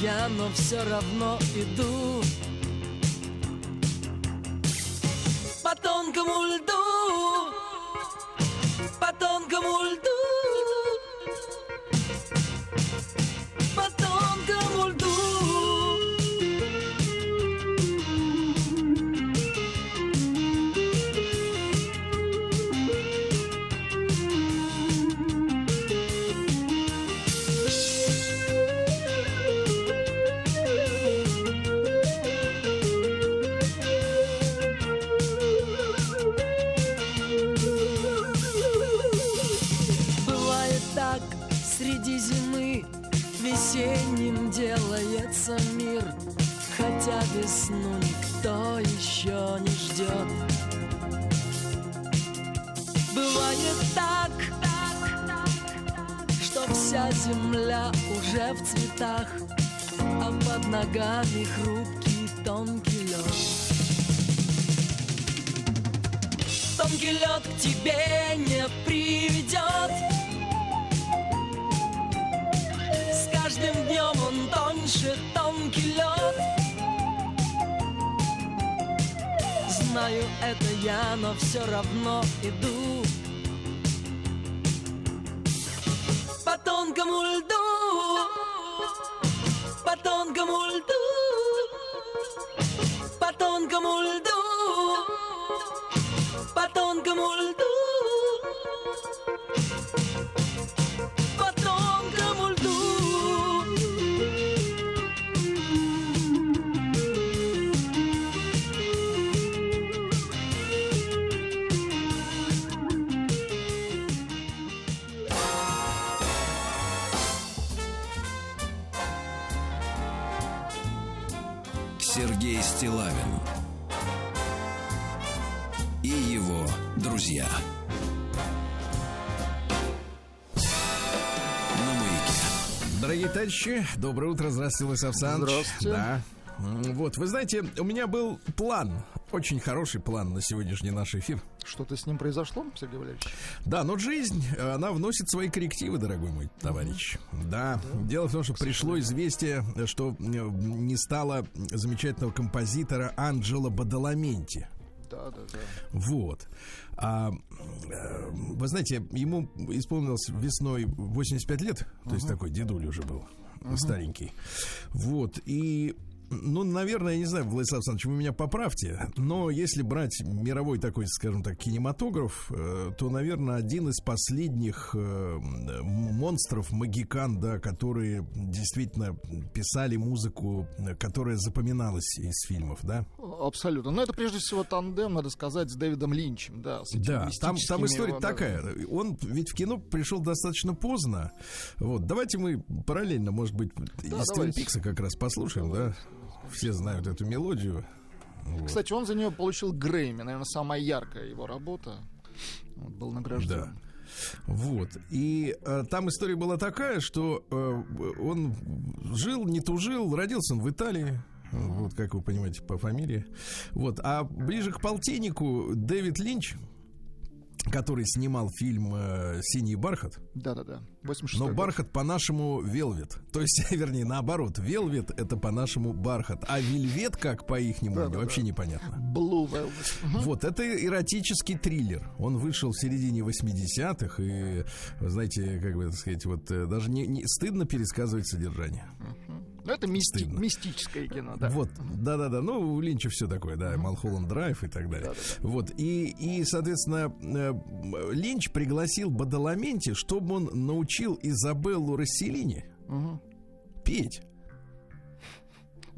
я, но все равно иду товарищи, доброе утро, здравствуйте, Александрович. Здравствуйте. Да. Вот, вы знаете, у меня был план, очень хороший план на сегодняшний наш эфир. Что-то с ним произошло, Сергей Валерьевич? Да, но жизнь, она вносит свои коррективы, дорогой мой товарищ. Да, дело в том, что пришло известие, что э, не стало замечательного композитора Анджело Бадаламенти. Да, да, да. Вот. А, э, вы знаете, ему исполнилось весной 85 лет, то есть такой дедуль уже был, старенький. Вот. И ну, наверное, я не знаю, Владислав Александрович, вы меня поправьте, но если брать мировой такой, скажем так, кинематограф, э, то, наверное, один из последних э, монстров, магикан, да, которые действительно писали музыку, которая запоминалась из фильмов, да? Абсолютно. Но это прежде всего тандем, надо сказать, с Дэвидом Линчем, да. Да, там, там история да, такая. Он ведь в кино пришел достаточно поздно. Вот, давайте мы параллельно, может быть, из Твин давайте. Пикса как раз послушаем, да? Все знают эту мелодию. Вот. Кстати, он за нее получил Грэмми, наверное, самая яркая его работа. Вот, был награжден. Да. Вот. И э, там история была такая, что э, он жил, не тужил, родился он в Италии. Вот, как вы понимаете, по фамилии. Вот. А ближе к полтиннику Дэвид Линч который снимал фильм э, «Синий бархат». Да-да-да. 86 Но бархат по-нашему велвет. То есть, вернее, наоборот, велвет это по-нашему бархат. А вельвет, как по-ихнему, Да-да-да. вообще непонятно. Blue Velvet. Вот, это эротический триллер. Он вышел в середине 80-х, и, вы знаете, как бы так сказать, вот э, даже не, не- стыдно пересказывать содержание. Ну, это мисти- мистическое кино, да. Вот, да-да-да. Ну, у Линча все такое, да, Малхолланд Драйв и так далее. Вот, и, и, соответственно, э, Линч пригласил Бадаламенти, чтобы он научил Изабеллу Расселини Мгм. петь.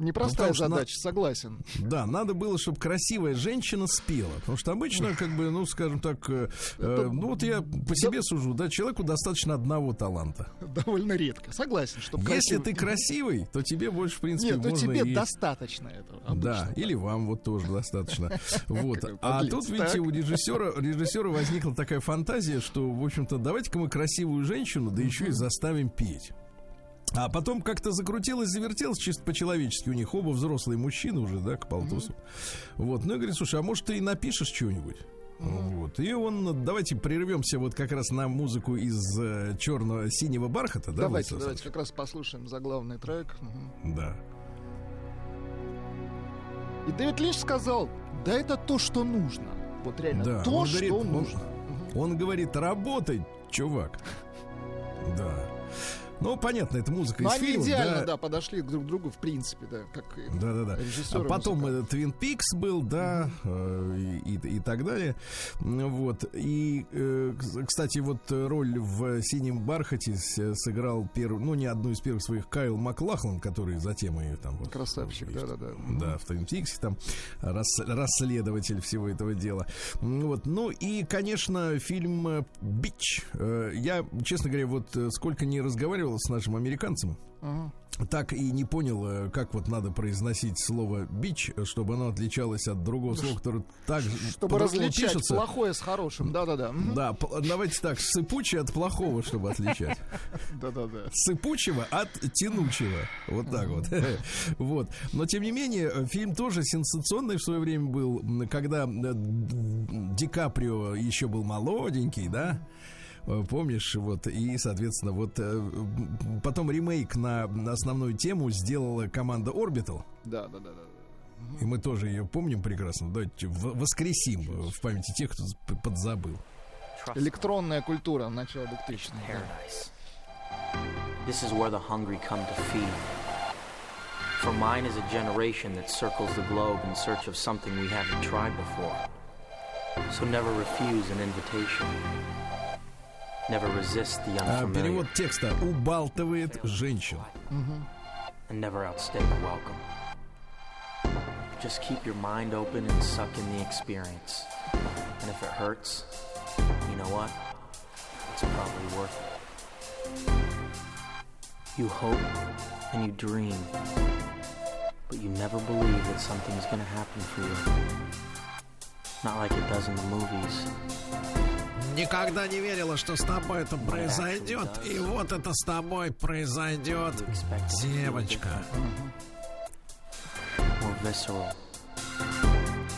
Непростая потому что на- задача, согласен. Да, надо было, чтобы красивая женщина спела. Потому что обычно, как бы, ну, скажем так, э, э, ну вот я по себе сужу, да, человеку достаточно одного таланта. Довольно редко. Согласен, чтобы Если ты красивый, то тебе больше, в принципе, Нет, то можно тебе и- достаточно этого. Да, обычно. или вам вот тоже достаточно. Вот. А тут, видите, у режиссера, режиссера возникла такая фантазия, что, в общем-то, давайте-ка мы красивую женщину, да еще и заставим петь. А потом как-то закрутилось, завертелось чисто по-человечески. У них оба взрослые мужчины уже, да, к полтусу. Вот. Ну и говорит, слушай, а может ты и напишешь что-нибудь? Вот. И он, давайте прервемся вот как раз на музыку из э, черного синего бархата, да? Давайте, Владислав давайте как раз послушаем заглавный трек. Александрович? Да. И Дэвид Линч сказал, да это то, что нужно. Вот реально, Да, то, он что говорит, он- нужно. Он говорит, работай, чувак. Да. Ну, понятно, это музыка Но из они фильма. идеально, да. да. подошли друг к другу, в принципе, да, как Да, да, да. А потом музыкант. Твин Пикс был, да, э, и, и- и так далее. Вот. И, э, кс- кстати, вот роль в синем бархате сыграл первый, ну, не одну из первых своих Кайл Маклахлан, который затем и там. вот, Красавчик, есть, да-да-да. Да, в Твин Пиксе там рас- расследователь всего этого дела. Вот. Ну и, конечно, фильм «Бич». Э, Я, честно говоря, вот сколько не разговаривал с нашим американцем, Мгм. так и не понял, э, как вот надо произносить слово «бич», чтобы оно отличалось от другого слова, которое так же Чтобы различать пишется. плохое с хорошим. Да-да-да. Да, давайте так, сыпучее от плохого, чтобы отличать. Да-да-да. Сыпучего от тянучего. Вот так вот. Вот. Но, тем не менее, фильм тоже сенсационный в свое время был, когда э, Ди Каприо еще был молоденький, да? Э, Помнишь, вот, и, соответственно, вот э, потом ремейк на основную тему сделала команда Orbital. Да-да-да. И мы тоже ее помним прекрасно. Давайте воскресим в памяти тех, кто подзабыл. Электронная культура начала 2000 х paradise. This is where the hungry come to feed. For mine is a generation that circles the globe in search of something we haven't tried before. So never refuse an invitation. Never resist the А, unfamiliar. перевод текста убалтывает женщин. and never outstay the welcome. Just keep your mind open and suck in the experience. And if it hurts, you know what? It's probably worth it. You hope and you dream, but you never believe that something's gonna happen for you. Not like it does in the movies. Никогда не верила, что с тобой это произойдет. И вот это с тобой произойдет, девочка. more visceral,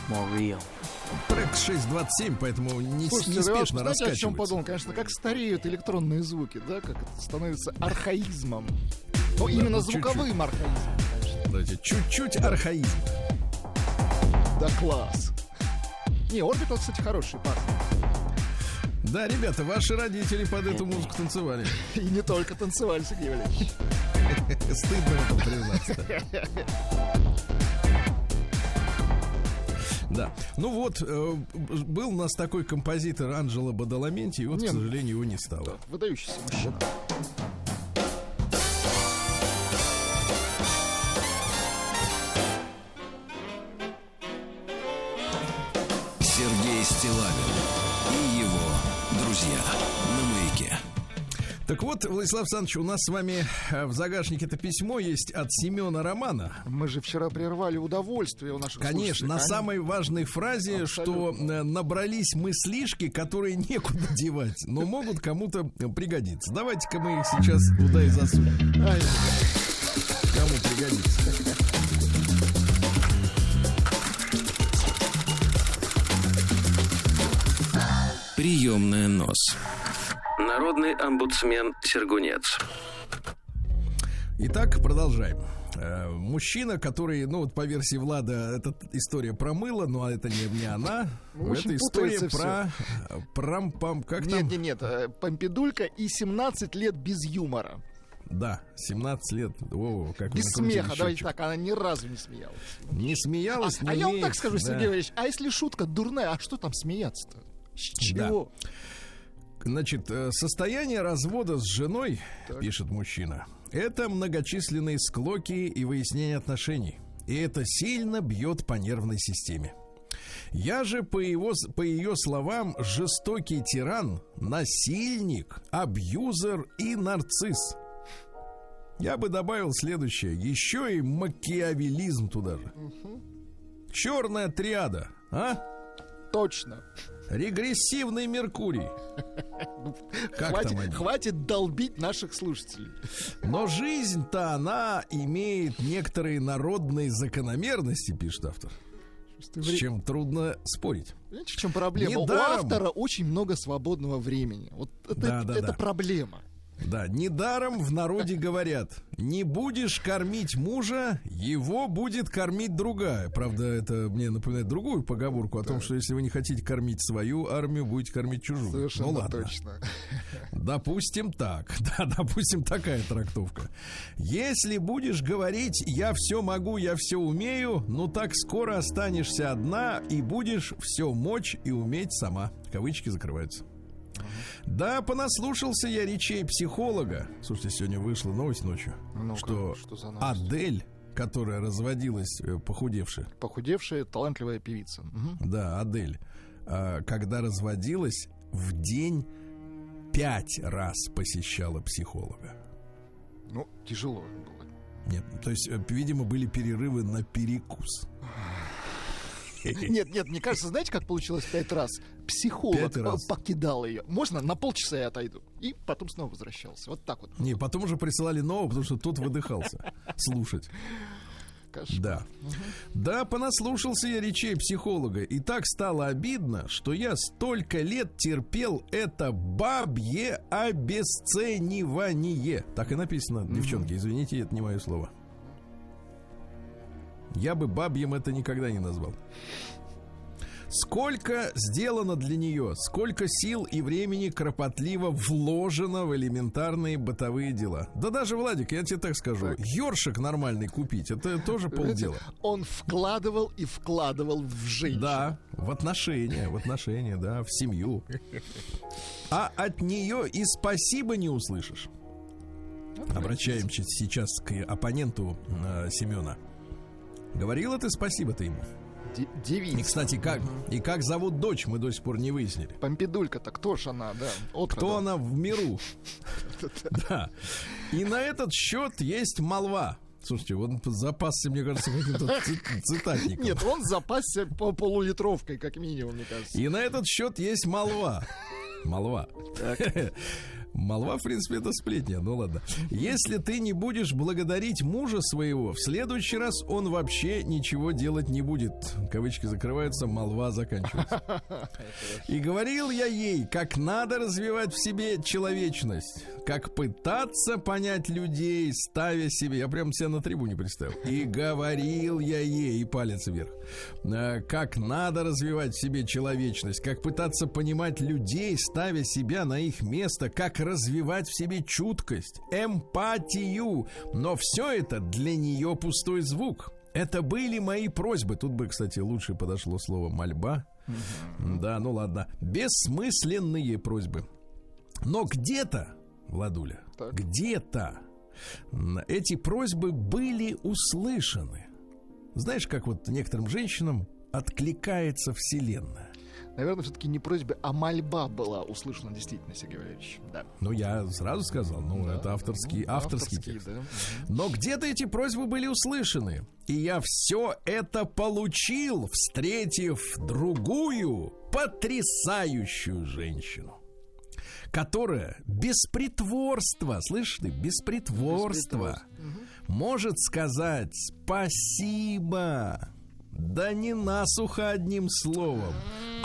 more real. Трек 6.27, поэтому не, Слушайте, я вот неспешно знаете, о чем подумал? Конечно, как стареют электронные звуки, да, как это становится архаизмом. Ну, именно ну, чуть-чуть. звуковым архаизмом, конечно. Давайте, чуть-чуть архаизм. Да класс. Не, Орбитал, кстати, хороший парень. Да, ребята, ваши родители под эту музыку танцевали. И не только танцевали, Сергей Валерьевич. Стыдно в этом признаться. Да. Ну вот, э, был у нас такой композитор Анджело Бадаламенти, и вот, Не, к сожалению, его не стало. Выдающийся мужчина. Так вот, Владислав Александрович, у нас с вами э, в загашнике это письмо есть от Семена Романа. Мы же вчера прервали удовольствие у наших Конечно, на самой важной фразе, что Абсолютно. э, набрались мыслишки, которые некуда девать, но могут кому-то пригодиться. Давайте-ка мы их сейчас туда и засунем. Кому пригодится. Прием темная нос. Народный омбудсмен Сергунец. Итак, продолжаем. Э, Мужчина, который, ну вот по версии Влада, эта история про мыло, но это не, не она. Общем, это история про э, прам-пам, как там? Нет, нет, нет, э, Помпидулька и 17 лет без юмора. Да, 17 лет. О, как Без смеха, давайте счетчик. так, она ни разу не смеялась. Не смеялась, А, не а я вам так скажу, да. Сергей Валерьевич, а если шутка дурная, а что там смеяться-то? С Да. Значит, э, состояние развода с женой, пишет мужчина, это многочисленные склоки и выяснение отношений. И это сильно бьет по нервной системе. Я же, по, его, по ее словам, жестокий тиран, насильник, абьюзер и нарцисс. Я бы добавил следующее. Еще и макиавелизм туда же. Черная триада, а? Точно. Регрессивный Меркурий. Как хватит, хватит долбить наших слушателей. Но жизнь-то она имеет некоторые народные закономерности, пишет автор. С чем трудно спорить. Знаете, в чем проблема? Недаром. У автора очень много свободного времени. Вот это, Да, да, это да. проблема. Да, недаром в народе говорят, не будешь кормить мужа, его будет кормить другая. Правда, это мне напоминает другую поговорку о том, что если вы не хотите кормить свою армию, будете кормить чужую. Совершенно ну ладно. точно. Допустим так. Да, допустим, такая трактовка. Если будешь говорить «я все могу, я все умею», ну так скоро останешься одна и будешь все мочь и уметь сама. Кавычки закрываются. Да, понаслушался я речей психолога. Слушайте, сегодня вышла новость ночью, Ну-ка, что, что за новость? Адель, которая разводилась, э, похудевшая, Похудевшая, талантливая певица. Мгм. да, Адель, а, когда разводилась, в день пять раз посещала психолога. Ну, тяжело было. Нет, то есть, э, видимо, были перерывы на перекус. Нет, нет, мне кажется, знаете, как получилось пять раз? Психолог раз. покидал ее. Можно на полчаса я отойду. И потом снова возвращался. Вот так вот. Не, потом уже присылали нового, потому что тот выдыхался. Слушать. Кошмар. Да. Да, понаслушался я речей психолога. И так стало обидно, что я столько лет терпел это бабье обесценивание. Так и написано, девчонки, извините, это не мое слово. Я бы бабьем это никогда не назвал. Сколько сделано для нее, сколько сил и времени кропотливо вложено в элементарные бытовые дела. Да даже, Владик, я тебе так скажу, ёршик нормальный купить, это тоже полдела. Он вкладывал и вкладывал в жизнь. Да, в отношения, в отношения, да, в семью. А от нее и спасибо не услышишь. Обращаемся сейчас к оппоненту э, Семена. Говорила ты спасибо-то ему. Де- девица. И, кстати, как, и как зовут дочь, мы до сих пор не выяснили. Помпидулька-то кто ж она, да? От Кто она в миру? Да. И на этот счет есть молва. Слушайте, он запасся, мне кажется, каким-то ци- цитатником. Нет, он запасся по полулитровкой, как минимум, мне кажется. И на этот счет есть молва. Молва. Молва, в принципе, это сплетня, ну ладно. Если ты не будешь благодарить мужа своего, в следующий раз он вообще ничего делать не будет. Кавычки закрываются, молва заканчивается. И говорил я ей, как надо развивать в себе человечность, как пытаться понять людей, ставя себе... Я прям себя на трибуне представил. И говорил я ей, и палец вверх, э, как надо развивать в себе человечность, как пытаться понимать людей, ставя себя на их место, как развивать в себе чуткость, эмпатию. Но все это для нее пустой звук. Это были мои просьбы. Тут бы, кстати, лучше подошло слово мольба. Да, ну ладно. Бессмысленные просьбы. Но где-то, Владуля, Так. где-то эти просьбы были услышаны. Знаешь, как вот некоторым женщинам откликается Вселенная. Наверное, все-таки не просьба, а мольба была услышана действительно, Сергей Валерьевич. Да. Ну, я сразу сказал, ну, Да, это авторский, ну, авторский, авторские, текст. да. Но где-то эти просьбы были услышаны. И я все это получил, встретив другую потрясающую женщину. Которая без притворства, слышишь ты, без притворства, может сказать спасибо. Да не насухо одним словом.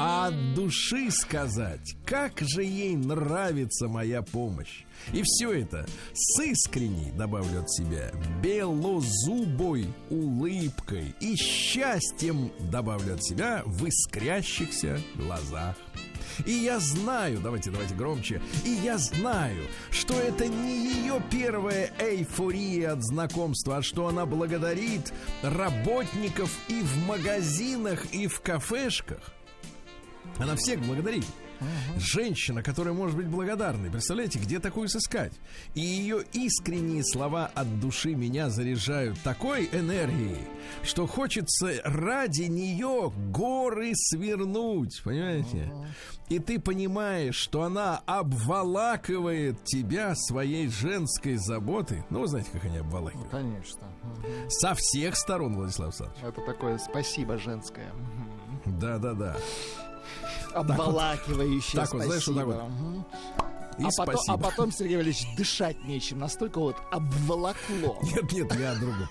а от души сказать, как же ей нравится моя помощь. И все это с искренней, добавлю от себя, белозубой улыбкой и счастьем, добавлю от себя, в искрящихся глазах. И я знаю, давайте, давайте громче, и я знаю, что это не ее первая эйфория от знакомства, а что она благодарит работников и в магазинах, и в кафешках. Она всех благодарит. Женщина, которая может быть благодарной. Представляете, где такую сыскать? И ее искренние слова от души меня заряжают такой энергией, что хочется ради нее горы свернуть. Понимаете? И ты понимаешь, что она обволакивает тебя своей женской заботой. Ну, вы знаете, как они обволакивают. Конечно. Мгм. Со всех сторон, Владислав Александрович. Это такое спасибо женское. Мгм. Да-да-да. Обволакивающее так вот, знаешь, вот так спасибо. вот. Мгм. И а, потом, спасибо. а потом, Сергей Валерьевич, дышать нечем. Настолько вот обволокло. Нет, нет, я о другом.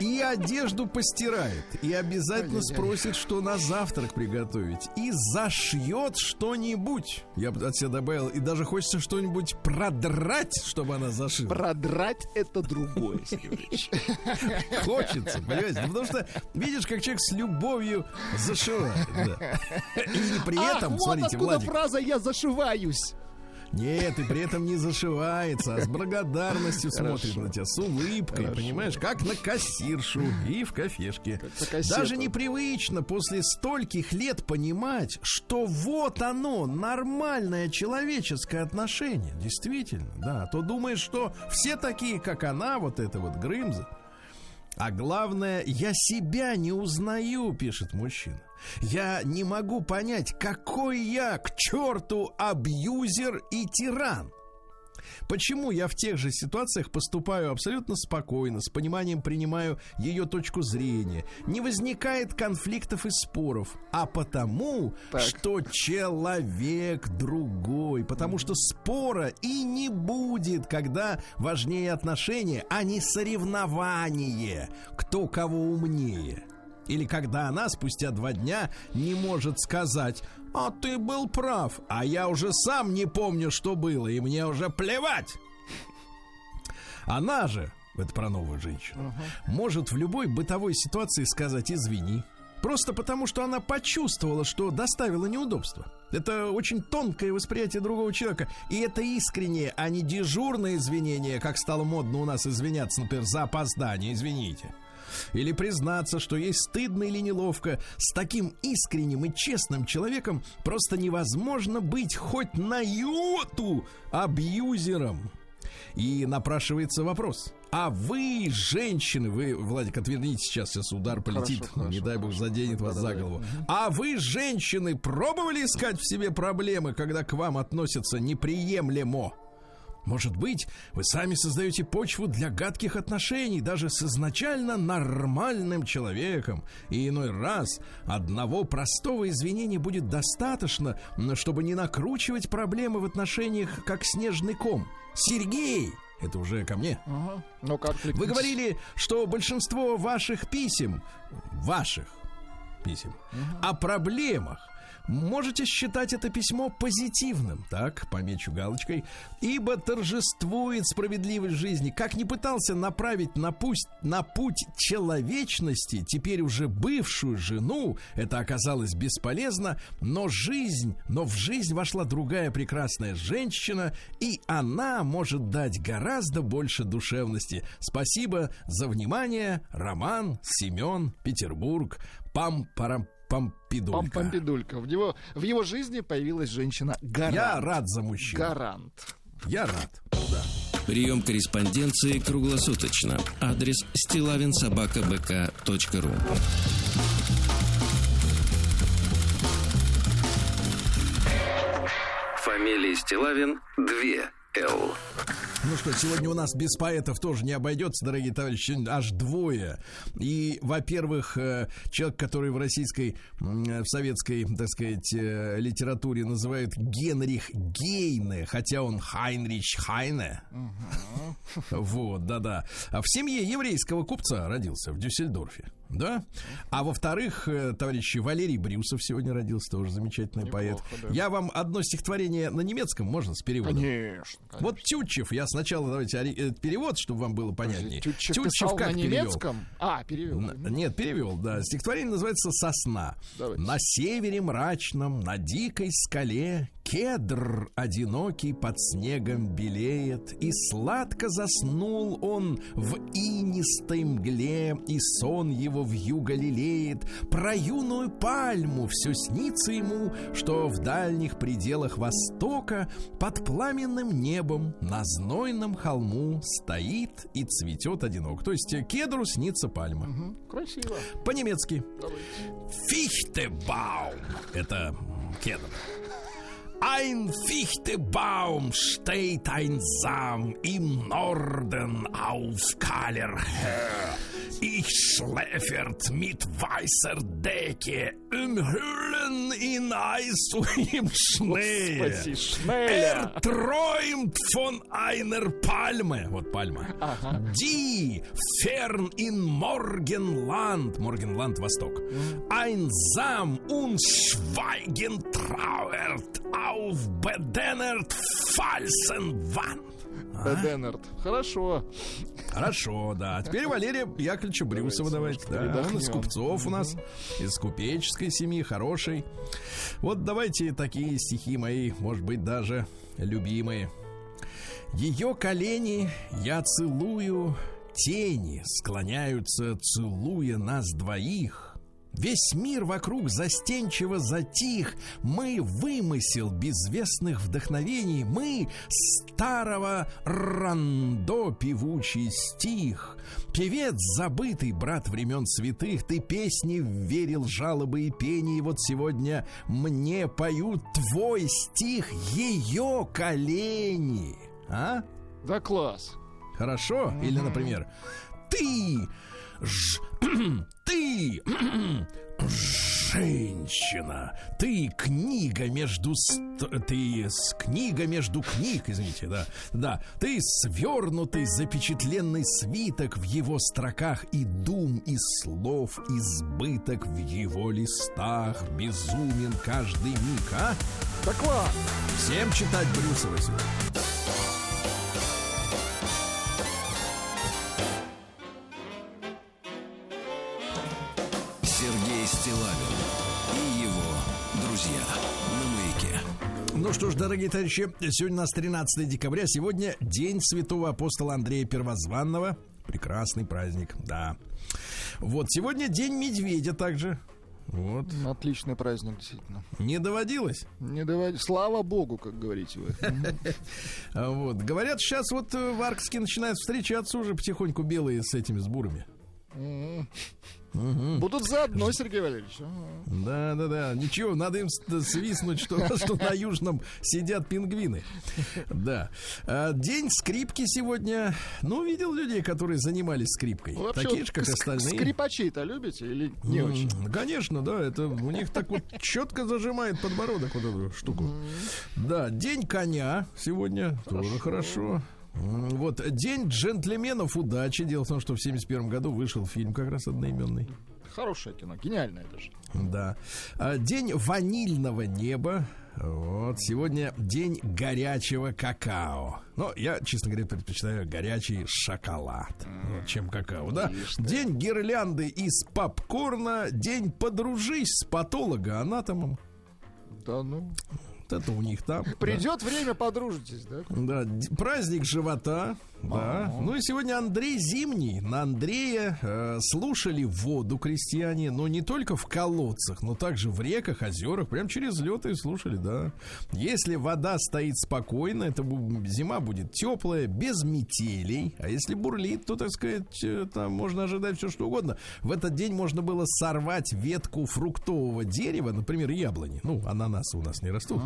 И одежду постирает, и обязательно спросит, что на завтрак приготовить, и зашьет что-нибудь. Я бы от себя добавил, и даже хочется что-нибудь продрать, чтобы она зашила. Продрать это другое, Сергей Валерьевич. Хочется, понимаете? Ну, Потому что видишь, как человек с любовью зашивает. да. И при Ах, этом, вот смотрите, Владик, фраза «я зашиваюсь». Нет, и при этом не зашивается, а с благодарностью смотрит на тебя, с улыбкой, понимаешь, как на кассиршу и в кафешке. Даже непривычно после стольких лет понимать, что вот оно, нормальное человеческое отношение. Действительно, да. А то думаешь, что все такие, как она, вот это вот Грымза. А главное, я себя не узнаю, пишет мужчина. Я не могу понять, какой я к черту абьюзер и тиран. Почему я в тех же ситуациях поступаю абсолютно спокойно, с пониманием принимаю ее точку зрения, не возникает конфликтов и споров, а потому, Так. что человек другой, потому что спора и не будет, когда важнее отношения, а не соревнование, кто кого умнее. Или когда она спустя два дня не может сказать «А ты был прав, а я уже сам не помню, что было, и мне уже плевать». Она же, это про новую женщину, может в любой бытовой ситуации сказать «извини». Просто потому, что она почувствовала, что доставила неудобства. Это очень тонкое восприятие другого человека. И это искреннее, а не дежурное извинение, как стало модно у нас извиняться, например, за опоздание, извините. Или признаться, что ей стыдно или неловко. С таким искренним и честным человеком просто невозможно быть хоть на йоту абьюзером. И напрашивается вопрос. А вы, женщины, вы, Владик, отверните сейчас, сейчас удар полетит, хорошо, не дай бог хорошо. заденет вас за голову. А вы, женщины, пробовали искать в себе проблемы, когда к вам относятся неприемлемо? Может быть, вы сами создаете почву для гадких отношений даже с изначально нормальным человеком. И иной раз одного простого извинения будет достаточно, чтобы не накручивать проблемы в отношениях, как снежный ком. Сергей! Это уже ко мне. Ага. Ну как Вы говорили, что большинство ваших писем, ваших писем, о проблемах, можете считать это письмо позитивным, так, помечу галочкой, ибо торжествует справедливость жизни. Как не пытался направить на путь, на путь человечности, теперь уже бывшую жену, это оказалось бесполезно, но жизнь, но в жизнь вошла другая прекрасная женщина, и она может дать гораздо больше душевности. Спасибо за внимание. Роман, Семен, Петербург, пам-парам Помпидулька. Помпидулька. В его, в его жизни появилась женщина Гарант. Я рад за мужчин. Гарант. Я рад. Да. Прием корреспонденции круглосуточно. Адрес стилавинсобакабк.ру Фамилия Стилавин 2 Л. Ну что, сегодня у нас без поэтов тоже не обойдется, дорогие товарищи, аж двое. И, во-первых, э, человек, который в российской, э, в советской, так сказать, э, литературе называют Генрих Гейне, хотя он Хайнрич Хайне. Вот, да-да. А в семье еврейского купца родился в Дюссельдорфе. Да? А во-вторых, э, товарищи, Валерий Брюсов сегодня родился, тоже замечательный поэт. да. Я вам одно стихотворение на немецком, можно, с переводом? Конечно. Вот Тютчев, я сначала давайте э, перевод, чтобы вам было понятнее. Тютчев писал на перевел? немецком? А, перевел. Н- Нет, перевел, да. Стихотворение называется «Сосна». Давайте. На севере мрачном, на дикой скале Кедр одинокий под снегом белеет, И сладко заснул он в инистой мгле, И сон его в юго лелеет. Про юную пальму все снится ему, Что в дальних пределах востока Под пламенным небом на знойном холму Стоит и цветет одинок. То есть кедру снится пальма. Мгм, Красиво. По-немецки. Фихтебаум. Это кедр. Ein Fichtebaum steht einsam im Norden auf kahler Höhe. Ich schläfert mit weißer Decke, umhüllen in Eis und im Schnee. Спаси Er Шнеля. träumt von einer Palme. Вот пальма. Die fern in Morgenland, Morgenland Восток, einsam und schweigend trauert auf bedennert Felsenwand. Беденард. Хорошо. Хорошо, да. Теперь Валерия Яковлевича Брюсова давайте. Да, он из купцов у нас, из купеческой семьи, хороший. Вот давайте такие стихи мои, может быть, даже любимые. Ее колени я целую, тени склоняются, целуя нас двоих. Весь мир вокруг застенчиво затих. Мы вымысел безвестных вдохновений. Мы старого рандо певучий стих. Певец забытый, брат времен святых. Ты песни верил, жалобы и пение. И вот сегодня мне поют твой стих ее колени. А? Да класс. Хорошо? Или, например, ты, ж- ты, женщина, ты книга между, ты с книга между книг, извините, да, да, ты свернутый запечатленный свиток в его строках и дум и слов избыток в его листах, безумен каждый миг, а? Да класс. Всем читать Брюсова сегодня. Ну что ж, дорогие товарищи, сегодня у нас 13 декабря. Сегодня день святого апостола Андрея Первозванного. Прекрасный праздник, да. Вот, сегодня день медведя также. Вот. Отличный праздник, действительно. Не доводилось? Не давай... Слава богу, как говорите вы. Вот. Говорят, сейчас вот э, в Арктике начинают встречаться уже потихоньку белые с этими, с бурами. Будут заодно, Сергей Валерьевич. Да, да, да. Ничего, надо им свистнуть, что, что на южном сидят пингвины. Да. А, День скрипки сегодня. Ну, видел людей, которые занимались скрипкой. Вообще Такие же, как остальные. Скрипачей-то любите или не М, очень? Конечно, да, это у них так вот четко зажимает подбородок вот эту штуку. Да, день коня сегодня тоже хорошо. Вот день джентльменов удачи. Дело в том, что в 71 году вышел фильм как раз одноименный. Хорошее кино, гениальное даже. Да. А, День ванильного неба. Вот. Сегодня день горячего какао. Но я, честно говоря, предпочитаю горячий шоколад, чем какао, да? День гирлянды из попкорна. День подружись с патологоанатомом. Да ну. Это у них там. да. Придет время, подружитесь, да? Да, праздник живота. Да. Ну и сегодня Андрей Зимний. На Андрея э, слушали воду крестьяне, но не только в колодцах, но также в реках, озерах, прям через лед и слушали, да. Если вода стоит спокойно, это зима будет теплая, без метелей. А если бурлит, то, так сказать, э, там можно ожидать все что угодно. В этот день можно было сорвать ветку фруктового дерева, например, яблони. Ну, ананасы у нас не растут.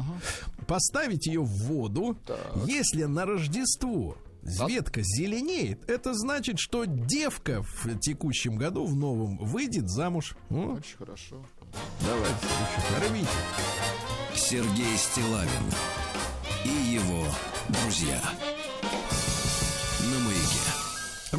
Поставить ее в воду. Если на Рождество ветка зеленеет, это значит, что девка в текущем году, в новом, выйдет замуж. Ну, Очень хорошо. давайте, слушайте, рвите. Сергей Стилавин и его друзья.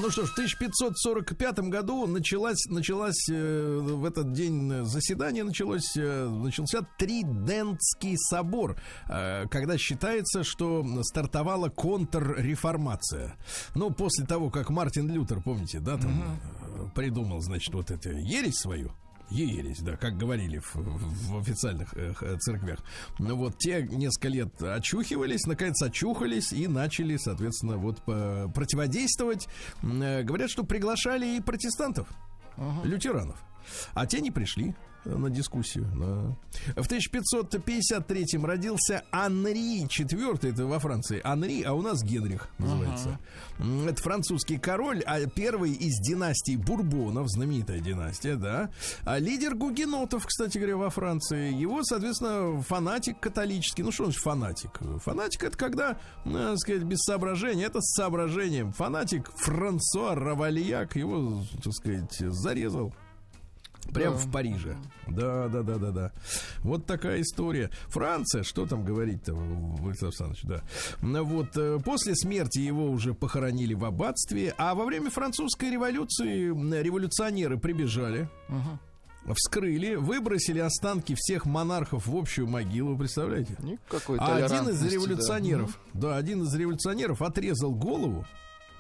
Ну что ж, в 1545 году началась, началась э, в этот день заседание началось, э, начался Тридентский собор, э, когда считается, что стартовала контрреформация. Ну, после того, как Мартин Лютер, помните, да, там э, придумал, значит, вот эту ересь свою, ересь, да, как говорили в, в официальных э, церквях. Ну вот те несколько лет очухивались, наконец очухались и начали, соответственно, вот по- противодействовать. Э, Говорят, что приглашали и протестантов, лютеранов. А те не пришли на дискуссию. да. В 1553 родился Анри IV, это во Франции. Анри, а у нас Генрих называется. М, Это французский король, а первый из династии Бурбонов, знаменитая династия, да. А лидер гугенотов, кстати говоря, во Франции. Его, соответственно, фанатик католический. Ну, что значит фанатик? Фанатик это когда, ну, так сказать, без соображения. Это с соображением. Фанатик Франсуа Равальяк его, так сказать, зарезал. Прям в Париже. Да, да, да, да, да. Вот такая история. Франция, что там говорить-то, Владислав Александрович, да. Ну Вот, э, после смерти его уже похоронили в аббатстве, а во время французской революции революционеры прибежали, вскрыли, выбросили останки всех монархов в общую могилу, представляете? Никакой А один из толерантности, да. революционеров, да. один из революционеров отрезал голову.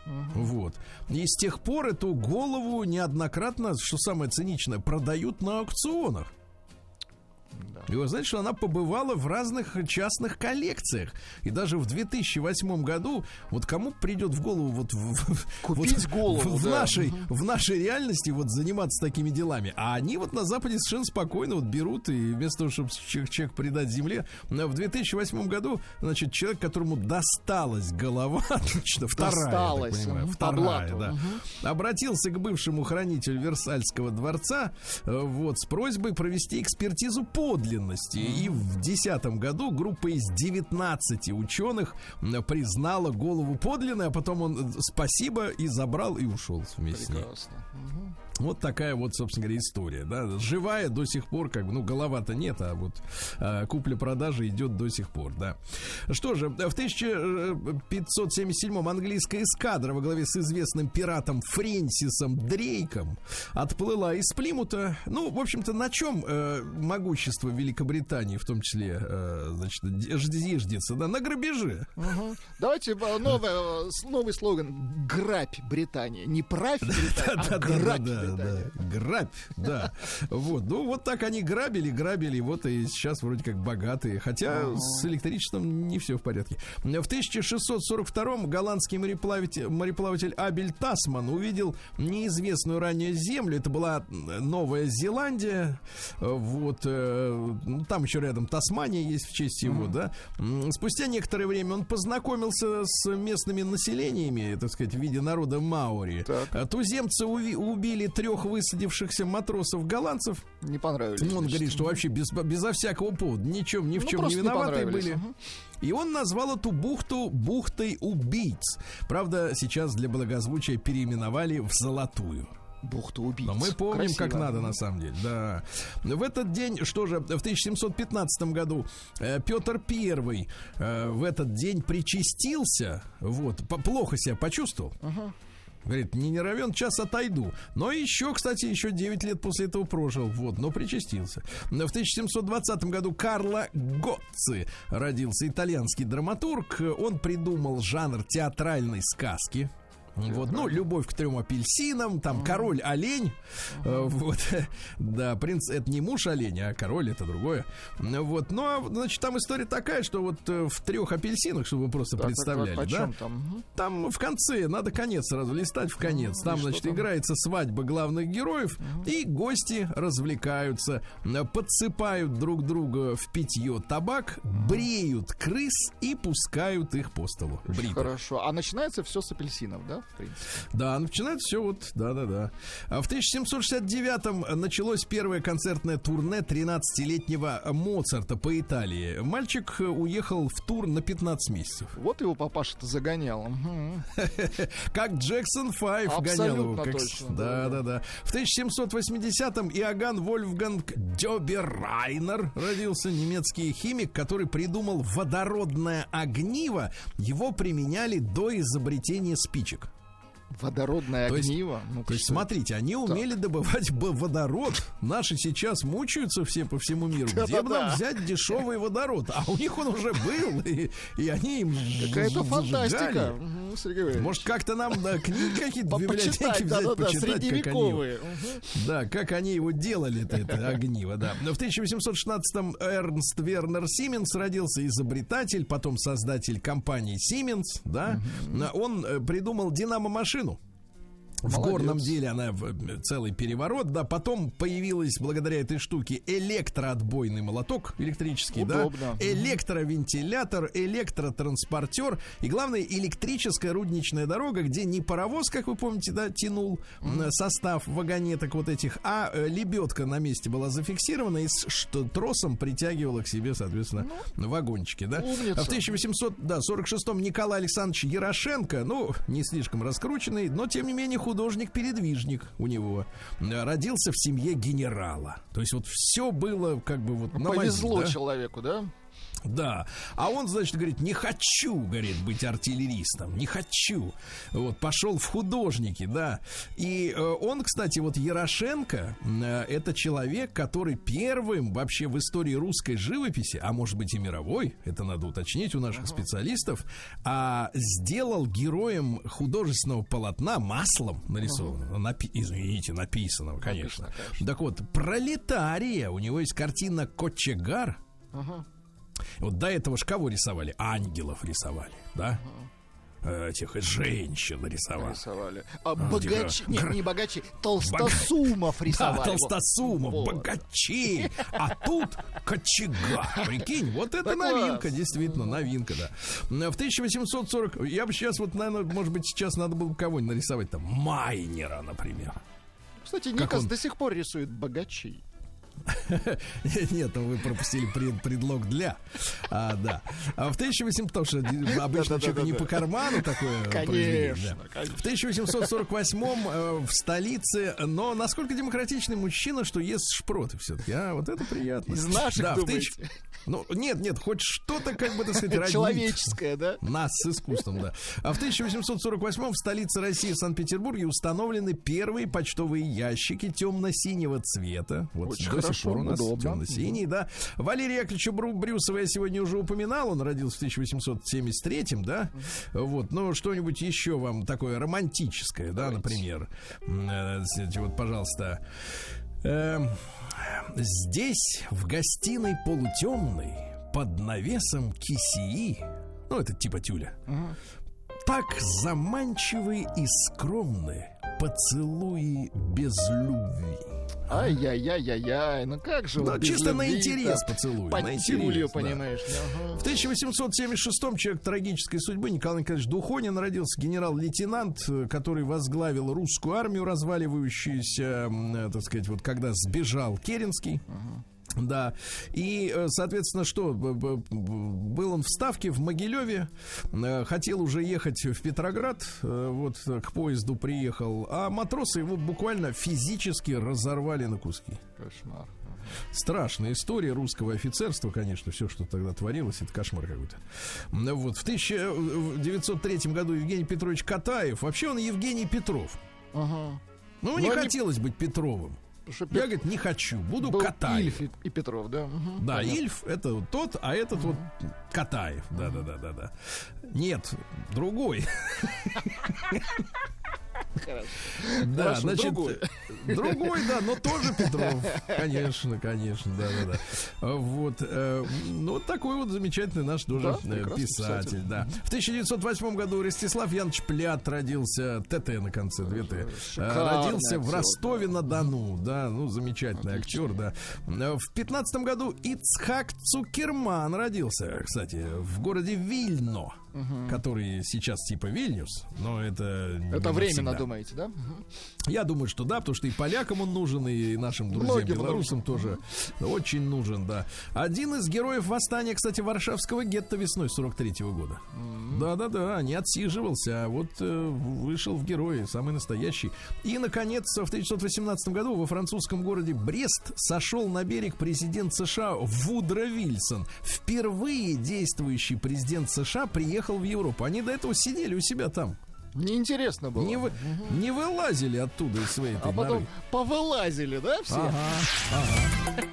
Вот. И с тех пор эту голову неоднократно, что самое циничное, продают на аукционах. И вы знаете, что она побывала в разных частных коллекциях. И даже в 2008 году, вот кому придет в голову вот, в- Купить вот голову, в, да. нашей, в нашей реальности вот заниматься такими делами. А они вот на Западе совершенно спокойно вот берут и вместо того, чтобы человек, человек придать земле, э, в 2008 году, значит, человек, которому досталась голова, точно, вторая, я так Досталась, понимаю, вторая, да, обратился к бывшему хранителю Версальского дворца э, вот, с просьбой провести экспертизу подлинности. И в 2010 году группа из 19 ученых признала голову подлинной, а потом он э, спасибо и забрал и ушел вместе с ней. Прекрасно. Вот такая вот, собственно говоря, история. Да? Живая до сих пор, как бы, ну, голова-то нет, а вот а, купля-продажа идет до сих пор, да. Что же, в 1577-м английская эскадра во главе с известным пиратом Фрэнсисом Дрейком отплыла из Плимута. Ну, в общем-то, на чем э, могущество Великобритании, в том числе, э, значит, зиждется, да, на грабеже. Мгм. Давайте э, новое, э, новый слоган «Грабь Британия». Не правь Британия, а грабь Британия. Да. Грабь, да. Вот. Ну, вот так они грабили, грабили, вот и сейчас вроде как богатые. Хотя с электричеством не все в порядке. В 1642-м голландский мореплаватель, мореплаватель Абель Тасман увидел неизвестную ранее землю. Это была Новая Зеландия. Вот. э, ну, там еще рядом Тасмания есть в честь его, да. Спустя некоторое время он познакомился с местными населениями, так сказать, в виде народа Маори. Так. Туземцы уви- убили трех высадившихся матросов голландцев. Не понравились. Ну, он значит. говорит, что вообще без, безо всякого повода, ничем, ни в Ну, чем не просто не были. ага. И он назвал эту бухту бухтой убийц. Правда, сейчас для благозвучия переименовали в Золотую. Бухта убийц. Но мы помним, как Красиво. надо, на самом деле. Да. В этот день, что же, в 1715 году э, Петр I э, в этот день причастился. Вот, плохо себя почувствовал. Говорит, не, не равен час отойду. Но еще, кстати, еще 9 лет после этого прожил. Вот, но причастился. В 1720 году Карло Гоцци родился итальянский драматург. Он придумал жанр театральной сказки. Вот, ну, любовь к трем апельсинам, там король олень, э, вот, да, принц это не муж оленя, а король это другое, вот, ну, а, значит, там история такая, что вот э, в трех апельсинах, чтобы вы просто Так, представляли, так, да, там? Там в конце надо конец сразу листать в конец. Ну, и Там, что значит, там? играется свадьба главных героев, и гости развлекаются, м, подсыпают друг друга в питье табак, бреют крыс и пускают их по столу. Бритых. Хорошо. А начинается все с апельсинов, да, в принципе? Да, начинается все вот, да-да-да. А в 1769-м началось первое концертное турне 13-летнего Моцарта по Италии. Мальчик э, уехал в тур на 15 месяцев. Вот его папаша-то загонял. Как Джексон 5 гонял его. Как... точно, Да, да, да, да. В 1780-м Иоганн Вольфганг Дёберрайнер родился, немецкий химик, который придумал водородное огниво. Его применяли до изобретения спичек. Водородное То есть- огниво. ну То есть, смотрите, они умели добывать водород. Наши сейчас мучаются все по всему миру. Где бы Да-да-да. нам взять дешевый водород? А у них он уже был, и, и они им Какая-то фантастика. Сергей. Может, как-то нам да, книги какие-то в библиотеке взять, да-да-да, почитать, как они. Мгм. да, как они его делали, это, огниво, да. Но в 1816-м Эрнст Вернер Сименс родился, изобретатель, потом создатель компании Siemens, да. Он э, придумал динамо-машину. Destino. В Молодец. горном деле она э, целый переворот, да. Потом появилась благодаря этой штуке электроотбойный молоток электрический, Удобно. да. Электровентилятор, электротранспортер и, главное, электрическая рудничная дорога, где не паровоз, как вы помните, да, тянул м, состав вагонеток вот этих, а э, лебедка на месте была зафиксирована и с что тросом притягивала к себе, соответственно, вагончики, да. Умница. А в 1846-м Николай Александрович Ярошенко, ну, не слишком раскрученный, но, тем не менее, художник-передвижник у него, родился в семье генерала. То есть вот все было как бы вот на мази, Повезло да? человеку, да? Да. А он, значит, говорит, не хочу, говорит, быть артиллеристом. Не хочу. Вот, пошел в художники, да. И э, он, кстати, вот Ярошенко, э, это человек, который первым вообще в истории русской живописи, а может быть и мировой, это надо уточнить у наших специалистов, а, сделал героем художественного полотна маслом нарисованного. Напи- извините, написанного, конечно. Конечно. Так вот, пролетария. У него есть картина Кочегар. Вот до этого ж кого рисовали? Ангелов рисовали, да? Э, Этих женщин рисовали. Рисовали. А типа, богачи, нет, гра- не богачи, толстосумов Да, рисовали. толстосумов, Вот. богачей, а тут кочегар. Прикинь, вот это Да новинка, класс. действительно, новинка, да. В 1840, я бы сейчас вот, наверное, может быть, сейчас надо было бы кого-нибудь нарисовать там, Майнера, например. Кстати, Никас он? до сих пор рисует богачей. Нет, ну вы пропустили пред- предлог для. А, да. А в 1800, потому что обычно человеку не по карману такое Конечно. В 1848 э, в столице, но насколько демократичный мужчина, что ест шпроты все-таки, а вот это приятно. Из наших, да, тысяч- Ну, нет, нет, хоть что-то, как бы, так сказать, роднит. Человеческое, да? Нас с искусством, да. А в 1848 в столице России, Санкт-Петербурге, установлены первые почтовые ящики темно-синего цвета. Вот Очень до сих хорошо, пор у нас удобно. темно-синий, да. Валерий Яковлевича Брюсова я сегодня уже упоминал. Он родился в 1873, да. Вот, ну, что-нибудь еще вам такое романтическое, да, например. Э, Вот, пожалуйста. Эм, Здесь, в гостиной полутемной, под навесом кисии, ну, это типа тюля, так заманчивы и скромны поцелуи без любви. Ай-яй-яй-яй-яй, ну как же Да, без чисто на интерес поцелуй. Под на интерес, да. понимаешь. ага. В 1876-м человек трагической судьбы Николай Николаевич Духонин родился генерал-лейтенант, который возглавил русскую армию, разваливающуюся, э, так сказать, вот когда сбежал Керенский. Да, и, э, соответственно, что, был он в Ставке в Могилеве, э, хотел уже ехать в Петроград, э, вот к поезду приехал, а матросы его буквально физически разорвали на куски. Кошмар. Страшная история русского офицерства, конечно, все, что тогда творилось, это кошмар какой-то. Вот, в 1903 году Евгений Петрович Катаев, вообще он Евгений Петров. Ага. Ну, Но не- хотелось быть Петровым. Что Я, говорит, не хочу, буду был Катаев. Ильф и, и Петров, да? мгм, Да, понятно. Ильф это вот тот, а этот вот Катаев. Да, да, да, да, да. Нет, другой. Да, значит, другой. да, но тоже Петров. Конечно, конечно, да, да, да. Вот, э, ну, вот такой вот замечательный наш тоже Да, э, писатель, да. В 1908 году Ростислав Янович Плят родился, ТТ на конце, две Т. Э, Родился в Ростове-на-Дону, да, ну, замечательный актер, да. В 15 году Ицхак Цукерман родился, кстати, в городе Вильно, который сейчас типа Вильнюс, но это Это временно, думаете, да? Я думаю, что да, потому что и полякам он нужен, и нашим друзьям Многим белорусам тоже очень нужен, да. Один из героев восстания, кстати, Варшавского гетто весной 43 года. Да-да-да, не отсиживался, а вот э, вышел в герои, самый настоящий. И, наконец, в 1918 году во французском городе Брест сошел на берег президент США Вудро Вильсон. Впервые действующий президент США приехал в Европу. Они до этого сидели у себя там. Неинтересно было. Не, вы, не вылазили оттуда из своей А потом норы. повылазили, да, все? Ага, ага.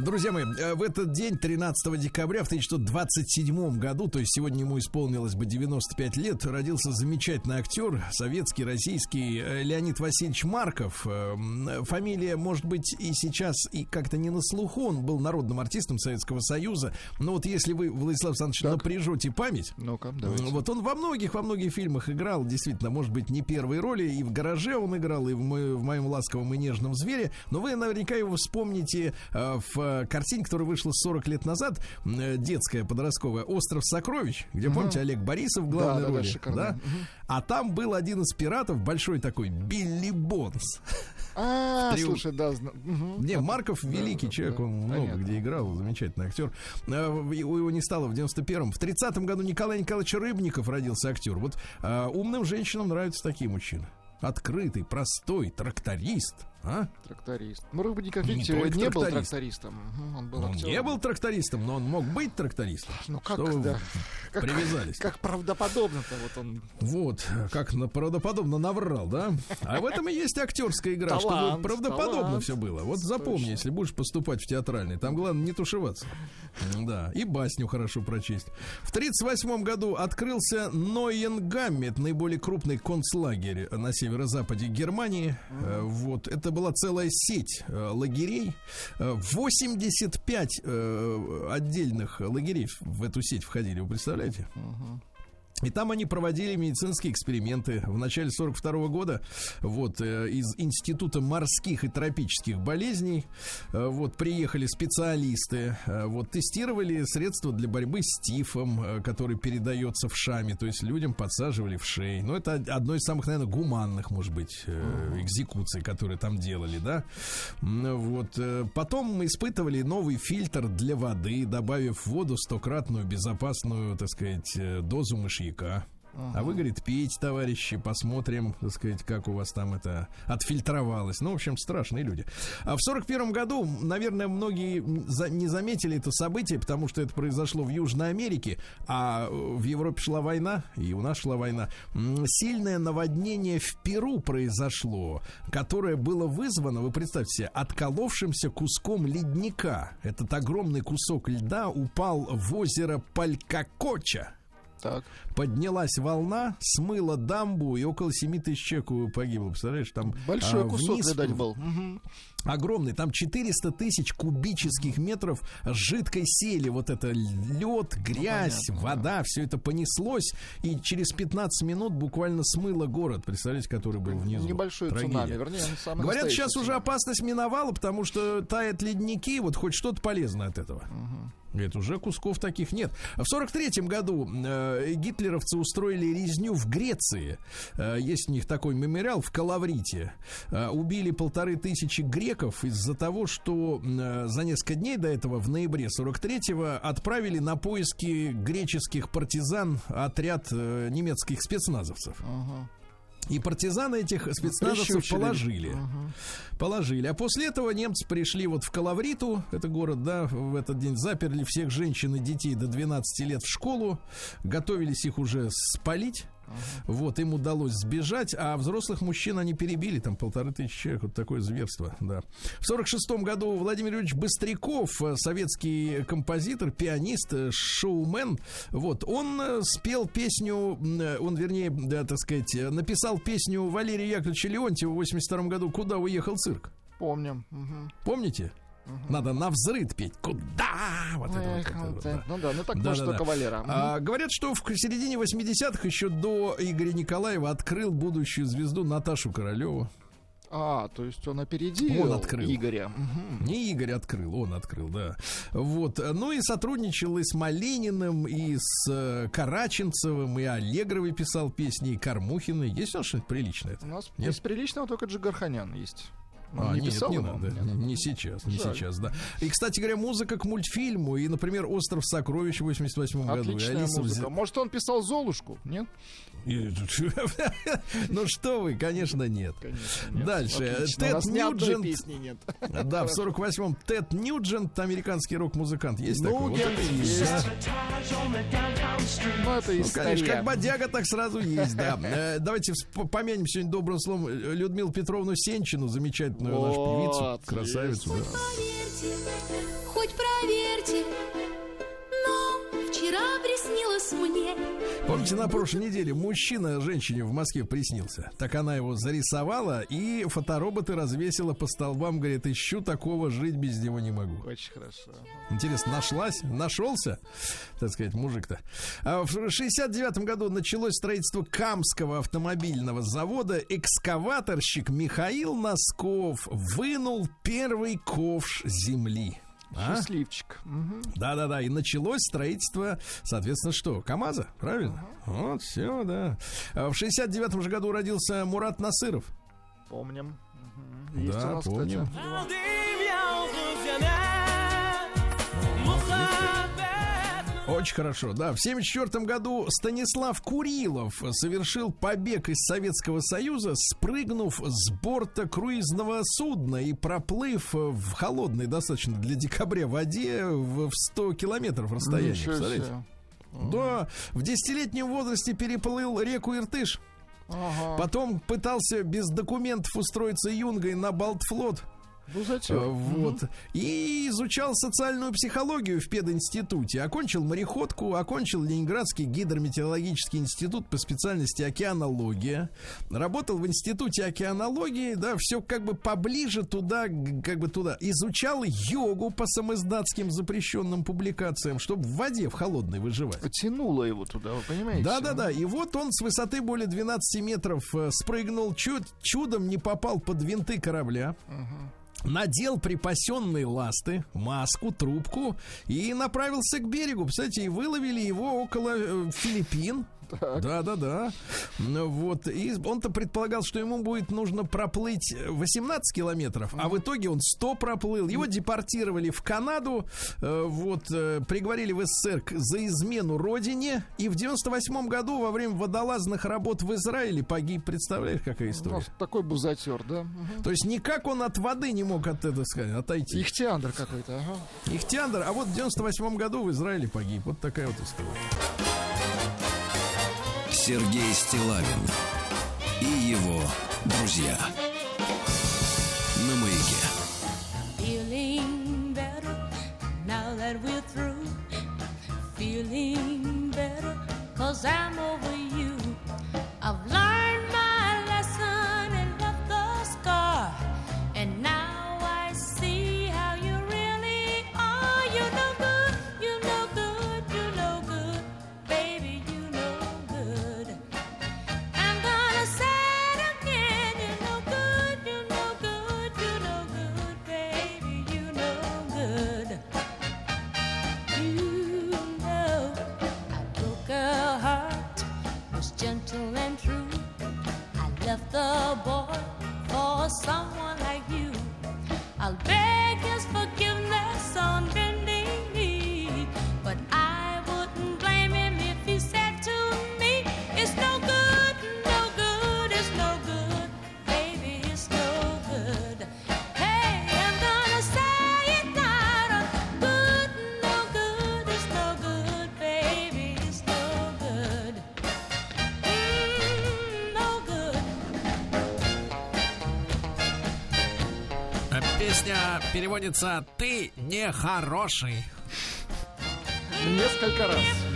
Друзья мои, э, в этот день, 13 декабря в 1927 году, то есть сегодня ему исполнилось бы 95 лет, родился замечательный актер, советский, российский, э, Леонид Васильевич Марков. Э, Фамилия, может быть, и сейчас и как-то не на слуху, он был народным артистом Советского Союза, но вот если вы, Владислав Александрович, Так. напряжете память, давайте. вот он во многих, во многих фильмах играл, действительно, может быть, не первые роли, и в «Гараже» он играл, и в, мо- в «Моем ласковом и нежном звере», но вы наверняка его вспомните э, в э, картине, которая вышла 40 лет назад, э, детская, подростковая, «Остров сокровищ», где, помните, Олег Борисов в главной Да, да, да, роли, шикарно. да? А там был один из пиратов, большой такой, Билли Бонс. А, Триумф. слушай, да. зна- мгм. Не, Марков великий да, человек, да, он много понятно. где играл, замечательный актер. Э, в- Его не стало в 91-м. В 30-м году Николай Николаевич Рыбников родился актер. Вот умным женщинам нравятся такие мужчины. Открытый, простой, тракторист. А? Тракторист. Ну, Рыбников, Не видите, только не был тракторист. трактористом. Он был Он актером. не был трактористом, но он мог быть трактористом. Ну как, Что да. Как, привязались. как правдоподобно-то вот он. Вот, как на, правдоподобно наврал, да? А в этом и есть актерская игра, чтобы Талант, правдоподобно талант. все было. Вот запомни, Точно. если будешь поступать в театральный, там главное не тушеваться. Да, и басню хорошо прочесть. В 1938 году открылся Нойенгамме, это наиболее крупный концлагерь на северо-западе Германии. Э, Вот, это была целая сеть э, лагерей. Э, 85 э, отдельных лагерей в эту сеть входили, вы представляете? И там они проводили медицинские эксперименты. В начале 42 года вот э, из Института морских и тропических болезней э, вот приехали специалисты, э, вот тестировали средства для борьбы с тифом, который передается в шаме, то есть людям подсаживали в шеи. Ну это одно из самых, наверное, гуманных, может быть, экзекуций, которые там делали, да. Вот потом мы испытывали новый фильтр для воды, добавив в воду стократную безопасную, так сказать, дозу мышьяка. А вы, говорит, пейте, товарищи, посмотрим, так сказать, как у вас там это отфильтровалось. Ну, в общем, страшные люди. А в сорок первом году, наверное, многие за- не заметили это событие, потому что это произошло в Южной Америке, а в Европе шла война, и у нас шла война. Сильное наводнение в Перу произошло, которое было вызвано, вы представьте себе, отколовшимся куском ледника. Этот огромный кусок льда упал в озеро Палькакоча. Так. Поднялась волна, смыла дамбу, и около 7 тысяч человек погибло. Представляешь, там Большой а, кусок, вниз видать, был. Мгм. Огромный, там 400 тысяч кубических метров жидкой сели. Вот это лед, грязь, Ну, понятно, вода, все это понеслось, и через 15 минут буквально смыло город, представляете, который был внизу. Небольшой Трагедия. цунами, вернее, самый Говорят, сейчас уже цунами. опасность миновала, потому что тают ледники, вот хоть что-то полезное от этого. Говорит, уже кусков таких нет. В сорок третьем году э, гитлеровцы устроили резню в Греции. Э, есть у них такой мемориал в Калаврите. Э, убили полторы тысячи греков из-за того, что э, за несколько дней до этого, в ноябре 43-го, отправили на поиски греческих партизан отряд э, немецких спецназовцев. И партизаны этих спецназовцев положили. Положили. А после этого немцы пришли вот в Калавриту, это город, да, в этот день заперли всех женщин и детей до 12 лет в школу, готовились их уже спалить. Вот, им удалось сбежать, а взрослых мужчин они перебили, там полторы тысячи человек, вот такое зверство, да. В сорок шестом году Владимир Юрьевич Быстряков, э, советский композитор, пианист, э, шоумен, вот, он э, спел песню, он, вернее, да, так сказать, написал песню Валерия Яковлевича Леонтьева в 82 году «Куда уехал цирк». Помним. Мгм. Помните? Надо на взрыд петь. Куда? Вот это вот, Эх, вот это вот, да. Ну да, ну так Да, может да, да. Валера. Мгм. А, говорят, что в середине 80-х, еще до Игоря Николаева, открыл будущую звезду Наташу Королеву. А, то есть он опередил Он открыл. Игоря. Мгм. Не Игорь открыл, он открыл, да. Вот. Ну и сотрудничал и с Малининым, и с э, Караченцевым, и Аллегровой писал песни, и Кормухиной. Есть у нас что-нибудь приличное? У нас Нет? из приличного только Джигарханян есть. Он А, не нет, писал не ему? надо. Нет. Не сейчас, не Жаль. сейчас, да. И, кстати говоря, музыка к мультфильму. И, например, «Остров сокровищ» в 88 году. Отличная «Алиса музыка. зе- Может, он писал Золушку? Нет? Ну что вы, конечно, нет. Конечно, нет. Дальше. Отлично. Тед Ньюджент. песни нет. Да, в 48-м Тед Ньюджент, американский рок-музыкант. Есть такой? Вот есть, есть. Ну, это Ну, конечно, как бодяга, так сразу есть, да. Э, Давайте помянем сегодня добрым словом Людмилу Петровну Сенчину, замечательную нашу Вот, певицу, красавицу. да. Поверьте, хоть проверьте, но вчера приснилось мне. Помните, на прошлой неделе мужчина женщине в Москве приснился. Так она его зарисовала и фотороботы развесила по столбам. Говорит, ищу такого, жить без него не могу. Очень хорошо. Интересно, нашлась? Нашелся, так сказать, мужик-то. А в 69 году началось строительство Камского автомобильного завода. Экскаваторщик Михаил Носков вынул первый ковш земли. А? Счастливчик. Мгм. Да-да-да, и началось строительство, соответственно, что? КАМАЗа, правильно? Вот, все, да. А В 69 же году родился Мурат Насыров. Помним. Мгм. Есть Да, у нас, помним. кстати. Очень хорошо, да. В 74 году Станислав Курилов совершил побег из Советского Союза, спрыгнув с борта круизного судна и проплыв в холодной достаточно для декабря воде в в 100 километров расстояния. Ничего Представляете? себе. Да, в десятилетнем возрасте переплыл реку Иртыш. Ага. Потом пытался без документов устроиться юнгой на Балтфлот. Ну Э, зачем? Вот. И изучал социальную психологию в пединституте. Окончил мореходку, окончил Ленинградский гидрометеорологический институт по специальности океанология. Работал в институте океанологии, да, все как бы поближе туда, как бы туда. Изучал йогу по самоиздатским запрещенным публикациям, чтобы в воде в холодной выживать. Потянуло его туда, вы понимаете? Да, да, да. И вот он с высоты более 12 метров э, спрыгнул, чуд- чудом не попал под винты корабля. Надел припасенные ласты, маску, трубку и направился к берегу. Кстати, выловили его около э, Филиппин. Да, да, да. Ну, Вот. И он-то предполагал, что ему будет нужно проплыть 18 километров, а в итоге он 100 проплыл. Его депортировали в Канаду, э, вот, э, приговорили в СССР за измену родине. И в 98 году во время водолазных работ в Израиле погиб. Представляешь, какая У история? нас такой бузатер, да? То есть никак он от воды не мог от этого сказать, отойти. Ихтиандр какой-то, ага. Ихтиандр, а вот в 98 году в Израиле погиб. Вот такая вот история. Сергей Стилавин и его друзья. На маяке. Feeling better now that we're through. Feeling better cause I'm over you. Переводится «Ты нехороший». Несколько раз.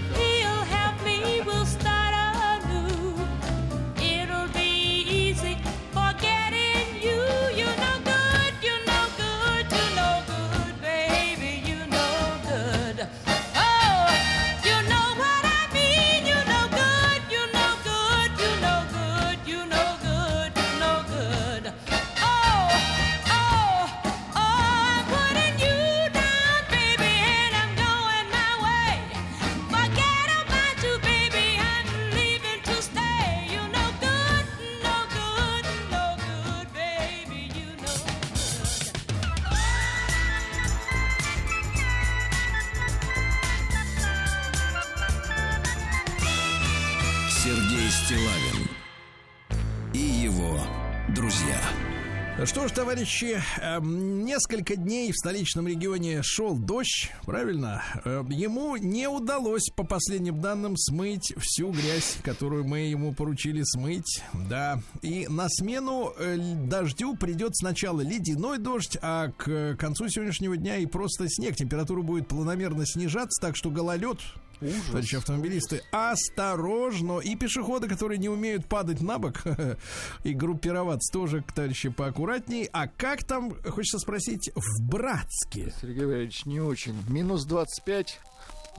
Товарищи, эм, несколько дней в столичном регионе шел дождь, правильно? Э, Ему не удалось, по последним данным, смыть всю грязь, которую мы ему поручили смыть. Да. И на смену э, дождю придет сначала ледяной дождь, а к концу сегодняшнего дня и просто снег. Температура будет планомерно снижаться, так что гололед Товарищи автомобилисты, осторожно. И пешеходы, которые не умеют падать на бок и группироваться, тоже, товарищи, поаккуратней. А как там, хочется спросить, в Братске? Сергей Валерьевич, не очень. Минус 25,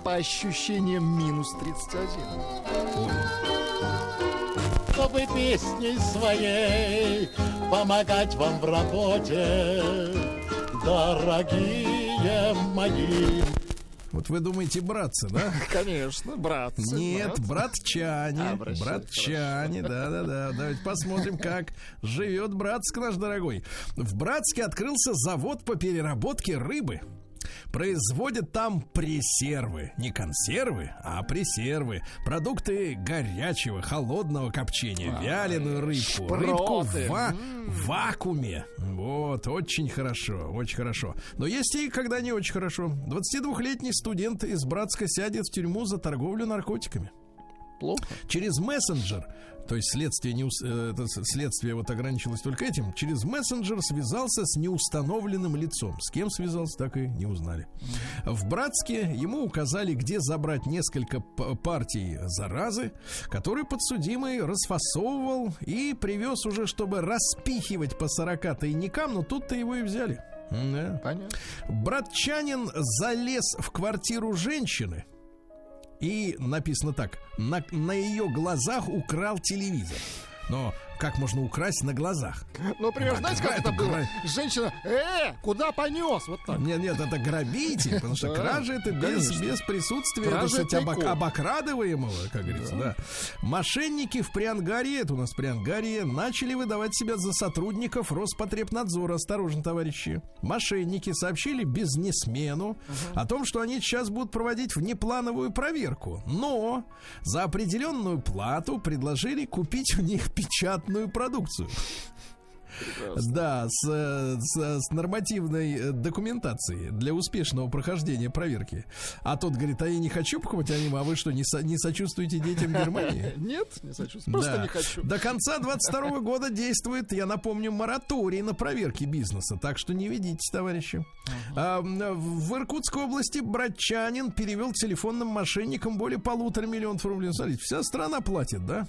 по ощущениям минус 31. чтобы песней своей помогать вам в работе, дорогие мои. Вот вы думаете, братцы, да? Конечно, братцы. Нет, братчане. Обращаюсь, Братчане, да-да-да. Давайте посмотрим, как живет Братск наш дорогой. В Братске открылся завод по переработке рыбы. Производят там пресервы. Не консервы, а пресервы. Продукты горячего, холодного копчения. Вяленую рыбку. Рыбку в, шпроты. ва- вакууме. Вот, очень хорошо, очень хорошо. Но есть и когда не очень хорошо. 22-летний студент из Братска сядет в тюрьму за торговлю наркотиками. Плохо. Через мессенджер, то есть следствие, не, э, следствие вот ограничилось только этим, через мессенджер связался с неустановленным лицом. С кем связался, так и не узнали. В Братске ему указали, где забрать несколько партий заразы, которые подсудимый расфасовывал и привез уже, чтобы распихивать по 40 тайникам, но тут-то его и взяли. Да. Понятно. Братчанин залез в квартиру женщины и написано так: на, на ее глазах украл телевизор. Но как можно украсть на глазах? Ну, например, Да, знаете, как это было? гра- Женщина, э, куда понес? Вот так. Нет, нет, это грабитель, потому что кража это без, без присутствия, так сказать, обок- обокрадываемого, как говорится, да. Мошенники в Приангарии, это у нас Приангария, начали выдавать себя за сотрудников Роспотребнадзора. Осторожно, товарищи. Мошенники сообщили бизнесмену о том, что они сейчас будут проводить внеплановую проверку. Но за определенную плату предложили купить у них печатную продукцию. Да, с, с- с нормативной э, документацией для успешного прохождения проверки. А тот говорит, а я не хочу покупать аниме, а вы что, не, со- не сочувствуете детям Германии? Нет, не сочувствую. Просто Да. не хочу. До конца 22 года действует, я напомню, мораторий на проверки бизнеса. Так что не ведитесь, товарищи. А, м, в Иркутской области братчанин перевел телефонным мошенникам более полутора миллионов рублей. Смотрите, вся страна платит, да?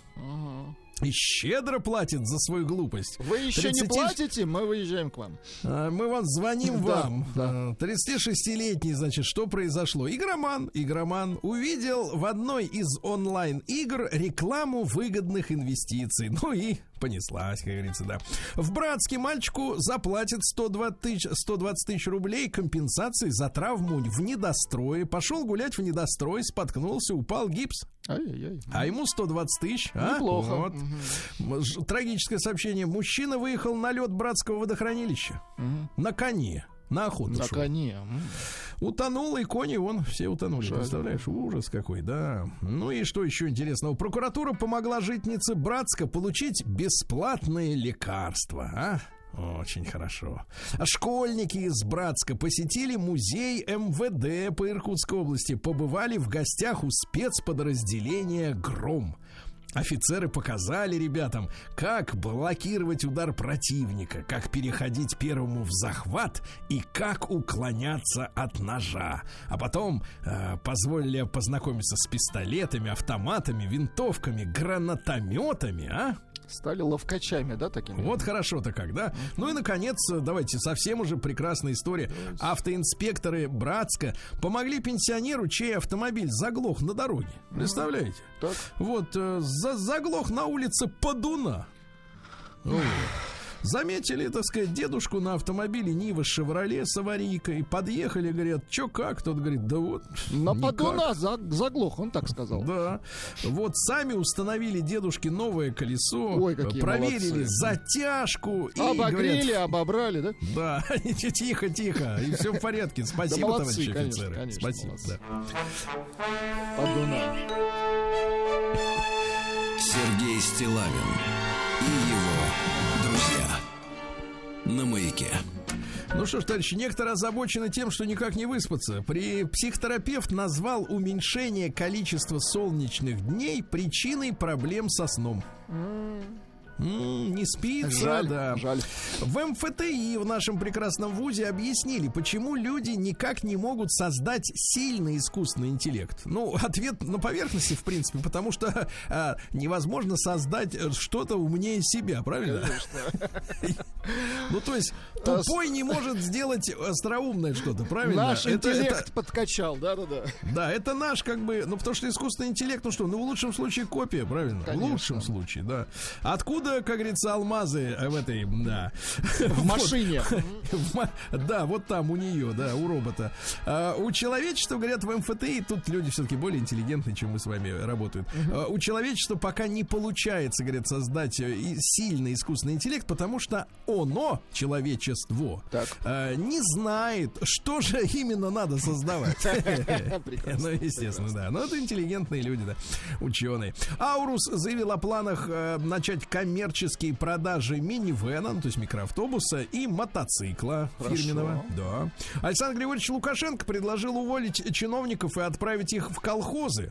И щедро платит за свою глупость. Вы еще не 30 платите, мы выезжаем к вам. а, Мы вам звоним Да, вам. А, 36-летний, значит, что произошло? Игроман, игроман увидел в одной из онлайн-игр рекламу выгодных инвестиций. Ну и понеслась, как говорится, да. В Братске мальчику заплатят 120 тысяч, 120 тысяч рублей компенсации за травму в недострое. Пошел гулять в недострой, споткнулся, упал гипс. Ай-яй-яй. А ему 120 тысяч. а? Неплохо. Вот. Ж- Трагическое сообщение. Мужчина выехал на лед братского водохранилища. На коне. На охоту На шел. коне. Утонул, и кони вон все утонули. Представляешь, ужас какой, да. Ну и что еще интересного? Прокуратура помогла житнице Братска получить бесплатные лекарства, а? Очень хорошо. Школьники из Братска посетили музей МВД по Иркутской области, побывали в гостях у спецподразделения «Гром». Офицеры показали ребятам, как блокировать удар противника, как переходить первому в захват и как уклоняться от ножа. А потом э, позволили познакомиться с пистолетами, автоматами, винтовками, гранатометами, а? Стали ловкачами, да, такими? Вот хорошо-то как, да? Ну и, наконец, давайте, совсем уже прекрасная история. Автоинспекторы Братска помогли пенсионеру, чей автомобиль заглох на дороге. Представляете? Так. Вот, э, за- заглох на улице Подуна. Вот. Заметили, так сказать, дедушку на автомобиле Нива Шевроле с аварийкой. Подъехали, говорят, чё как? Тот говорит, да вот На никак». подуна за- заглох, он так сказал. Да. Вот сами установили дедушке новое колесо. Ой, какие проверили молодцы. затяжку. И Обогрели, говорят, обобрали, да? да, тихо, тихо, и все в порядке. Спасибо, молодцы, товарищи конечно, офицеры. конечно, Спасибо. молодцы. да. Подуна. Сергей Стилавин на маяке. Ну что ж, товарищи, некоторые озабочены тем, что никак не выспаться. При психотерапевт назвал уменьшение количества солнечных дней причиной проблем со сном. Не спится, Жаль, да. жаль. В МФТИ в нашем прекрасном вузе объяснили, почему люди никак не могут создать сильный искусственный интеллект. Ну, ответ на поверхности, в принципе, потому что а, невозможно создать э, что-то умнее себя, правильно? Ну, то есть, тупой не может сделать остроумное что-то, правильно? Наш интеллект подкачал, да-да-да. да, это наш, как бы, ну, потому что искусственный интеллект, ну что, ну, в лучшем случае копия, правильно? В лучшем случае, да. Откуда, как говорится, алмазы э, в этой, да. В машине. Да, вот там у нее, да, у робота. А, у человечества, говорят, в МФТИ, тут люди все-таки более интеллигентные, чем мы с вами работают. А, у человечества пока не получается, говорят, создать э, сильный искусственный интеллект, потому что оно, человечество, а, не знает, что же именно надо создавать. Ну, естественно, да. Но это интеллигентные люди, да, ученые. Аурус заявил о планах э, начать коммерческие продажи минивэна, ну, то есть микроавтобуса и мотоцикла Хорошо. фирменного. Да. Александр Григорьевич Лукашенко предложил уволить чиновников и отправить их в колхозы.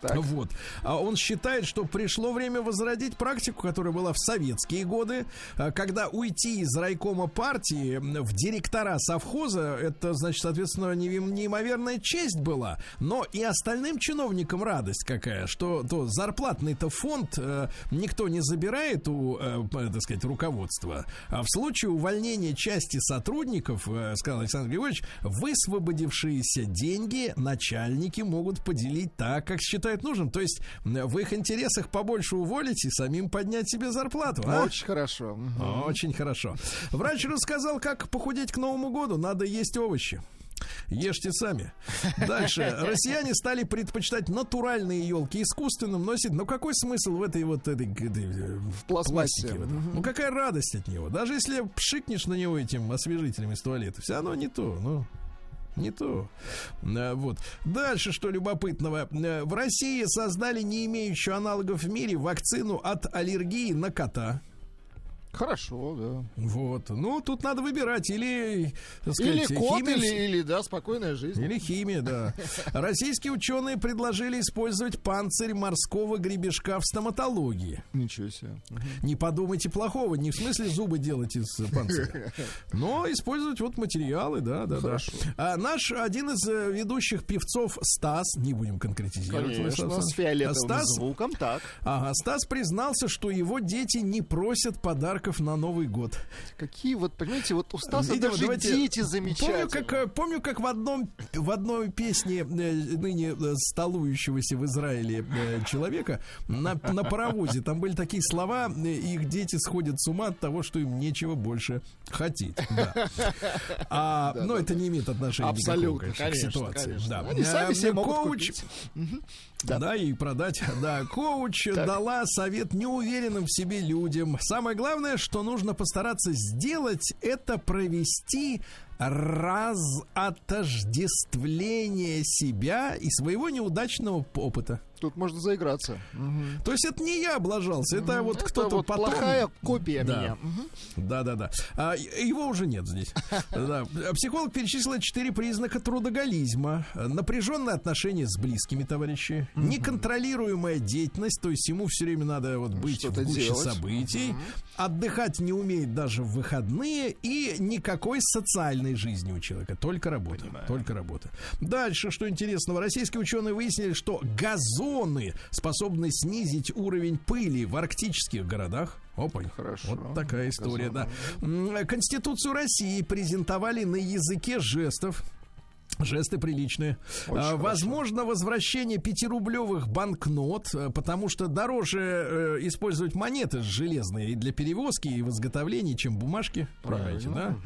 Так. Вот. А он считает, что пришло время возродить практику, которая была в советские годы, а, когда уйти из райкома партии в директора совхоза, это, значит, соответственно, неим- неимоверная честь была, но и остальным чиновникам радость какая, что то зарплатный-то фонд э, никто не забирает у, э, так сказать, руководства, а в случае увольнения части сотрудников, э, сказал Александр Григорьевич, высвободившиеся деньги начальники могут поделить так, как считают нужным. То есть в их интересах побольше уволить и самим поднять себе зарплату. а? Очень хорошо. Очень хорошо. Врач рассказал, как похудеть к Новому году. Надо есть овощи. Ешьте сами. Дальше. Россияне стали предпочитать натуральные елки искусственным носить. Но какой смысл в этой вот этой, этой, э, пластмассе. пластике? в этом? Ну какая радость от него? Даже если пшикнешь на него этим освежителем из туалета, все равно не то. Ну, не то. А, Вот. Дальше, что любопытного. Э, В России создали не имеющую аналогов в мире вакцину от аллергии на кота. Хорошо, да. Вот. Ну, тут надо выбирать. Или, сказать, Или кот, химию- или, или, да, спокойная жизнь. или химия, да. Российские ученые предложили использовать панцирь морского гребешка в стоматологии. Ничего себе. Не подумайте плохого, не в смысле зубы делать из панциря, но использовать вот материалы, да, да, Хорошо. да. А наш один из э, ведущих певцов Стас, не будем конкретизировать, Конечно, Владислав с фиолетовым Стас, звуком, так. ага, Стас признался, что его дети не просят подарков на Новый год. Какие вот, понимаете, вот у Стаса Видимо, даже давайте- дети Помню замечательные. как, э, помню, как в одном в одной песне э, ныне э, столующегося в Израиле человека на, на паровозе там были такие слова, их дети сходят с ума от того, что им нечего больше хотеть. Да. А, но это не имеет отношения Абсолютно, никакого, конечно, к конечно, ситуации. конечно. Да. Они сами Э, себе могут коуч, купить. да. и продать. Да, коуч дала совет неуверенным в себе людям. Самое главное, что нужно постараться сделать, это провести разотождествление себя и своего неудачного опыта. Тут можно заиграться. То есть это не я облажался, это вот Это кто-то вот потом... плохая копия Да. меня. Мгм. Да, да, да. А, его уже нет здесь. Да. Психолог перечислил четыре признака трудоголизма. Напряженное отношение с близкими, товарищи. Неконтролируемая деятельность, то есть ему все время надо вот быть в Что-то гуще делать. событий. Отдыхать не умеет даже в выходные. И никакой социальной жизни у человека. Только работа. Только работа. Дальше, что интересного. Российские ученые выяснили, что газоны способны снизить уровень пыли в арктических городах. Опа, Хорошо. вот такая история, да. М, Конституцию России презентовали на языке жестов. Жесты приличные. Очень А, хорошо. Возможно возвращение пятирублевых банкнот, э, потому что дороже э, использовать монеты железные и для перевозки, и в изготовлении, чем бумажки. Понимаете, да?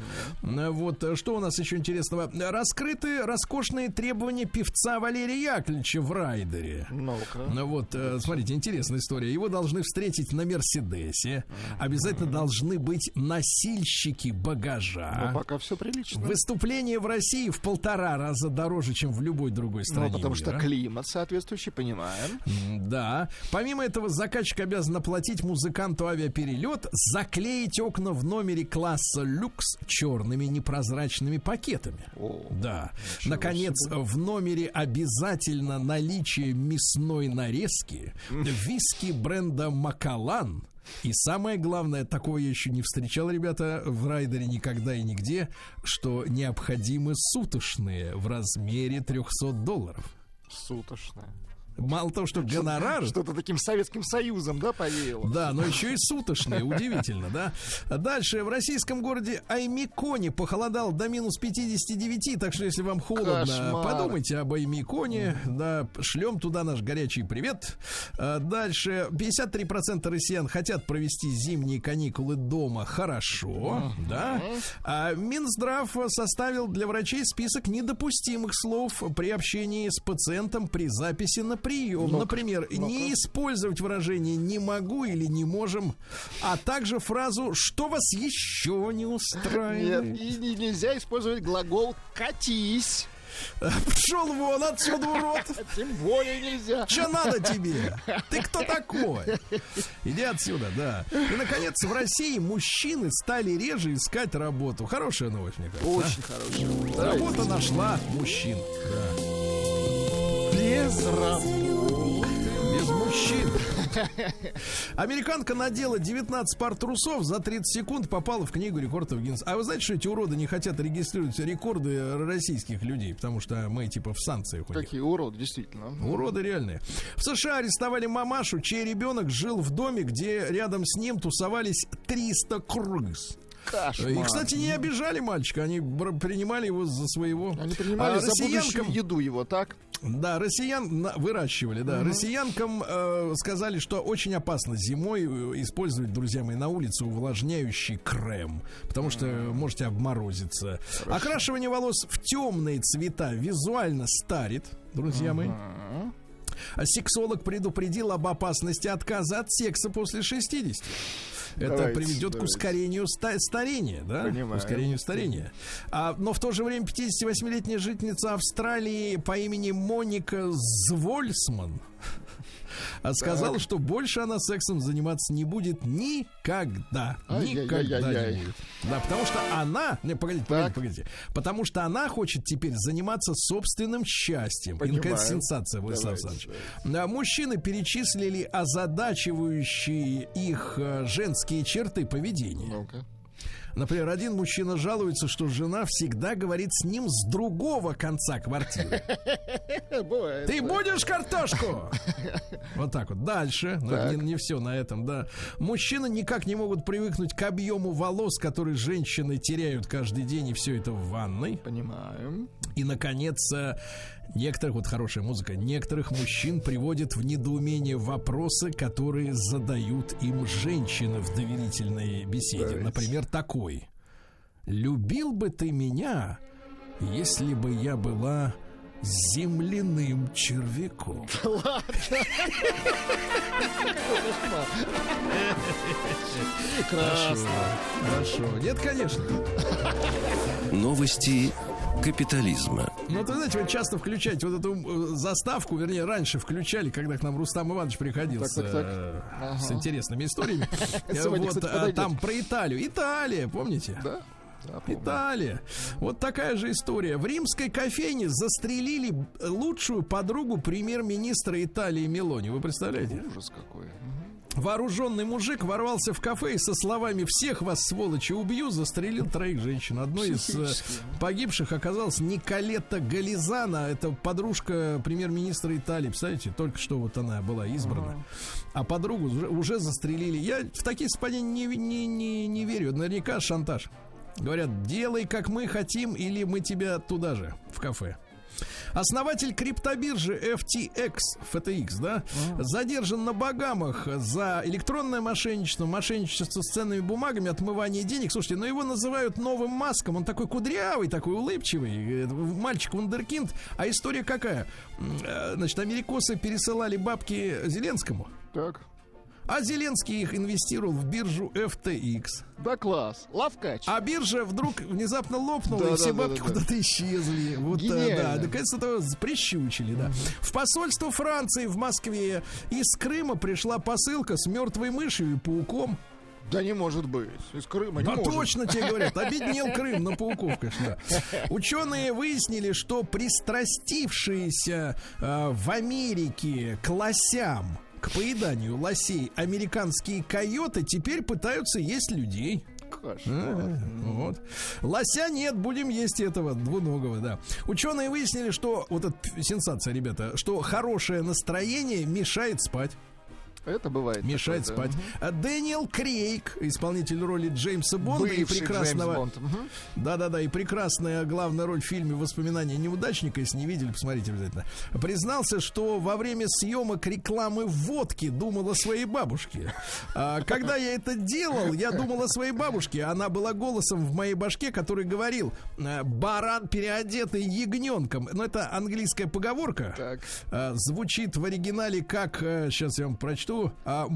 Э, Вот, э, что у нас еще интересного? Раскрыты роскошные требования певца Валерия Яковлевича в райдере. Ну-ка. Ну вот, э, смотрите, интересная история. Его должны встретить на Мерседесе. Обязательно должны быть носильщики багажа. Ну, пока все прилично. Выступление в России в полтора раза дороже, чем в любой другой стране Ну, потому что мира. климат соответствующий, понимаем. Да. Помимо этого, заказчик обязан оплатить музыканту авиаперелет, заклеить окна в номере класса люкс черными непрозрачными пакетами. О, Да. Наконец, в номере обязательно наличие мясной нарезки, виски бренда Макалан. И самое главное, такое я еще не встречал, ребята, в райдере никогда и нигде, что необходимы суточные в размере 300 долларов. Суточная. Мало того, что гонорар... Что-то таким Советским Союзом, да, повеяло? Да, но еще и суточные, удивительно, да. Дальше, в российском городе Аймиконе похолодал до минус 59, так что если вам холодно, Кошмар. подумайте об Аймиконе, да, шлем туда наш горячий привет. А, Дальше, 53% россиян хотят провести зимние каникулы дома хорошо, да. А Минздрав составил для врачей список недопустимых слов при общении с пациентом при записи на прием. Ну-ка, Например, не использовать выражение «не могу» или «не можем», а также фразу «что вас еще не Нет, устраивает». и не- нельзя использовать глагол «катись». Пшел вон отсюда, урод! Тем более нельзя. Че надо тебе? Ты кто такой? Иди отсюда, да. И, наконец, в России мужчины стали реже искать работу. Хорошая новость, мне кажется. Очень да? Работа нашла мужчин. Да. Без работы. Без мужчин. Американка надела 19 пар трусов за 30 секунд, попала в книгу рекордов Гиннесса. А вы знаете, что эти уроды не хотят регистрировать рекорды российских людей? Потому что мы типа в санкциях у них. Какие уроды, действительно. Уроды реальные. В США арестовали мамашу, чей ребенок жил в доме, где рядом с ним тусовались 300 крыс. Кошмар. И, кстати, не обижали мальчика, они принимали его за своего. Они принимали А за будущую россиянкам- еду его, так? Да, россиян выращивали, да. Россиянкам э, сказали, что очень опасно зимой э, использовать, друзья мои, на улице увлажняющий крем, потому что можете обморозиться. Окрашивание волос в темные цвета визуально старит, друзья мои. А сексолог предупредил об опасности отказа от секса после 60. Это Давайте, приведет к давайте. ускорению ста- старения, да? Понимаю. К ускорению старения. А, но в то же время 58-летняя жительница Австралии по имени Моника Звольсман сказала, что больше она сексом заниматься не будет никогда. Никогда не Ай-яй-яй-яй. будет. Да, потому что она... Не, погодите, погодите, погодите. Потому что она хочет теперь заниматься собственным счастьем. Понимаю. сенсация, Владислав Давайте, Александрович. Мужчины перечислили озадачивающие их э, женские черты поведения. Ну-ка. Например, один мужчина жалуется, что жена всегда говорит с ним с другого конца квартиры. Бывает. Ты будешь картошку? Вот так вот. Дальше. Но Так. не, все на этом, да. Мужчины никак не могут привыкнуть к объему волос, которые женщины теряют каждый день, и все это в ванной. Понимаем. И, наконец, э, некоторых, вот хорошая музыка, некоторых мужчин приводят в недоумение вопросы, которые задают им женщины в доверительной беседе. Например, такой. «Любил бы ты меня, если бы я была земляным червяком?» Прекрасно. Хорошо. Нет, конечно. Новости капитализма. Ну, ты знаете, вы часто включаете вот эту э, заставку, вернее, раньше включали, когда к нам Рустам Иванович приходил Так, с, так, так. э, Ага. с интересными историями. Э, Вот, подойдет. там про Италию. Италия, помните? Да? Италия. Вот такая же история. В римской кофейне застрелили лучшую подругу премьер-министра Италии Мелони. Вы представляете? Ужас какой. Вооруженный мужик ворвался в кафе и со словами «Всех вас, сволочи, убью!» застрелил троих женщин. Одной из э, погибших оказалась Николета Гализана. Это подружка премьер-министра Италии. Представляете, только что вот она была избрана. А подругу уже, уже застрелили. Я в такие совпадения не, не, не, не верю. Наверняка шантаж. Говорят, делай как мы хотим, или мы тебя туда же, в кафе. Основатель криптобиржи FTX, FTX, да, задержан на Багамах за электронное мошенничество, мошенничество с ценными бумагами, отмывание денег. Слушайте, но его называют новым маском. Он такой кудрявый, такой улыбчивый, э, мальчик вундеркинд. А история какая? Э, Значит, америкосы пересылали бабки Зеленскому. Так. А Зеленский их инвестировал в биржу FTX. Да класс. Лавкач. А биржа вдруг внезапно лопнула, Да, и все да, бабки да, да. куда-то исчезли. Вот, э, Гениально. да, наконец-то прищучили, да. В посольство Франции в Москве из Крыма пришла посылка с мертвой мышью и пауком. Да не может быть. Из Крыма не Да может. точно тебе говорят, обеднел Крым на пауков, конечно. Ученые выяснили, что пристрастившиеся э, в Америке к лосям, к поеданию лосей американские койоты теперь пытаются есть людей. А, Вот. Лося нет, будем есть этого двуногого, да. Ученые выяснили, что вот это сенсация, ребята, что хорошее настроение мешает спать. Это бывает. Мешает такое, да. спать. А Дэниел Крейг, исполнитель роли Джеймса Бонда и Бывший прекрасного. Джеймс Бонд. Да-да-да, и прекрасная главная роль в фильме «Воспоминания неудачника», если не видели, посмотрите обязательно, признался, что во время съемок рекламы водки думал о своей бабушке. А, когда я это делал, я думал о своей бабушке. Она была голосом в моей башке, который говорил э, «баран, переодетый ягненком». Но это английская поговорка. Так. А, звучит в оригинале как, сейчас я вам прочту, а,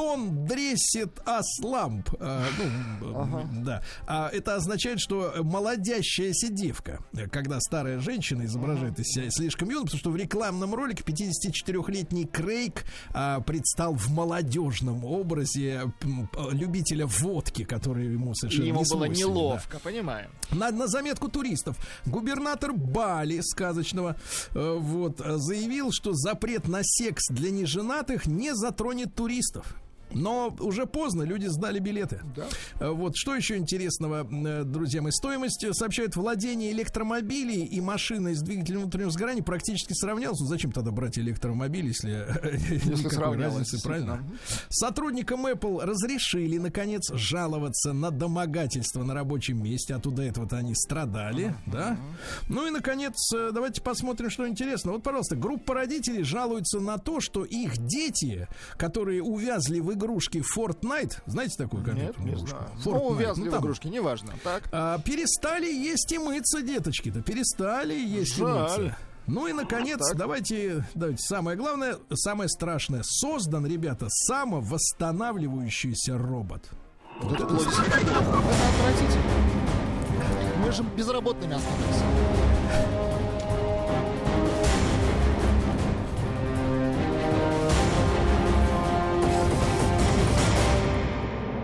мутон дрессит асламп. А, ну, да. А, это означает, что молодящаяся девка, э, когда старая женщина изображает из себя слишком юным, потому что в рекламном ролике 54-летний Крейг а, предстал в молодежном образе п- любителя водки, который ему совершенно ему не было свойственен, да. неловко, понимаем. На, на заметку туристов. Губернатор Бали сказочного э, вот э, заявил, что запрет на секс для неженатых не затронет туристов. Но уже поздно, люди сдали билеты. Да. Э, Вот что еще интересного, э, друзья мои, стоимость э, сообщают владение электромобилей и машиной с двигателем внутреннего сгорания практически сравнялся. Ну, зачем тогда брать электромобиль, если, сравнялось, разницы, правильно? Сотрудникам Apple разрешили, наконец, жаловаться на домогательство на рабочем месте, а туда этого-то они страдали, да? Ну и, наконец, давайте посмотрим, что интересно. Вот, пожалуйста, группа родителей жалуется на то, что их дети, которые увязли в игрушке Fortnite, знаете такую Нет, компьютерную не игрушку? знаю. Fortnite, Ну, увязли ну, в там, игрушке, неважно. Так. а, перестали есть и мыться, деточки-то, перестали есть и Жаль. мыться. Ну и, наконец, давайте, давайте, самое главное, самое страшное. Создан, ребята, самовосстанавливающийся робот. Вот это. Это отвратительно. Мы же безработными останемся.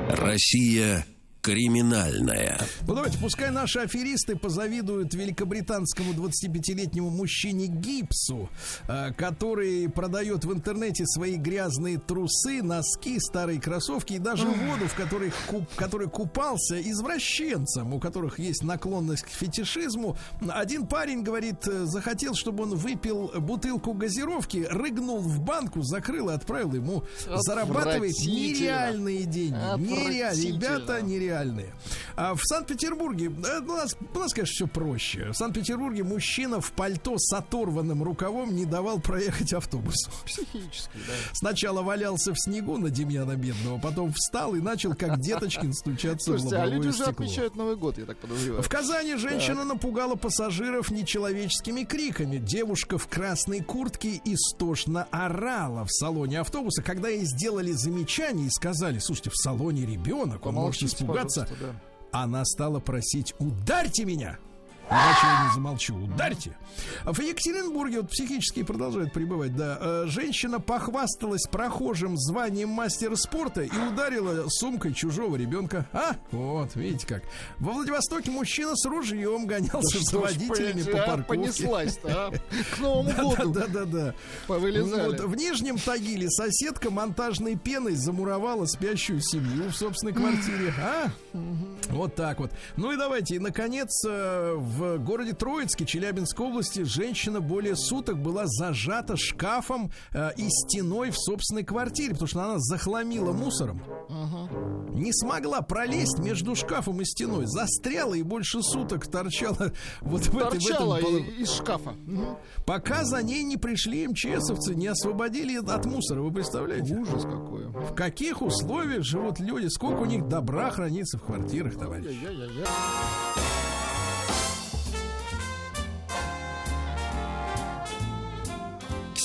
Россия криминальная. Ну давайте, пускай наши аферисты позавидуют великобританскому 25-летнему мужчине Гипсу, э, который продает в интернете свои грязные трусы, носки, старые кроссовки и даже воду, в которой, куп- который купался извращенцам, у которых есть наклонность к фетишизму. Один парень, говорит, э, захотел, чтобы он выпил бутылку газировки, рыгнул в банку, закрыл и отправил ему. Зарабатывает нереальные деньги. Отвратительно. Ребята, нереальные. А в Санкт-Петербурге, э, у нас, у нас, конечно, все проще. В Санкт-Петербурге мужчина в пальто с оторванным рукавом не давал проехать автобусу. Психически, да. Сначала валялся в снегу на Демьяна Бедного, потом встал и начал, как Деточкин, стучаться в Слушайте, а лобовое люди уже стекло. отмечают Новый год, я так подозреваю. В Казани женщина напугала пассажиров нечеловеческими криками. Девушка в красной куртке истошно орала в салоне автобуса, когда ей сделали замечание и сказали, слушайте, в салоне ребенок, он может испугаться. Пожалуйста, да. Она стала просить «Ударьте меня!» Иначе я не замолчу. Ударьте. В Екатеринбурге вот психически продолжает пребывать, да. э, Женщина похвасталась прохожим званием мастера спорта и ударила сумкой чужого ребенка. А? Вот, видите как. Во Владивостоке мужчина с ружьем гонялся Что ж, водителями по а, парковке. Понеслась-то, а? К Новому году Да, да, да. повылезали. Вот, в Нижнем Тагиле соседка монтажной пеной замуровала спящую семью в собственной квартире. А? Вот так вот. Ну и давайте, и, наконец, э, в городе Троицке, Челябинской области, женщина более суток была зажата шкафом э, и стеной в собственной квартире, потому что она захламила мусором. Не смогла пролезть между шкафом и стеной. Застряла и больше суток торчала вот в, этой, в Торчала этом и- из шкафа. Пока за ней не пришли МЧСовцы, не освободили от мусора, вы представляете? Ужас какой. В каких условиях живут люди, сколько у них добра хранится в квартирах, товарищи.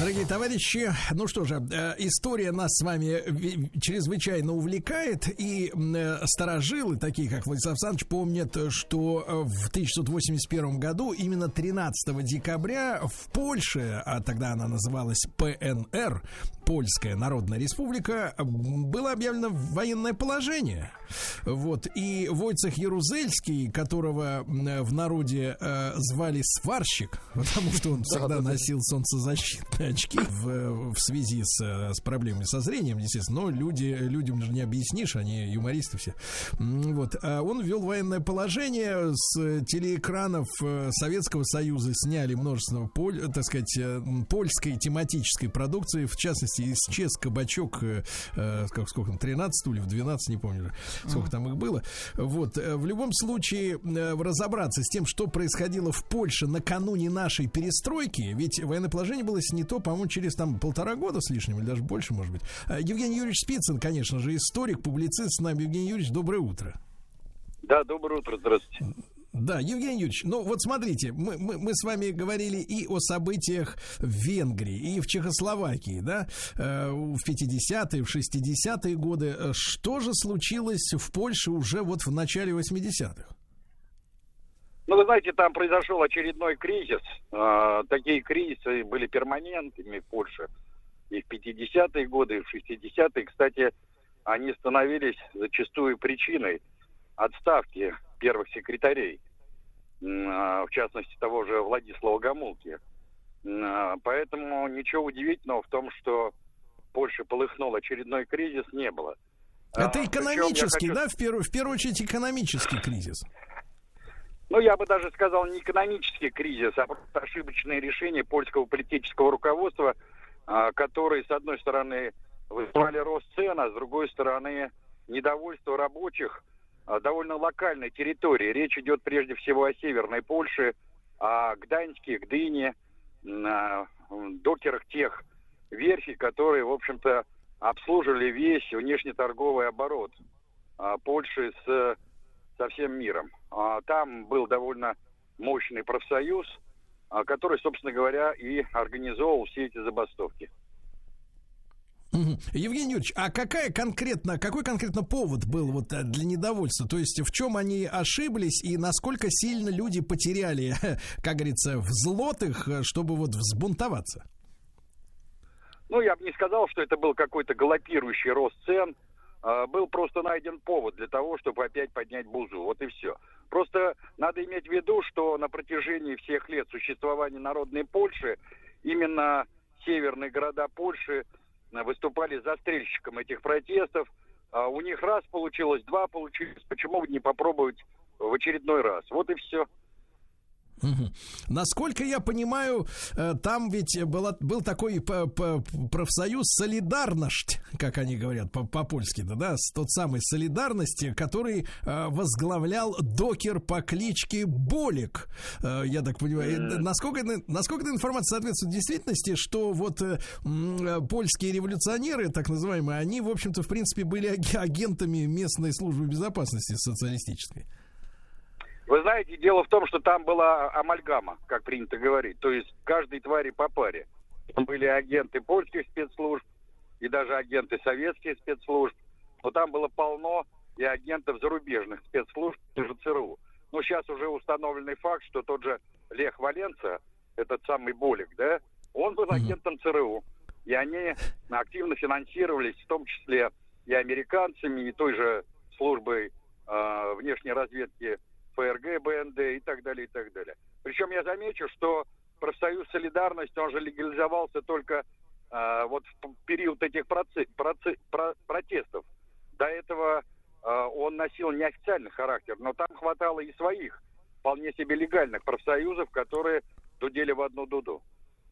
Дорогие товарищи, ну что же, э, история нас с вами чрезвычайно увлекает, и э, старожилы, такие как Владислав Александрович, помнят, что э, в 1981 году, именно 13 декабря, в Польше, а тогда она называлась ПНР, Польская Народная Республика, было объявлено военное положение. Вот, и Войцех Ярузельский, которого в народе э, звали сварщик, потому что он всегда носил солнцезащитные очки в, в связи с, э, с проблемами со зрением, естественно, но люди, людям же не объяснишь, они юмористы все. Вот, а он ввел военное положение, с телеэкранов э, Советского Союза сняли множество, поль, так сказать, э, польской тематической продукции, в частности, исчез кабачок, э, как, сколько там, 13 стульев, 12, не помню, сколько там их было. Вот, в любом случае, разобраться с тем, что происходило в Польше накануне нашей перестройки, ведь военное положение было снято, по-моему, через там полтора года с лишним, или даже больше, может быть. А, Евгений Юрьевич Спицын, конечно же, историк, публицист с нами. Евгений Юрьевич, доброе утро. Да, доброе утро, здравствуйте. Да, Евгений Юрьевич, ну вот смотрите, мы, мы, мы с вами говорили и о событиях в Венгрии, и в Чехословакии, да, э, в 50-е, в 60-е годы. Э, Что же случилось в Польше уже вот в начале 80-х? Ну, вы знаете, там произошел очередной кризис. А, такие кризисы были перманентными в Польше и в 50-е годы, и в 60-е. Кстати, они становились зачастую причиной отставки первых секретарей, а, в частности, того же Владислава Гамулки. А, Поэтому ничего удивительного в том, что в Польше полыхнул очередной кризис, не было. Это причем экономический, хочу- да, в первую, в первую очередь экономический кризис. Ну, я бы даже сказал, не экономический кризис, а просто ошибочное решение польского политического руководства, а, которые, с одной стороны, вызывали рост цен, а с другой стороны, недовольство рабочих а, довольно локальной территории. Речь идет прежде всего о Северной Польше, о Гданьске, Гдыне, а, докерах тех верфей, которые, в общем-то, обслуживали весь внешнеторговый оборот Польши с со всем миром. А, Там был довольно мощный профсоюз, а, который, собственно говоря, и организовывал все эти забастовки. Евгений Юрьевич, а какая конкретно, какой конкретно повод был вот э, для недовольства? То есть в чем они ошиблись и насколько сильно люди потеряли, как говорится, в злотых, э, чтобы вот взбунтоваться? Ну, я бы не сказал, что это был какой-то галопирующий рост цен. А, Был просто найден повод для того, чтобы опять поднять бузу. Вот и все. Просто надо иметь в виду, что на протяжении всех лет существования народной Польши именно северные города Польши а, выступали застрельщиком этих протестов. А У них раз получилось, два получилось. Почему бы не попробовать в очередной раз? Вот и все. Мгм. Насколько я понимаю, э, там ведь была, был такой профсоюз «Солидарность», как они говорят по- по-польски, да, да, тот самый «Солидарности», который э, возглавлял докер по кличке Болик. Э, Я так понимаю, насколько, насколько эта информация соответствует действительности, что вот польские революционеры, так называемые, они, в общем-то, в принципе, были агентами местной службы безопасности социалистической? Вы знаете, дело в том, что там была амальгама, как принято говорить. То есть каждой твари по паре. Там были агенты польских спецслужб и даже агенты советских спецслужб. Но там было полно и агентов зарубежных спецслужб, даже ЦРУ. Но сейчас уже установленный факт, что тот же Лех Валенца, этот самый Болик, да, он был агентом ЦРУ. И они активно финансировались, в том числе и американцами, и той же службой э, внешней разведки ФРГ, БНД и так далее, и так далее. Причем я замечу, что профсоюз «Солидарность», он же легализовался только э, вот в период этих проце- проце- про- протестов. До этого э, он носил неофициальный характер, но там хватало и своих, вполне себе легальных профсоюзов, которые дудели в одну дуду.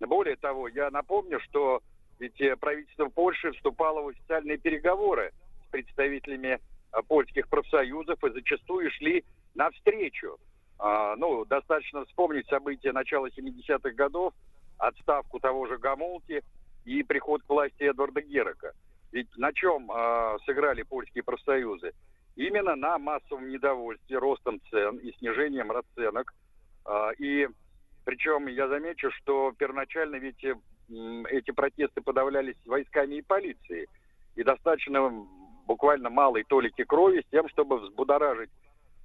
Более того, я напомню, что ведь э, правительство Польши вступало в официальные переговоры с представителями э, польских профсоюзов и зачастую шли навстречу. А, ну, достаточно вспомнить события начала 70-х годов, отставку того же Гамулки и приход к власти Эдварда Герека. Ведь на чем а, сыграли польские профсоюзы? именно на массовом недовольстве ростом цен и снижением расценок. А, И причем я замечу, что первоначально ведь эти протесты подавлялись войсками и полицией. И достаточно буквально малой толики крови с тем, чтобы взбудоражить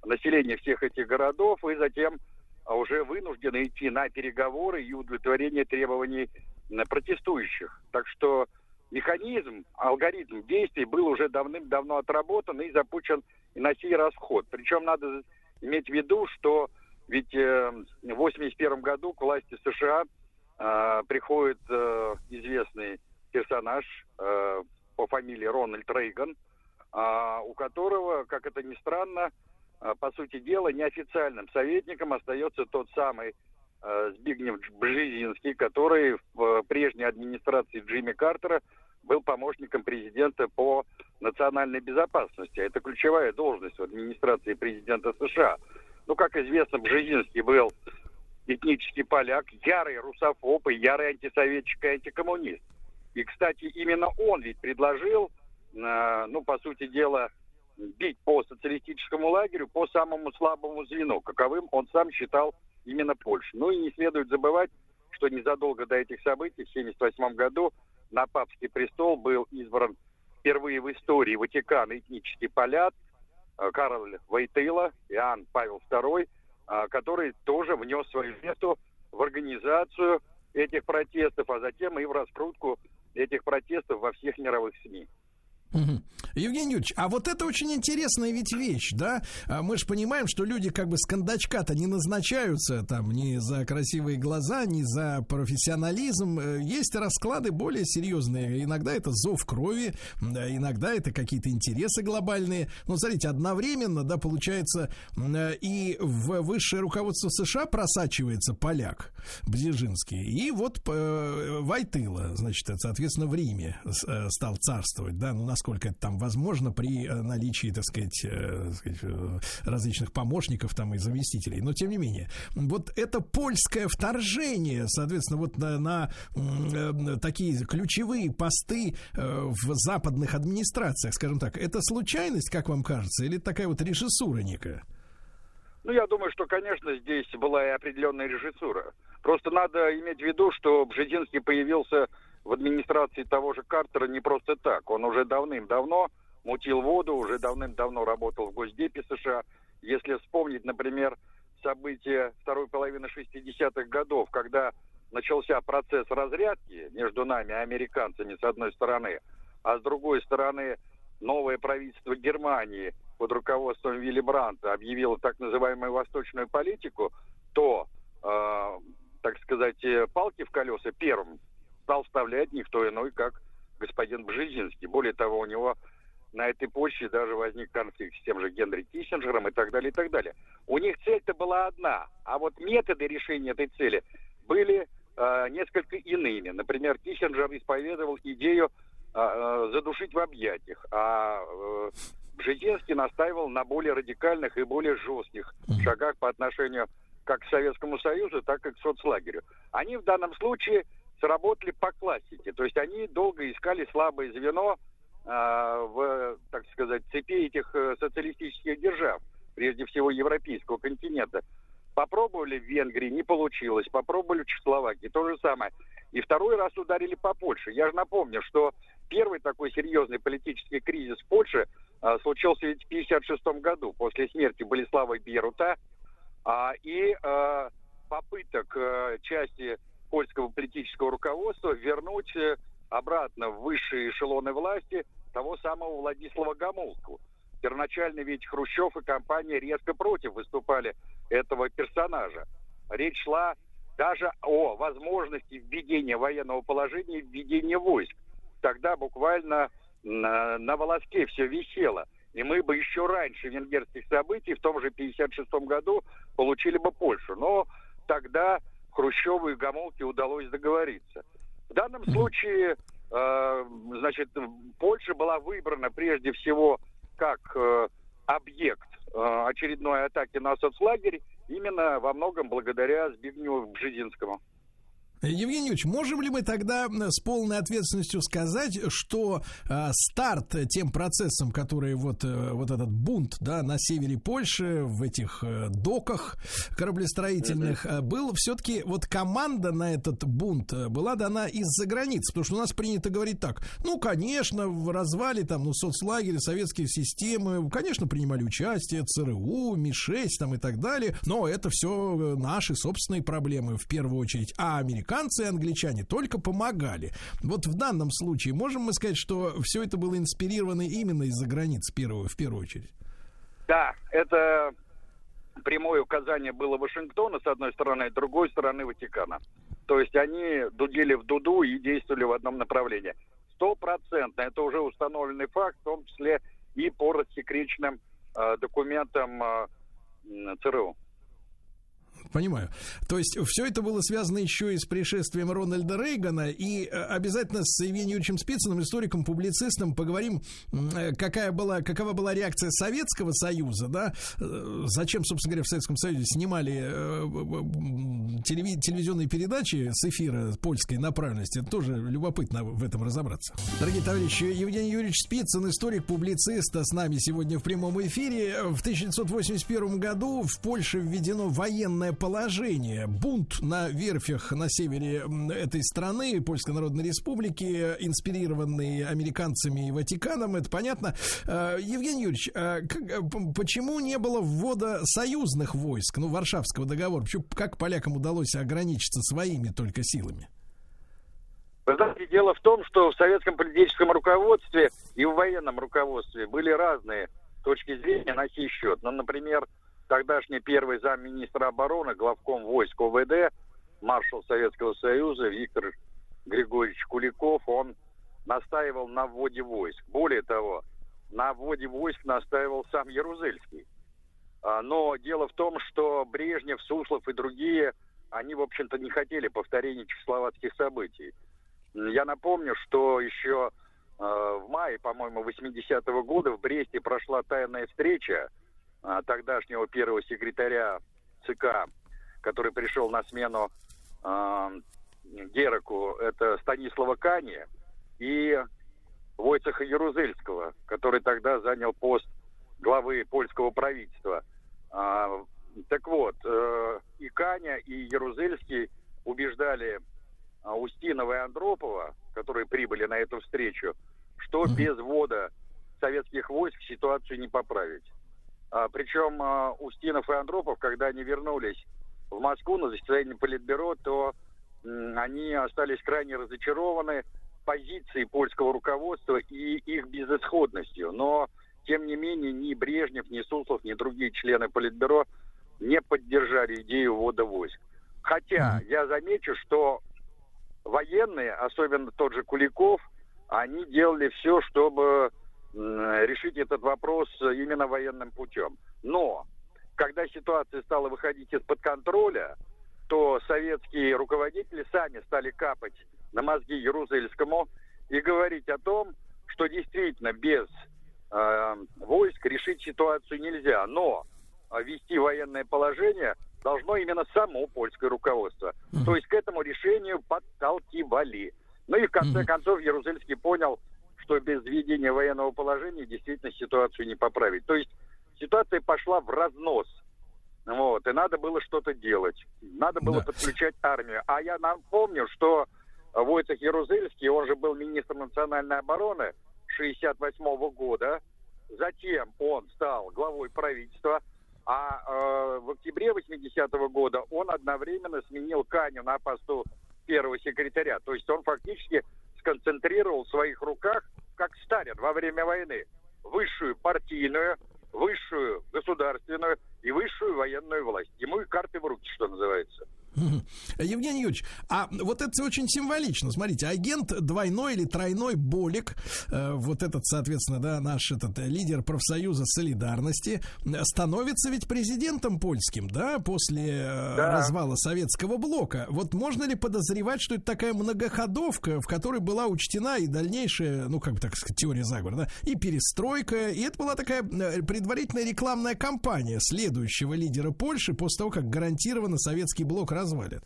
население всех этих городов и затем а, уже вынуждены идти на переговоры и удовлетворение требований протестующих. Так что механизм, алгоритм действий был уже давным-давно отработан и запущен и на сей расход. Причем надо иметь в виду, что ведь э, в 81 году к власти США э, приходит э, известный персонаж э, по фамилии Рональд Рейган, а, у которого, как это ни странно, по сути дела, неофициальным советником остается тот самый э, Збигнев Бжезинский, который в э, прежней администрации Джимми Картера был помощником президента по национальной безопасности. Это ключевая должность в администрации президента США. Ну, как известно, Бжезинский был этнический поляк, ярый русофоб и ярый антисоветчик и антикоммунист. И, кстати, именно он ведь предложил, ну, по сути дела, бить по социалистическому лагерю по самому слабому звену, каковым он сам считал именно Польшу. Ну и не следует забывать, что незадолго до этих событий, в 1978 году, на папский престол был избран впервые в истории Ватикана этнический поляк э, Карл Войтыла, Иоанн Павел II, э, который тоже внес свою вето в организацию этих протестов, а затем и в раскрутку этих протестов во всех мировых СМИ. Евгений Юрьевич, а вот это очень интересная ведь вещь, да? А Мы же понимаем, что люди как бы с кондачка-то не назначаются там ни за красивые глаза, ни за профессионализм. Э, Есть расклады более серьезные. Иногда это зов крови, да, иногда это какие-то интересы глобальные. Ну, смотрите, одновременно, да, получается, э, и в высшее руководство США просачивается поляк Бзежинский, и вот э, Войтыла, значит, соответственно, в Риме э, стал царствовать, да, ну, насколько это там возможно при э, наличии, так сказать, э, э, различных помощников там и заместителей, но тем не менее. Вот это польское вторжение, соответственно, вот на, на, такие ключевые посты в западных администрациях, скажем так, это случайность, как вам кажется, или такая вот режиссура некая? Ну, я думаю, что, конечно, здесь была и определенная режиссура. Просто надо иметь в виду, что Бжезинский появился в администрации того же Картера не просто так. Он уже давным-давно мутил воду, уже давным-давно работал в Госдепе США. Если вспомнить, например, события второй половины 60-х годов, когда начался процесс разрядки между нами, американцами, с одной стороны, а с другой стороны, новое правительство Германии под руководством Вилли Бранта объявило так называемую восточную политику, то, э, так сказать, э, палки в колеса первым стал вставлять никто иной, как господин Бжезинский. Более того, у него на этой почве даже возник конфликт с тем же Генри Киссинджером и так далее, и так далее. У них цель-то была одна, а вот методы решения этой цели были э, несколько иными. Например, Киссинджер исповедовал идею э, э, задушить в объятиях, а э, Бжезинский настаивал на более радикальных и более жестких шагах по отношению как к Советскому Союзу, так и к соцлагерю. Они в данном случае сработали по классике, то есть они долго искали слабое звено э, в, так сказать, цепи этих э, социалистических держав, прежде всего европейского континента. Попробовали в Венгрии, не получилось. Попробовали в Чехословакии, то же самое. И второй раз ударили по Польше. Я же напомню, что первый такой серьезный политический кризис в Польше а, случился ведь в 1956 году, после смерти Болеслава Бьерута. А, и а, попыток а, части польского политического руководства вернуть э, обратно в высшие эшелоны власти того самого Владислава Гомулку. Первоначально ведь Хрущев и компания резко против выступали этого персонажа. Речь шла даже о возможности введения военного положения, введения войск. Тогда буквально на, на волоске все висело. И мы бы еще раньше венгерских событий, в том же 56 году, получили бы Польшу. Но тогда Хрущеву и Гомолке удалось договориться. В данном случае, э, значит, Польша была выбрана прежде всего как э, объект э, очередной атаки на соцлагерь именно во многом благодаря Збигневу Бжезинскому. Евгений Юрьевич, можем ли мы тогда с полной ответственностью сказать, что э, старт тем процессом, который вот, э, вот этот бунт да, на севере Польши, в этих э, доках кораблестроительных, э, был все-таки вот команда на этот бунт э, была дана из-за границы, потому что у нас принято говорить так, ну, конечно, в развале там, ну, соцлагеря, советские системы, конечно, принимали участие ЦРУ, МИ-6 там и так далее, но это все наши собственные проблемы в первую очередь, а американцы и англичане только помогали. Вот в данном случае можем мы сказать, что все это было инспирировано именно из-за границ первую, в первую очередь? Да, это прямое указание было Вашингтона, с одной стороны, с другой стороны Ватикана. То есть они дудели в дуду и действовали в одном направлении. Стопроцентно, это уже установленный факт, в том числе и по рассекреченным э, документам э, ЦРУ. Понимаю. То есть все это было связано еще и с пришествием Рональда Рейгана. И э, обязательно с Евгением Юрьевичем Спицыным, историком, публицистом, поговорим, э, какая была, какова была реакция Советского Союза, да? Э, Зачем, собственно говоря, в Советском Союзе снимали телевизионные передачи с эфира польской направленности. Тоже любопытно в этом разобраться. Дорогие товарищи, Евгений Юрьевич Спицын, историк, публицист, с нами сегодня в прямом эфире. В 1981 году в Польше введено военное положение. Бунт на верфях на севере этой страны, Польской Народной Республики, инспирированный американцами и Ватиканом, это понятно. Э, Евгений Юрьевич, э, э, почему не было ввода союзных войск, ну, Варшавского договора? Почему, как полякам удалось ограничиться своими только силами? Вы знаете, дело в том, что в советском политическом руководстве и в военном руководстве были разные точки зрения на сей счет. Ну, например, тогдашний первый замминистра обороны, главком войск ОВД, маршал Советского Союза Виктор Григорьевич Куликов, он настаивал на вводе войск. Более того, на вводе войск настаивал сам Ярузельский. А, Но дело в том, что Брежнев, Суслов и другие, они, в общем-то, не хотели повторения чехословацких событий. Я напомню, что еще э, в мае, по-моему, 80-го года в Бресте прошла тайная встреча э, тогдашнего первого секретаря ЦК, который пришел на смену э, Гераку, это Станислава Кани, и Войцеха Ярузельского, который тогда занял пост главы польского правительства. А, так вот, э, и Каня, и Ярузельский убеждали а, Устинова и Андропова, которые прибыли на эту встречу, что без ввода советских войск ситуацию не поправить. А, причем а, Устинов и Андропов, когда они вернулись в Москву на заседание Политбюро, то они остались крайне разочарованы позицией польского руководства и их безысходностью. Но, тем не менее, ни Брежнев, ни Суслов, ни другие члены Политбюро не поддержали идею ввода войск. Хотя я замечу, что военные, особенно тот же Куликов, они делали все, чтобы решить этот вопрос именно военным путем. Но, когда ситуация стала выходить из-под контроля, то советские руководители сами стали капать на мозги Ярузельскому и говорить о том, что действительно без э, войск решить ситуацию нельзя, но э, ввести военное положение должно именно само польское руководство. То есть к этому решению подталкивали. Ну и в конце концов Ярузельский понял, что без введения военного положения действительно ситуацию не поправить. То есть ситуация пошла в разнос. Вот, и надо было что-то делать. Надо было Да. подключать армию. А я напомню, что Войцех Ярузельский, он же был министром национальной обороны 68 года. Затем он стал главой правительства. А э, в октябре 80-го года он одновременно сменил Каню на посту первого секретаря. То есть он фактически сконцентрировал в своих руках, как Сталин во время войны, высшую партийную, высшую государственную и высшую военную власть. Ему и карты в руки, что называется. Евгений Юрьевич, а вот это очень символично. Смотрите, агент двойной или тройной Болик, э, вот этот, соответственно, да, наш этот э, лидер профсоюза солидарности, становится ведь президентом польским, да, после э, Да. развала советского блока. Вот можно ли подозревать, что это такая многоходовка, в которой была учтена и дальнейшая, ну, как бы так сказать, теория заговора, да, и перестройка, и это была такая предварительная рекламная кампания следующего лидера Польши после того, как гарантированно советский блок развалит.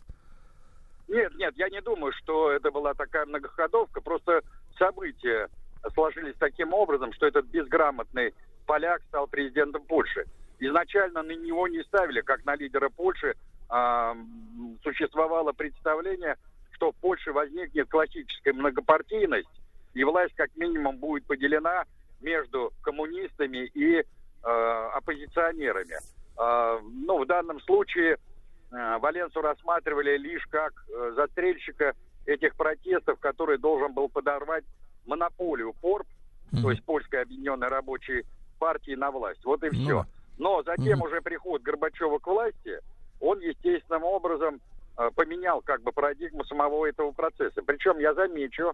Нет, нет, я не думаю, что это была такая многоходовка. Просто события сложились таким образом, что этот безграмотный поляк стал президентом Польши. Изначально на него не ставили, как на лидера Польши. М, существовало представление, что в Польше возникнет классическая многопартийность, и власть как минимум будет поделена между коммунистами и э, оппозиционерами. Э, ну, в данном случае э, Валенсу рассматривали лишь как э, застрельщика этих протестов, который должен был подорвать монополию ПОРП, то есть Польской объединенной рабочей партии на власть. Вот и все. Но затем уже приход Горбачева к власти, он естественным образом э, поменял как бы парадигму самого этого процесса. Причем я замечу,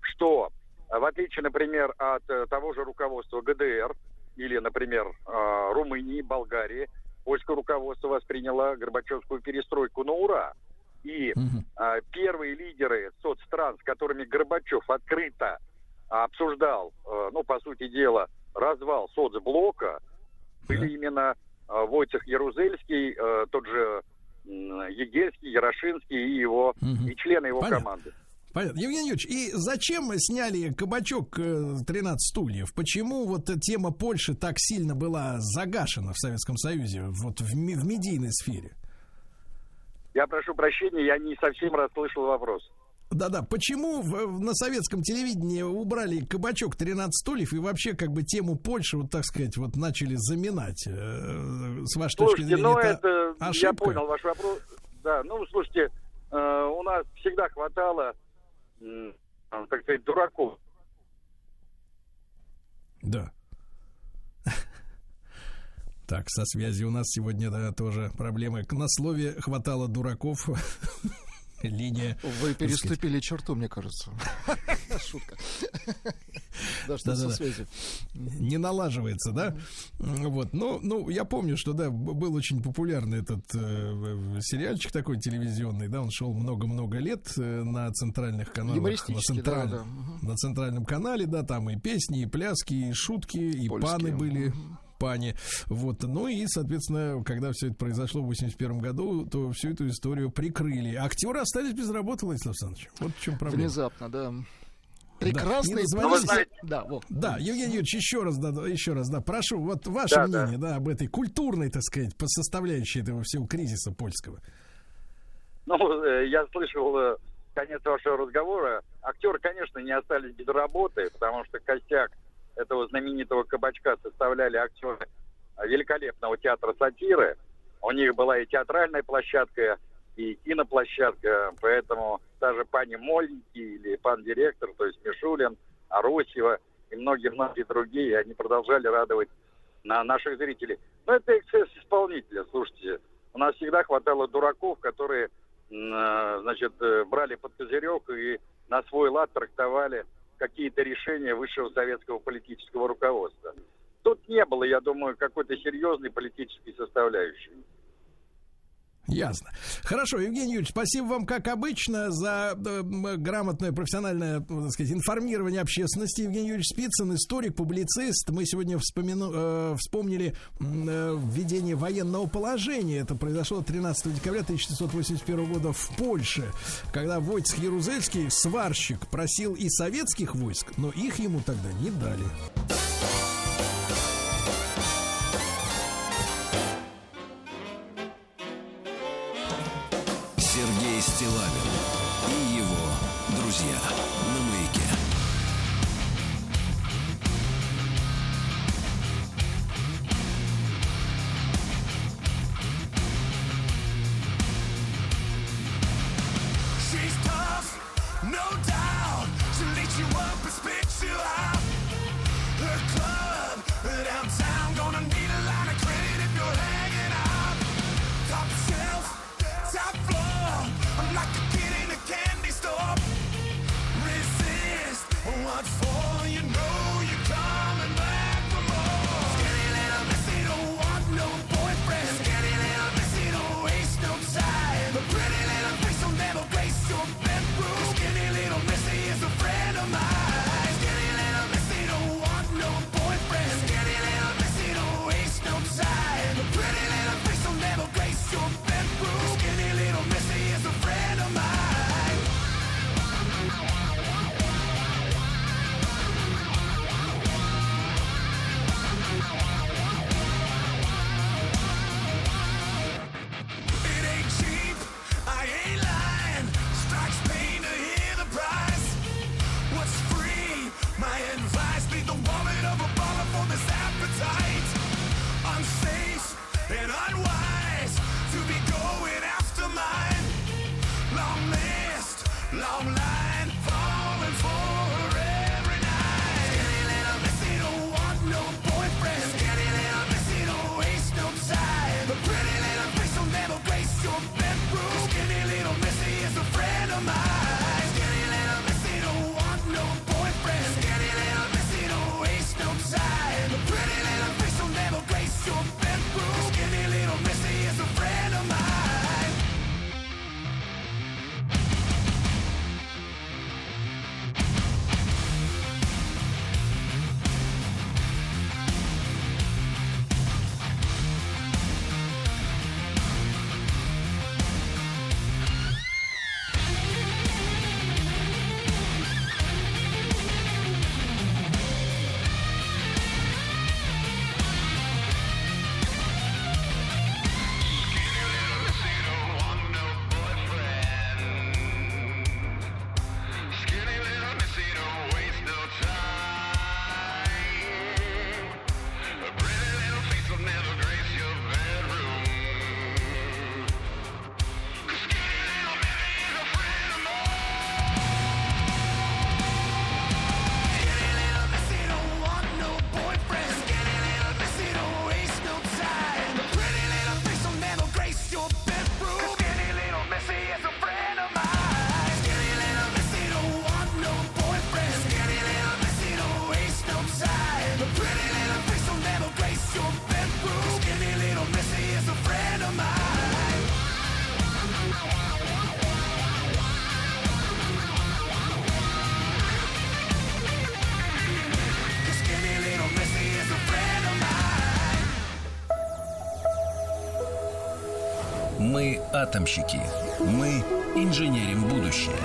что э, в отличие, например, от э, того же руководства ГДР или, например, э, Румынии, Болгарии, польское руководство восприняло Горбачевскую перестройку на ура. И э, первые лидеры соцстран, с которыми Горбачев открыто обсуждал, э, ну, по сути дела, развал соцблока, были именно э, Войцех Ярузельский, э, тот же Егельский, Ярошинский и его, и члены его Понятно. команды. Понятно. Евгений Юрьевич, и зачем сняли кабачок э, 13 стульев? Почему вот тема Польши так сильно была загашена в Советском Союзе, вот в, ми- в медийной сфере? Я прошу прощения, я не совсем расслышал вопрос. Да-да, почему в- на советском телевидении убрали кабачок 13 стульев и вообще как бы тему Польши, вот так сказать, вот начали заминать? Э, С вашей точки Слушайте, зрения, ну это, это, я ошибка? понял ваш вопрос. Да, ну слушайте, э, у нас всегда хватало, э, так сказать, дураков. Да. Так, со связью у нас сегодня да, тоже проблемы. На слове хватало дураков. Линия. Вы переступили черту, мне кажется. Шутка. Да, что со связью. Не налаживается, да? Вот. Ну, ну, я помню, что да, был очень популярный этот э, сериальчик такой телевизионный, да, он шел много-много лет э, на центральных каналах. На, центральном- канале, да, там и песни, и пляски, и шутки, и паны были. Пани. Вот. Ну и, соответственно, когда все это произошло в 81 году, то всю эту историю прикрыли. Актеры остались без работы, Владислав Александрович. Вот в чем проблема. Внезапно, да. Прекрасный. Не вы знаете- Да, вот. Да, Евгений Юрьевич, еще раз, да, да, еще раз, да, прошу, вот ваше Да, да. мнение, да. об этой культурной, так сказать, по составляющей этого всего кризиса польского. Ну, э, я слышал э, конец вашего разговора. Актеры, конечно, не остались без работы, потому что костяк этого знаменитого кабачка составляли актеры э, великолепного театра сатиры. У них была и театральная площадка, и киноплощадка, поэтому даже пани Мольники или пан директор, то есть Мишулин, Аросьева и многие-многие другие, они продолжали радовать на наших зрителей. Но это эксцесс исполнителя, слушайте. У нас всегда хватало дураков, которые, э, значит, э, брали под козырек и на свой лад трактовали какие-то решения высшего советского политического руководства. Тут не было, я думаю, какой-то серьезной политической составляющей. Ясно. Хорошо, Евгений Юрьевич, спасибо вам, как обычно, за э, грамотное профессиональное, э, так сказать, информирование общественности. Евгений Юрьевич Спицын, историк, публицист. Мы сегодня вспомину, э, вспомнили э, введение военного положения. Это произошло 13 декабря 1981 года в Польше, когда Войцех Ярузельский, сварщик, просил и советских войск, но их ему тогда не дали. Атомщики. Мы инженерим будущее.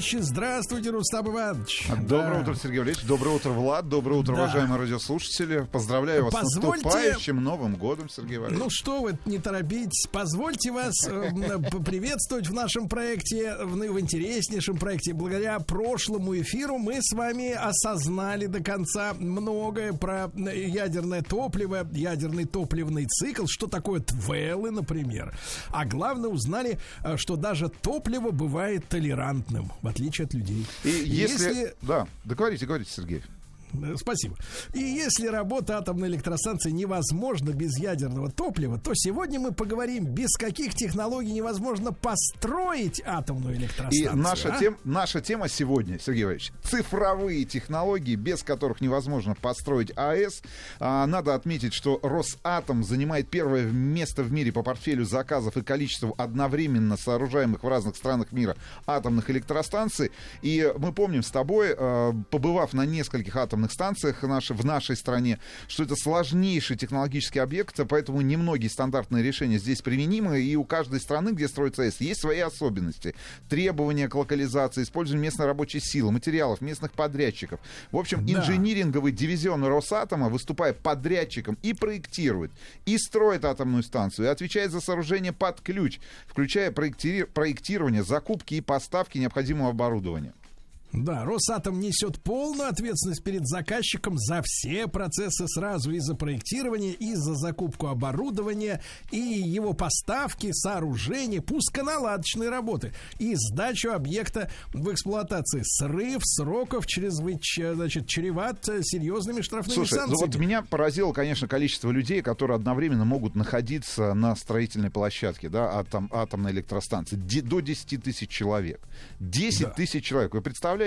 Товарищи. Здравствуйте, Рустам Иванович. Доброе Да. утро, Сергей Валерьевич. Доброе утр, Влад. Доброе утро, Да. уважаемые радиослушатели. Поздравляю вас Позвольте- с наступающим Новым годом, Сергей Валерьевич. Ну что вы, не торопитесь. Позвольте вас э, поприветствовать в нашем проекте, в, ну, в интереснейшем проекте. Благодаря прошлому эфиру мы с вами осознали до конца многое про ядерное топливо, ядерный топливный цикл, что такое твелы, например. А главное, узнали, э, что даже топливо бывает толерантным, в отличие от людей. И если... Если- Да, договорите, говорите, Сергей. Э, Спасибо. И если работа атомной электростанции невозможна без ядерного топлива, то сегодня мы поговорим, без каких технологий невозможно построить атомную И электростанцию. наша, а? тем, наша тема сегодня, Сергей Валерьевич, цифровые технологии, без которых невозможно построить АЭС. А, надо отметить, что Росатом занимает первое место в мире по портфелю заказов и количеству одновременно сооружаемых в разных странах мира атомных электростанций. И мы помним с тобой, э, побывав на нескольких атомных станциях наши, в нашей стране, что это сложнейший технологический объект, поэтому немногие стандартные решения здесь применимы, и у каждой страны, где строится АЭС, есть свои особенности. Требования к локализации, использование местной рабочей силы, материалов, местных подрядчиков. В общем, Да. инжиниринговый дивизион Росатома, выступая подрядчиком, и проектирует, и строит атомную станцию, и отвечает за сооружение под ключ, включая проектири- проектирование, закупки и поставки необходимого оборудования. Да, Росатом несет полную ответственность перед заказчиком за все процессы сразу и за проектирование, и за закупку оборудования, и его поставки, сооружения, пусконаладочные работы, и сдачу объекта в эксплуатации. Срыв сроков чрезвычайно, значит, чреват серьезными штрафными Слушай, ну санкциями. вот меня поразило, конечно, количество людей, которые одновременно могут находиться на строительной площадке, да, атом, атомной электростанции. Де- до 10 тысяч человек. 10 Да. тысяч человек. Вы представляете,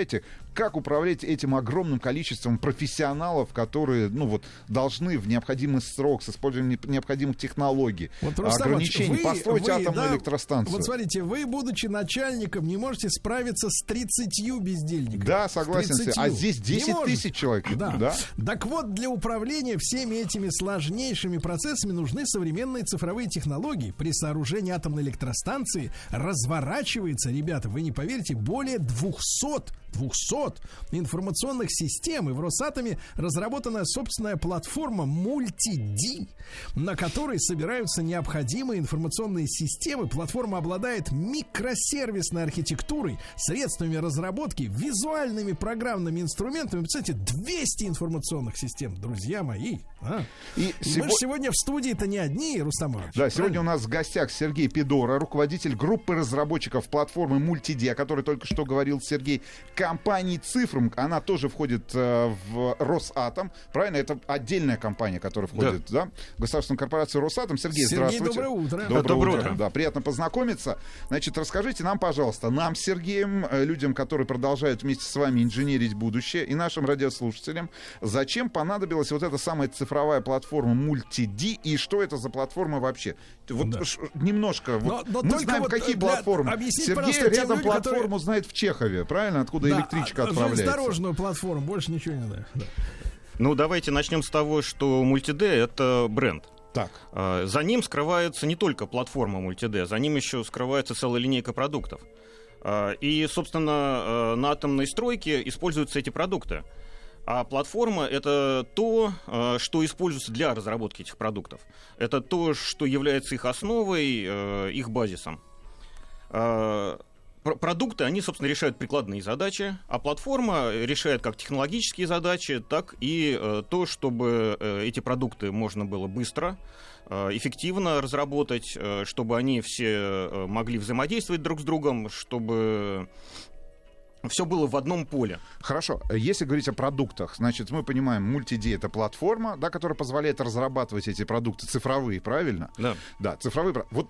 как управлять этим огромным количеством профессионалов, которые, ну вот, должны в необходимый срок с использованием не- необходимых технологий, Вот, ограничений вы- построить вы, атомную да, электростанцию. Вот смотрите, вы, будучи начальником, не можете справиться с 30 бездельниками. Да, согласен с этим. 30. А здесь Не 10 можете. тысяч человек. Да. Да. Так вот, для управления всеми этими сложнейшими процессами нужны современные цифровые технологии. При сооружении атомной электростанции разворачивается, ребята, вы не поверите, более 200 200 информационных систем. И в Росатоме разработана собственная платформа MultiD, на которой собираются необходимые информационные системы. Платформа обладает микросервисной архитектурой, средствами разработки, визуальными программными инструментами. Представляете, 200 информационных систем, друзья мои. а. И Мы сего- же сегодня в студии-то не одни, Рустам Иванович. Да, сегодня правильно? у нас в гостях Сергей Пидора, руководитель группы разработчиков платформы Multidia, о которой только что говорил Сергей, компании Цифрум. Она тоже входит э, в Росатом. Правильно? Это отдельная компания, которая входит да. в государственную корпорацию Росатом. Сергей, Сергей, здравствуйте. доброе утро. Доброе, Доброе утро. утро. Да, приятно познакомиться. Значит, расскажите нам, пожалуйста, нам, Сергеем, э, людям, которые продолжают вместе с вами инженерить будущее, и нашим радиослушателям, зачем понадобилась вот эта самая цифровая платформа Multid и что это за платформа вообще? Вот Да. ш- немножко. Но- вот но мы только знаем, вот какие для- платформы. объясните, Сергей рядом людям, платформу которые- знает в Чехове, правильно? Откуда Да, электричка а, отправляется. Железнодорожную платформу, больше ничего не надо. Да. Ну, давайте начнем с того, что Multid — это бренд. Так. А, За ним скрывается не только платформа Multid, за ним еще скрывается целая линейка продуктов. А, И, собственно, э, на атомной стройке используются эти продукты. А платформа — это то, э, что используется для разработки этих продуктов. Это то, что является их основой, э, их базисом. Пр- Продукты, они, собственно, решают прикладные задачи, а платформа решает как технологические задачи, так и э, то, чтобы э, эти продукты можно было быстро, э, эффективно разработать, э, чтобы они все э, могли взаимодействовать друг с другом, чтобы все было в одном поле. Хорошо, если говорить о продуктах, значит, мы понимаем, Multid это платформа, да, которая позволяет разрабатывать эти продукты цифровые, правильно? Да. Да, цифровые. Вот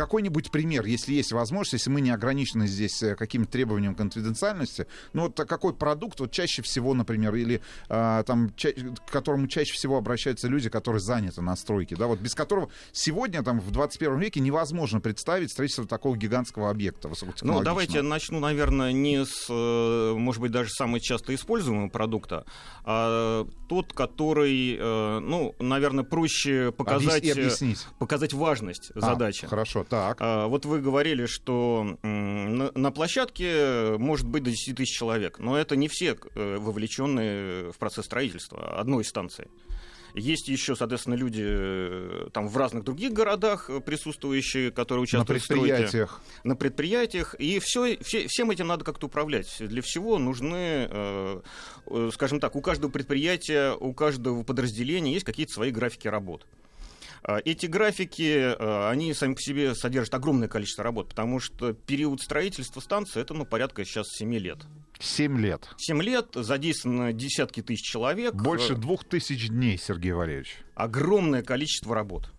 какой-нибудь пример, если есть возможность, если мы не ограничены здесь э, каким-то требованием конфиденциальности, ну вот а какой продукт вот чаще всего, например, или а, там ча- к которому чаще всего обращаются люди, которые заняты на стройке, да, вот без которого сегодня там в 21 веке невозможно представить строительство такого гигантского объекта Ну, давайте начну, наверное, не с, э, может быть, даже самого часто используемого продукта, а тот, который, э, ну, наверное, проще показать, Объяс- показать важность А, задачи. Хорошо, так. А, Вот вы говорили, что на, на площадке может быть до 10 тысяч человек, но это не все э, вовлеченные в процесс строительства одной станции. Есть еще, соответственно, люди э, там в разных других городах э, присутствующие, которые На участвуют в стройке предприятиях. на предприятиях, и все, все, всем этим надо как-то управлять. Для всего нужны, э, скажем так, у каждого предприятия, у каждого подразделения есть какие-то свои графики работ. А, Эти графики, э, они сами по себе содержат огромное количество работ, потому что период строительства станции это ну, порядка сейчас 7 лет. 7 лет. 7 лет, задействовано десятки тысяч человек. Больше Э, двух тысяч дней, Сергей Валерьевич. огромное количество работ.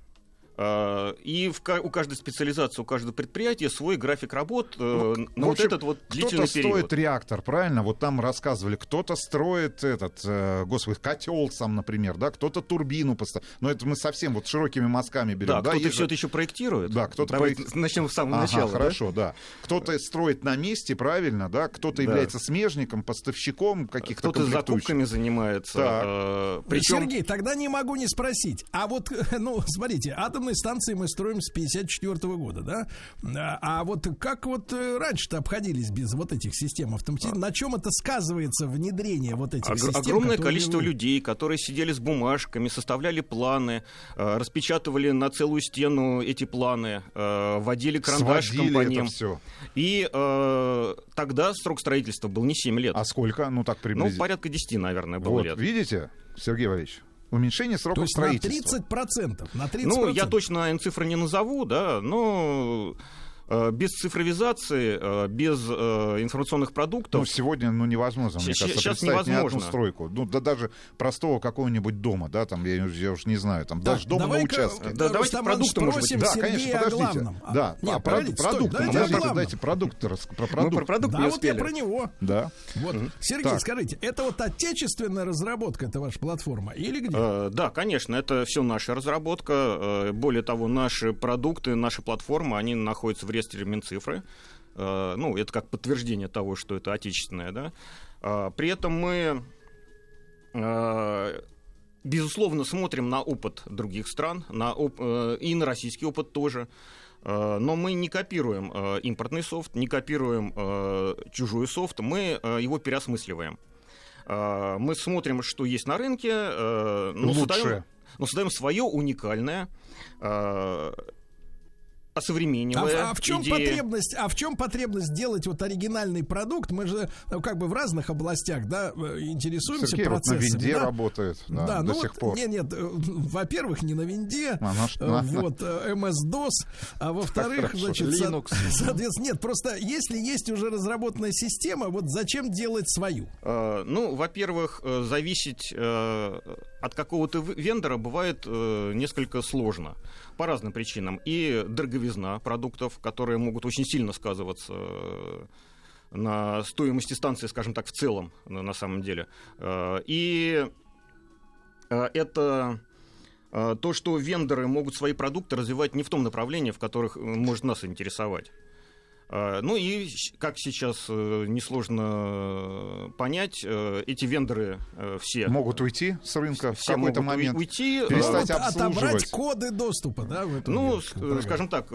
Э, И в у каждой специализации, у каждого предприятия свой график работ э, на Ну, В вот общем, этот вот Кто-то длительный строит период. реактор, правильно? Вот там рассказывали. Кто-то строит этот, э, господи, котел сам, например, да? Кто-то турбину поставит. Но это мы совсем вот широкими мазками берем. Да, да? кто-то все это еще проектирует. Да, кто-то проект- начнем с самого Ага, начала. да? хорошо, да. Кто-то строит на месте, правильно, да? Кто-то Да. является смежником, поставщиком каких-то Кто-то закупками занимается. Так. э, Причем Сергей, тогда не могу не спросить. А вот, ну, смотрите, атомные станции мы строим с 54 года, да? А, а вот как вот э, раньше-то обходились без вот этих систем автоматизации? На чем это сказывается внедрение вот этих Огр- систем? огромное количество вы- людей, которые сидели с бумажками, составляли планы, э, распечатывали на целую стену эти планы, э, водили карандашиком Сводили по это ним. всё. И э, тогда срок строительства был не 7 лет. А сколько? Ну, так ну, приблизительно. порядка 10, наверное, было Вот, лет. видите, Сергей Валерьевич, уменьшение То срока есть на строительства. 30%. На 30%. Ну, я точно цифры не назову, да, но без цифровизации, э, без э, информационных продуктов Ну, сегодня, ну, невозможно, мне кажется, щас представить ни одну невозможно. стройку. Ну, да даже простого какого-нибудь дома, да, там, я, я уж не знаю, там, Так, даже дома на участке. э, Да, давайте Рустам продукты, может быть. Да, Сергея конечно, о подождите. главном. А, Да, нет, а про- продукты, давайте о подождите, дайте продукты, рас- про Мы продукты. про продукт Да, не вот я успели. про него. Да. Вот. Сергей, Так. скажите, это вот отечественная разработка, это ваша платформа, или где? Э, Да, конечно, это все наша разработка. Э, Более того, наши продукты, наша платформа, они находятся в реестре Минцифры. Э, Ну, это как подтверждение того, что это отечественное, да. А, При этом мы э, безусловно смотрим на опыт других стран, на оп- э, и на российский опыт тоже. Э, Но мы не копируем э, импортный софт, не копируем э, чужой софт, мы э, его переосмысливаем. Э, Мы смотрим, что есть на рынке, э, но Лучшее. создаем, но создаем свое уникальное, э, осовременивая А, а в чем идеи. потребность? А в чем потребность делать вот оригинальный продукт? Мы же ну, как бы в разных областях, да, э, интересуемся Сергей вот на процессами. винде да? работает да, Да, до ну сих вот, пор. Нет, нет, э, во-первых, не на винде, А на что? э, вот, MS-DOS, а во-вторых, значит, со- Linux. соответственно, нет, просто если есть уже разработанная система, вот зачем делать свою? Э, Ну, во-первых, зависеть э, от какого-то вендора бывает э, несколько сложно по разным причинам. И дороговизна продуктов, которые могут очень сильно сказываться э, на стоимости станции, скажем так, в целом, на самом деле. Э, И э, это то, что вендоры могут свои продукты развивать не в том направлении, в которых может нас интересовать. Э, Ну и, как сейчас э, несложно э, понять, эти вендоры все... Могут уйти с рынка в какой-то момент. уйти, перестать Ну, вот отобрать обслуживать. коды доступа, да, в эту ну, скажем так,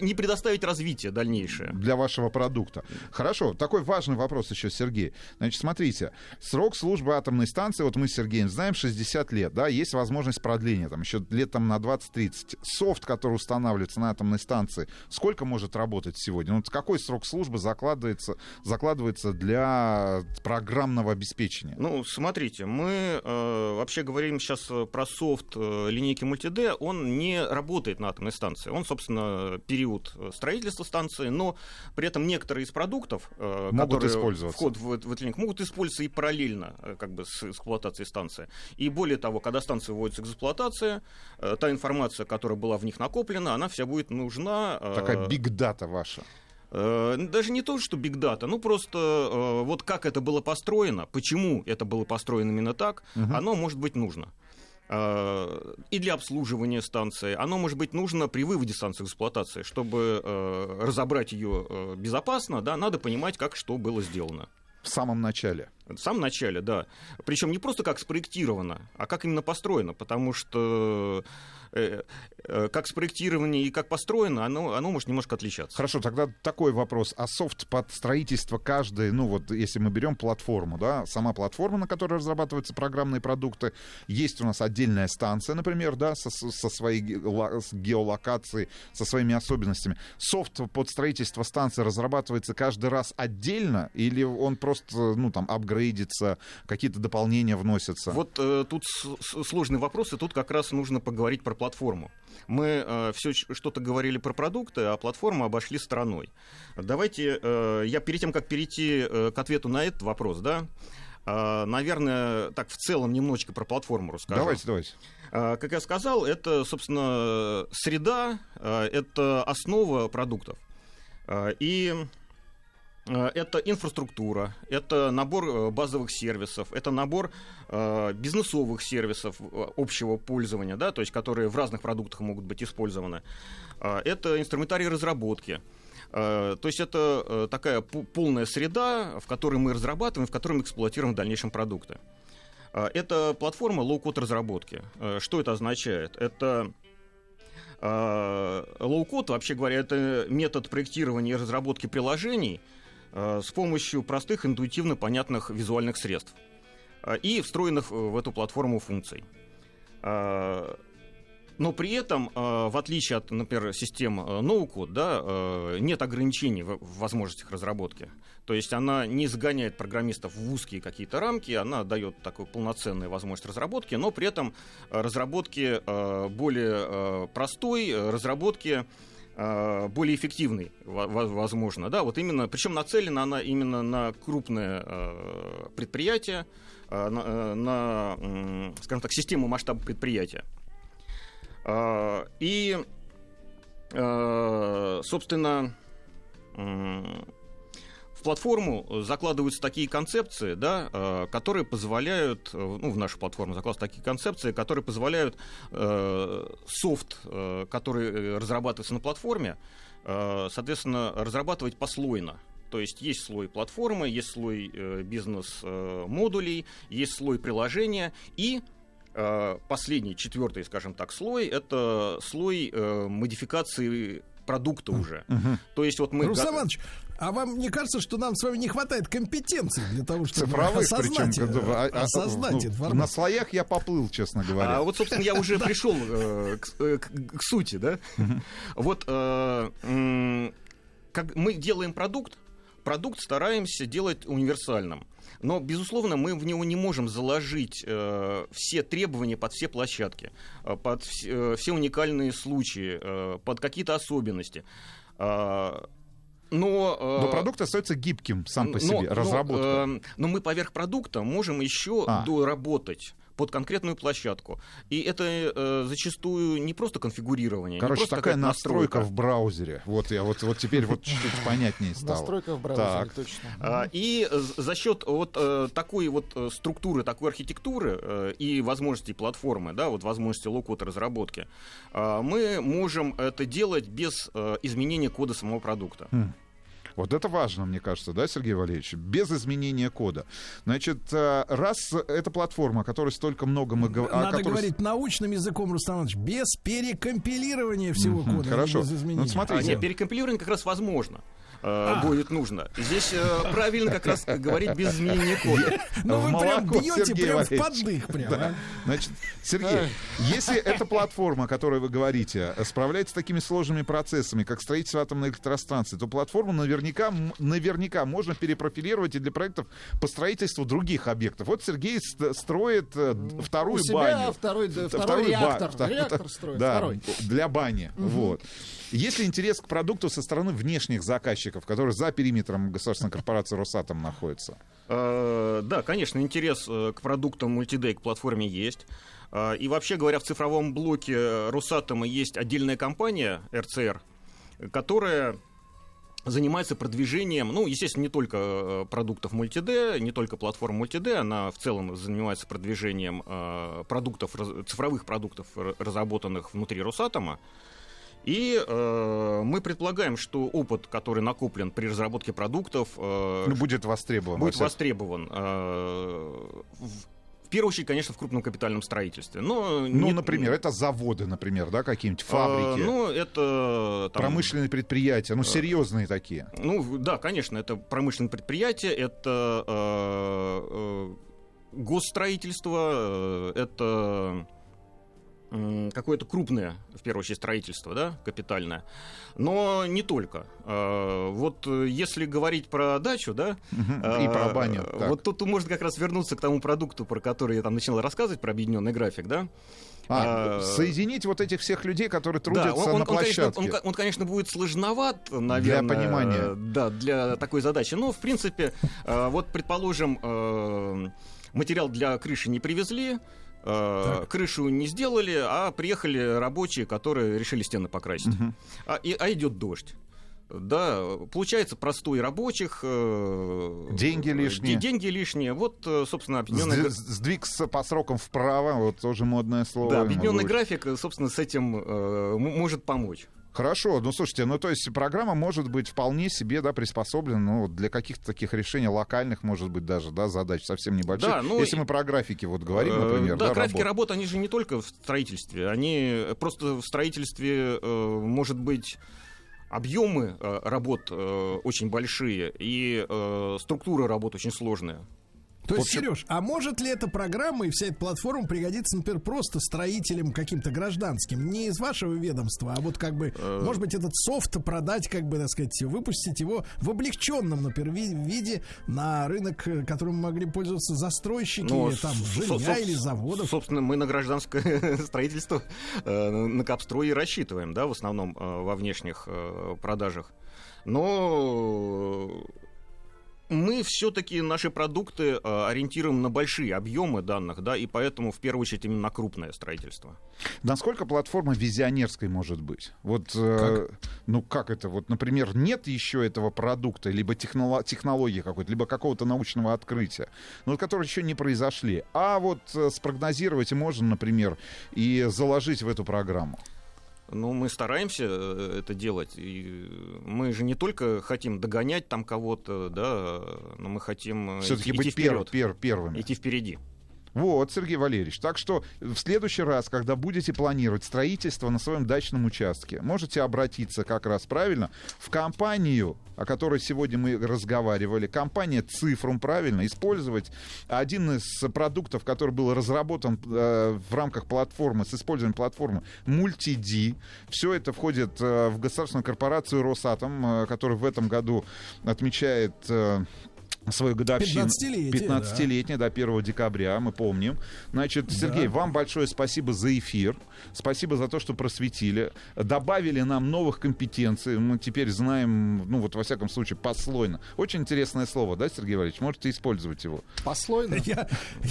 не предоставить развитие дальнейшее. для вашего продукта. Хорошо, такой важный вопрос еще, Сергей. Значит, смотрите, срок службы атомной станции, вот мы с Сергеем знаем, 60 лет, да, есть возможность продления, там, еще лет там на 20-30. Софт, который устанавливается на атомной станции, сколько может работать сегодня? Ну, вот какой срок службы закладывается, закладывается для программного обеспечения? Ну, смотрите, мы э, вообще говорим сейчас э, про софт э, линейки Multi-D, он не работает на атомной станции. Он, собственно, период э, строительства станции, но при этом некоторые из продуктов, э, Могут которые вход в, в линейку, могут использоваться и параллельно э, как бы с эксплуатацией станции. И более того, когда станция вводится к эксплуатации, э, та информация, которая была в них накоплена, она вся будет нужна. э, Такая биг-дата ваша. Э, Даже не то, что биг дата, ну просто э, вот как это было построено, почему это было построено именно так, оно может быть нужно. Э, И для обслуживания станции. Оно может быть нужно при выводе станции в эксплуатации. Чтобы э, разобрать ее безопасно, да, надо понимать, как что было сделано. В самом начале. В самом начале, да. Причем не просто как спроектировано, а как именно построено, потому что э, э, как спроектировано и как построено, оно, оно может немножко отличаться. Хорошо, тогда такой вопрос. А софт под строительство каждой, ну вот если мы берем платформу, да, сама платформа, на которой разрабатываются программные продукты, есть у нас отдельная станция, например, да, со, со своей геолокацией, со своими особенностями. Софт под строительство станции разрабатывается каждый раз отдельно или он просто, ну там, апгрейдится, какие-то дополнения вносятся? Вот э, тут сложный вопрос, и тут как раз нужно поговорить про платформу. Мы все что-то говорили про продукты, а платформу обошли стороной. Давайте, э, я перед тем, как перейти э, к ответу на этот вопрос, да, э, наверное, так в целом немножечко про платформу расскажу. Давайте, давайте. А, Как я сказал, это, собственно, среда, а, это основа продуктов. А, И это инфраструктура, это набор э, базовых сервисов, это набор э, бизнесовых сервисов э, общего пользования, да, то есть которые в разных продуктах могут быть использованы. Это инструментарий разработки. Э, То есть это э, такая полная среда, в которой мы разрабатываем, в которой мы эксплуатируем в дальнейшем продукты. Это платформа low-code разработки. Э, Что это означает? Это э, low-code, вообще говоря, это метод проектирования и разработки приложений э, с помощью простых, интуитивно понятных визуальных средств э, и встроенных в эту платформу функций. Э, Но при этом, э, в отличие от, например, систем э, no-code, да, э, нет ограничений в возможностях разработки. То есть она не загоняет программистов в узкие какие-то рамки, она дает такую полноценную возможность разработки, но при этом э, разработки э, более э, простой, э, разработки э, более эффективной, во- во- возможно, да, вот именно, причем нацелена она именно на крупное э, предприятие, э, на, э, на, скажем так, систему масштаба предприятия. И, э, собственно, в платформу закладываются такие концепции, да, э, которые позволяют, э, ну, в нашу платформу закладываются такие концепции, которые позволяют э, софт, э, который э, разрабатывается на платформе, э, соответственно, разрабатывать послойно. То есть есть слой платформы, есть слой э, бизнес-модулей, есть слой приложения и э, последний, четвертый, скажем так, слой, это слой э, модификации продукта уже. То есть вот мы... Руслан Иванович, а вам не кажется, что нам с вами не хватает компетенций для того, чтобы Цифровых, осознать, причем. э, а- а- осознать ну, информацию? На слоях я поплыл, честно говоря. А вот, собственно, я уже пришел э, к, э, к- сути, да? Вот как мы делаем продукт, продукт стараемся делать универсальным. Но, безусловно, мы в него не можем заложить э, все требования под все площадки, э, под вс- э, все уникальные случаи, э, под какие-то особенности. А, но, э, Но продукт остается гибким сам по но- себе, но, разработка. э, но мы поверх продукта можем еще А. доработать под конкретную площадку. И это э, зачастую не просто конфигурирование. Короче, просто такая настройка в браузере. Вот я вот, вот теперь вот чуть-чуть понятнее стало. Настройка в браузере, Так. точно. А, И э, за счет вот э, такой вот э, структуры, такой архитектуры э, и возможностей платформы, да, вот возможности low-code разработки, а, мы можем это делать без э, изменения кода самого продукта. М. Вот это важно, мне кажется, да, Сергей Валерьевич? Без изменения кода. Значит, э, раз эта платформа, о которой столько много мы говорим... Надо говорить научным языком, Руслан Иванович, без перекомпилирования всего Мгм, кода, хорошо. Ну, смотрите. А, нет, перекомпилирование как раз возможно. Э, А. будет нужно. Здесь э, правильно как раз говорить без изменения кода. Ну, вы прям бьете прям в поддых прям, Да. а. Значит, Сергей, если эта платформа, о которой вы говорите, справляется с такими сложными процессами, как строительство атомной электростанции, то платформу наверняка, наверняка можно перепрофилировать и для проектов по строительству других объектов. Вот Сергей ст- строит э, вторую У себя баню. второй, второй реактор. Реактор строит, да, второй. для бани. Вот. Есть ли интерес к продукту со стороны внешних заказчиков, которые за периметром государственной корпорации Росатом находятся? Э, Да, конечно, интерес э, к продуктам мультидей, к платформе есть. Э, И вообще говоря, в цифровом блоке Росатома есть отдельная компания РЦР, которая занимается продвижением, ну, естественно, не только продуктов мультиде, не только платформ мультиде, она в целом занимается продвижением продуктов, цифровых продуктов, разработанных внутри Росатома. И э, мы предполагаем, что опыт, который накоплен при разработке продуктов, э, Ну, будет востребован. будет востребован. э, в- В первую очередь, конечно, в крупном капитальном строительстве. Но Ну, не- например, это заводы, например, да, какие-нибудь э, фабрики, Ну, это... там, промышленные предприятия, ну, серьезные такие. Ну, да, конечно, это промышленное предприятие, это э, э, госстроительство, э, это какое-то крупное, в первую очередь, строительство, да, капитальное. Но не только. Э, Вот э, если говорить про дачу, да, э, И про баню. э, вот тут можно как раз вернуться к тому продукту, про который я там начал рассказывать, про объединенный график, да. А, э, соединить вот этих всех людей, которые Да, трудятся он, он- на он, конечно, площадке. он, ко- он, конечно, будет сложноват, наверное. понимания. э, Да, для такой задачи. Но, в принципе, вот, предположим, материал для крыши не привезли, э, крышу не сделали, а приехали рабочие, которые решили стены покрасить. А, и- а идет дождь. Да, получается простой рабочих. э, Деньги э, лишние. де- Деньги лишние. Вот, собственно, объединенный... Сдвиг по срокам вправо, вот тоже модное слово. Да, объединенный график, собственно, с этим может помочь. Хорошо, ну слушайте, ну то есть программа может быть вполне себе, да, приспособлена ну, для каких-то таких решений локальных, может быть, даже, да, задач совсем небольших. Да, ну Если мы про графики вот говорим, Э, например, да, да, графики работ. работы, они же не только в строительстве, они просто в строительстве, э, может быть, объемы э, работ очень большие и структура работ очень сложная. То есть, общем- Сереж, а может ли эта программа и вся эта платформа пригодиться, например, просто строителям каким-то гражданским, не из вашего ведомства, а вот как бы, Э. может быть, этот софт продать, как бы, так сказать, выпустить его в облегченном, например, ви- виде на рынок, э, которым могли пользоваться застройщики, Но, там, жилья или заводов. Собственно, мы на гражданское строительство, э, на Капстрой и рассчитываем, да, в основном во внешних продажах. Но мы все-таки наши продукты э, ориентируем на большие объемы данных, да, и поэтому в первую очередь именно на крупное строительство. Насколько платформа визионерской может быть? Вот, э, ну как это? Вот, например, нет еще этого продукта, либо техноло- технологии какой-то, либо какого-то научного открытия, но вот, которые еще не произошли. А вот э, спрогнозировать можно, например, и заложить в эту программу. Ну, мы стараемся э, это делать. И мы же не только хотим догонять там кого-то, да, но мы хотим э, Все-таки идти быть пер- вперед, пер- первыми. идти впереди. Вот, Сергей Валерьевич. Так что в следующий раз, когда будете планировать строительство на своем дачном участке, можете обратиться как раз правильно в компанию, о которой сегодня мы разговаривали, компания Цифрум, правильно, использовать один из продуктов, который был разработан э, в рамках платформы, с использованием платформы Multid. Все это входит э, в государственную корпорацию Росатом, э, которая в этом году отмечает э, свою годовщину. 15-летие, 15-летие, да. 1 декабря, мы помним. Значит, Сергей, вам большое спасибо за эфир. Спасибо за то, что просветили. Добавили нам новых компетенций. Мы теперь знаем, ну вот во всяком случае, послойно. Очень интересное слово, да, Сергей Валерьевич? Можете использовать его. Послойно? Я,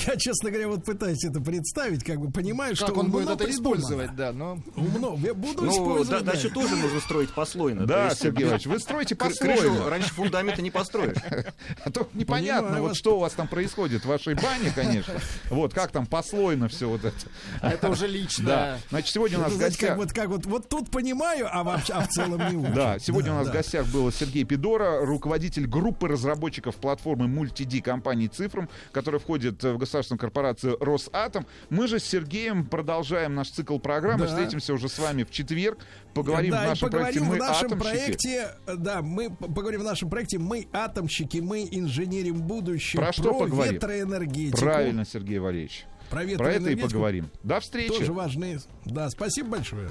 я, честно говоря, вот пытаюсь это представить, как бы понимаю, Как что он будет это придумано. использовать, да, но... Умно. Я буду Ну, использовать. да- дальше тоже нужно строить послойно. Да, есть, Сергей Валерьевич, вы строите послойно. Крышу раньше фундамента не построишь. А то непонятно, Понимаю вот вас. что у вас там происходит в вашей бане, конечно. Вот, как там послойно все вот это. Это уже Да. личное. Значит, сегодня у нас в гостях... вот, как вот, вот тут понимаю, а, вообще, а в целом не очень. Да, сегодня у нас да. в гостях был Сергей Пидора, руководитель группы разработчиков платформы Multid компании Цифрум, которая входит в государственную корпорацию Росатом. Мы же с Сергеем продолжаем наш цикл программы. Да. Встретимся уже с вами в четверг. Поговорим да, в нашем проекте поговорим «Мы в нашем атомщики». проекте, э, да, мы поговорим в нашем проекте «Мы атомщики», «Мы инженерим будущего», Про что поговорим? ветроэнергетику. Правильно, Сергей Валерьевич. Про Про это и поговорим. До встречи. Тоже важные. Да, спасибо большое.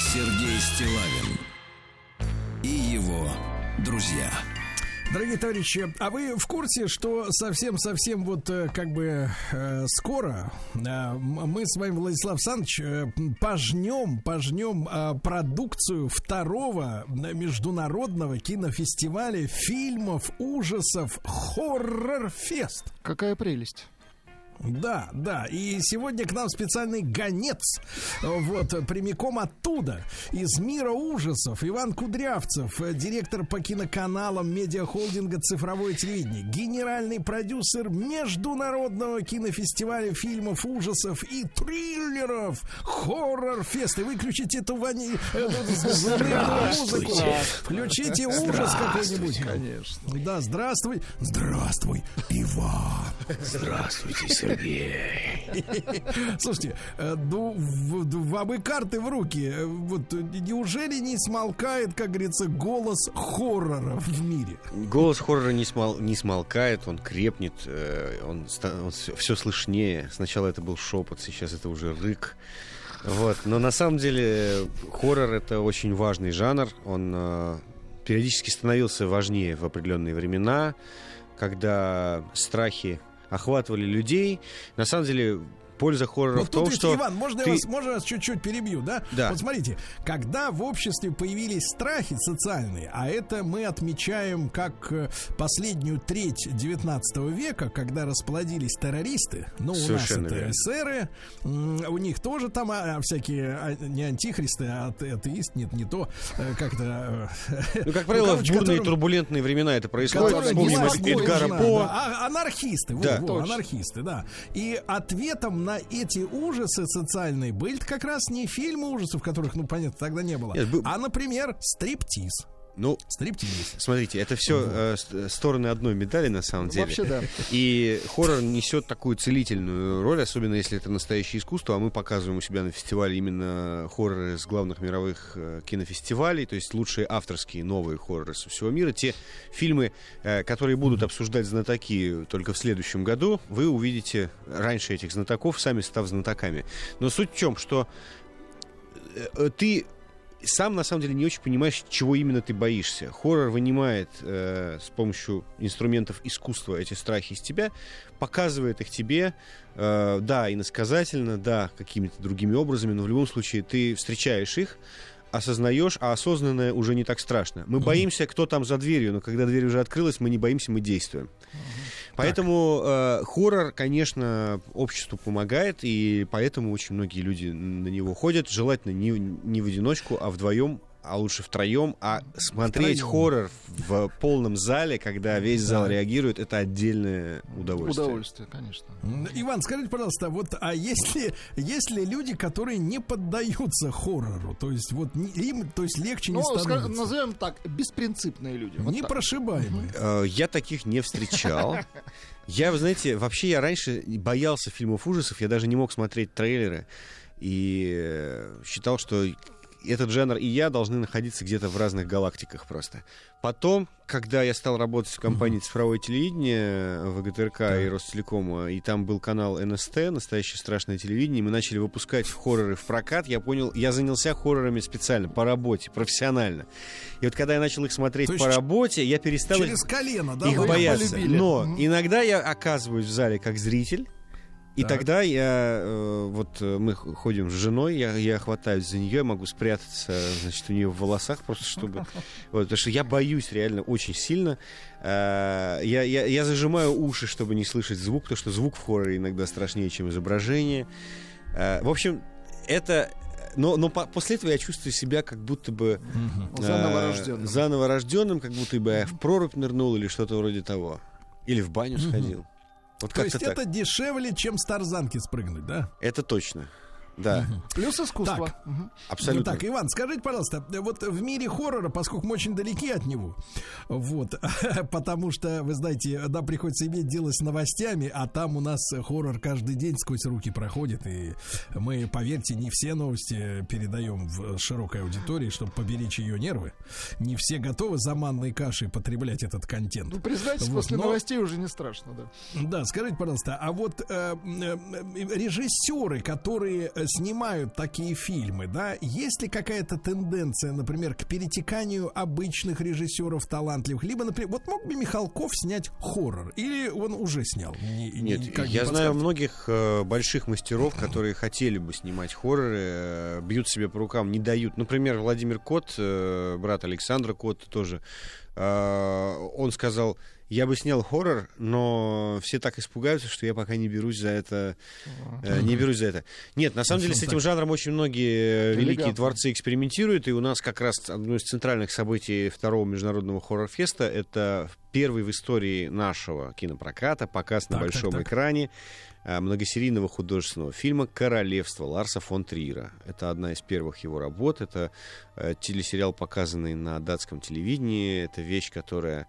Сергей Стилавин и его друзья. Дорогие товарищи, а вы в курсе, что совсем-совсем вот э, как бы э, скоро э, мы с вами, Владислав Александрович, э, пожнем, пожнем э, продукцию второго международного кинофестиваля фильмов ужасов «Хоррор-фест». Какая прелесть. Да, да. И сегодня к нам специальный гонец. Вот, прямиком оттуда, из мира ужасов. Иван Кудрявцев, э, директор по киноканалам медиахолдинга «Цифровое телевидение», генеральный продюсер международного кинофестиваля фильмов ужасов и триллеров «Хоррор-фест». И выключите эту вани... э, музыку. Включите ужас какой-нибудь. Конечно. Да, здравствуй. Здравствуй, Иван. Здравствуйте, Сергей. Слушайте, э, ну, в- вам карты в руки. Э, Вот э, неужели не смолкает, как говорится, голос хоррора в мире? Голос хоррора не, смол- не смолкает, он крепнет, э, он, все, слышнее. Сначала это был шепот, сейчас это уже рык. Вот. Но на самом деле хоррор это очень важный жанр. Он э, периодически становился важнее в определенные времена, когда страхи охватывали людей. На самом деле польза хоррора Вот в том, ведь, что Иван, можно ты- я вас, можно я вас чуть-чуть перебью, да? Да. Вот смотрите, когда в обществе появились страхи социальные, а это мы отмечаем как э, последнюю треть 19 века, когда расплодились террористы, ну, у нас Совершенно это верно. эсеры, у них тоже там а, всякие а, не антихристы, а ате- атеист, нет, не то, э, как-то... э, Ну, как правило, короче, в бурные которым- турбулентные времена это происходит. Вспомним Эдгара По. да. А- анархисты, во, Да. во, Точно. анархисты, да. И ответом на эти ужасы социальные были как раз не фильмы ужасов, которых, ну, понятно, тогда не было, Нет, а, например, стриптиз. Ну, Стриптиз. Смотрите, это все стороны одной медали на самом деле. Вообще, да. И хоррор несет такую целительную роль, особенно если это настоящее искусство. А мы показываем у себя на фестивале именно хорроры с главных мировых э, кинофестивалей, то есть лучшие авторские новые хорроры со всего мира. Те фильмы, э, которые будут обсуждать знатоки только в следующем году, вы увидите раньше этих знатоков, сами став знатоками. Но суть в чем, что э, э, ты сам на самом деле не очень понимаешь, чего именно ты боишься. Хоррор вынимает э, с помощью инструментов искусства эти страхи из тебя, показывает их тебе, э, да, иносказательно, да, какими-то другими образами, но в любом случае ты встречаешь их, осознаешь, а осознанное уже не так страшно. Мы боимся, кто там за дверью, но когда дверь уже открылась, мы не боимся, мы действуем. Поэтому э, хоррор, конечно, обществу помогает, и поэтому очень многие люди на него ходят, желательно не, не в одиночку, а вдвоем, а лучше втроем, а смотреть Втроем. хоррор в полном зале, когда весь зал реагирует, это отдельное удовольствие. Удовольствие, конечно. Иван, скажите, пожалуйста, вот, а есть ли, есть ли люди, которые не поддаются хоррору? То есть, вот им, то есть легче не Ну, становится? назовем так, беспринципные люди. Вот так. Непрошибаемые. Э, Я таких не встречал. Я, вы знаете, вообще я раньше боялся фильмов ужасов, я даже не мог смотреть трейлеры и считал, что этот жанр и я должны находиться где-то в разных галактиках просто. Потом, когда я стал работать в компании цифровое телевидение ВГТРК и Ростелекома, и там был канал НСТ, настоящее страшное телевидение, мы начали выпускать хорроры в прокат, я понял, я занялся хоррорами специально, по работе, профессионально. И вот когда я начал их смотреть по работе, я перестал Через их колено, да? их вы боятся. полюбили? Но иногда я оказываюсь в зале как зритель. И Так. тогда я, э, вот э, мы ходим с женой, я, я хватаюсь за нее, я могу спрятаться, значит, у нее в волосах просто, чтобы... Вот, потому что я боюсь реально очень сильно. Э, Я, я, я зажимаю уши, чтобы не слышать звук, потому что звук в хорроре иногда страшнее, чем изображение. В общем, это... Но, но по- после этого я чувствую себя как будто бы... э, Заново рожденным. Заново рожденным, как будто бы я в прорубь нырнул или что-то вроде того. Или в баню сходил. Вот То есть так. это дешевле, чем с тарзанки спрыгнуть, да? Это точно. Да, Плюс искусство. Так. Мгм. абсолютно. Ну так, Иван, скажите, пожалуйста, вот в мире хоррора, поскольку мы очень далеки от него, вот, потому что, вы знаете, нам приходится иметь дело с новостями, а там у нас хоррор каждый день сквозь руки проходит, и мы, поверьте, не все новости передаем в широкой аудитории, чтобы поберечь ее нервы. Не все готовы за манной кашей потреблять этот контент. Ну, признайтесь, Вот, после но- новостей уже не страшно, да. Да, скажите, пожалуйста, а вот э, э, режиссеры, которые снимают такие фильмы, да, есть ли какая-то тенденция, например, к перетеканию обычных режиссеров талантливых? Либо, например, вот мог бы Михалков снять хоррор? Или он уже снял? Не- не- Нет, не я знаю подскажете? многих э, больших мастеров, которые хотели бы снимать хорроры, э, бьют себе по рукам, не дают. Например, Владимир Кот, э, брат Александра Кот тоже, э, он сказал, я бы снял хоррор, но все так испугаются, что я пока не берусь за это. э, не берусь за это. Нет, на самом деле с этим так. жанром очень многие э, великие творцы экспериментируют, и у нас как раз одно из центральных событий второго международного хоррор-феста это первый в истории нашего кинопроката показ на Так, так, большом так. экране а, многосерийного художественного фильма «Королевство» Ларса фон Триера. Это одна из первых его работ. Это э, телесериал, показанный на датском телевидении. Это вещь, которая,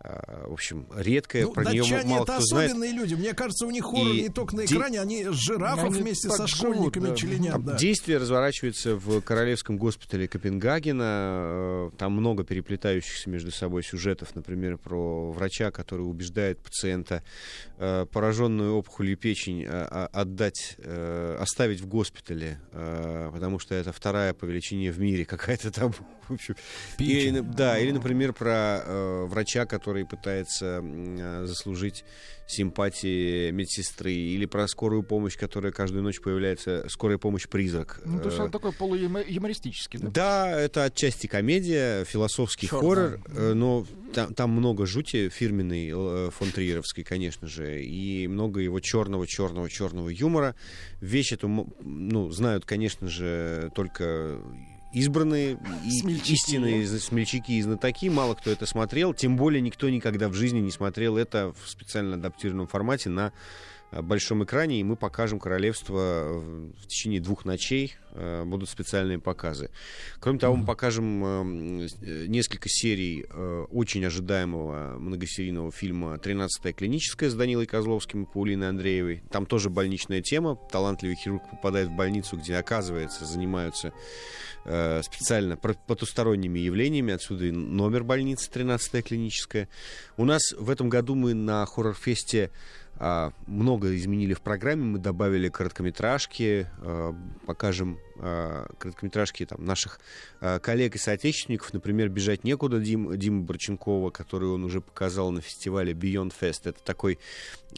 в общем, редкая. Ну, Про нее мало это кто знает. особенные люди. Мне кажется, у них хоррор И не только на де- экране, они с жирафов Они вместе со живут, школьниками да. членят. Да. Действие разворачивается в Королевском госпитале Копенгагена. Э, Там много переплетающихся между собой сюжетов, например, про врача, который убеждает пациента э, пораженную опухолью печень э, а- отдать, оставить в госпитале, потому что это вторая по величине в мире какая-то там. В общем, Печень. или, да, или, например, про врача, который пытается м, э, заслужить симпатии медсестры, или про скорую помощь, которая каждую ночь появляется, скорая помощь призрак. Ну, то есть Э, он такой полуюмористический, да? да, это отчасти комедия, философский Чёрт, хоррор, да. э, но там, там много жути фирменной э, фон Триеровской, конечно же, и много его черного, черного, черного юмора. Вещь эту, ну, знают, конечно же, только избранные Смельчаки. истинные смельчаки и знатоки. Мало кто это смотрел, тем более никто никогда в жизни не смотрел это в специально адаптированном формате на э, большом экране, и мы покажем королевство в течение двух ночей. э, Будут специальные показы. Кроме того, мы покажем э, несколько серий э, очень ожидаемого многосерийного фильма «13-я клиническая» с Данилой Козловским и Паулиной Андреевой. Там тоже больничная тема. Талантливый хирург попадает в больницу, где, оказывается, занимаются э, специально потусторонними явлениями. Отсюда и номер больницы 13-я клиническая. У нас в этом году мы на хоррор-фесте а, много изменили в программе. Мы добавили короткометражки, а, покажем а, короткометражки там, наших а, коллег и соотечественников. Например, «Бежать некуда» Дим, Дима Борченкова, который он уже показал на фестивале Beyond Fest. Это такой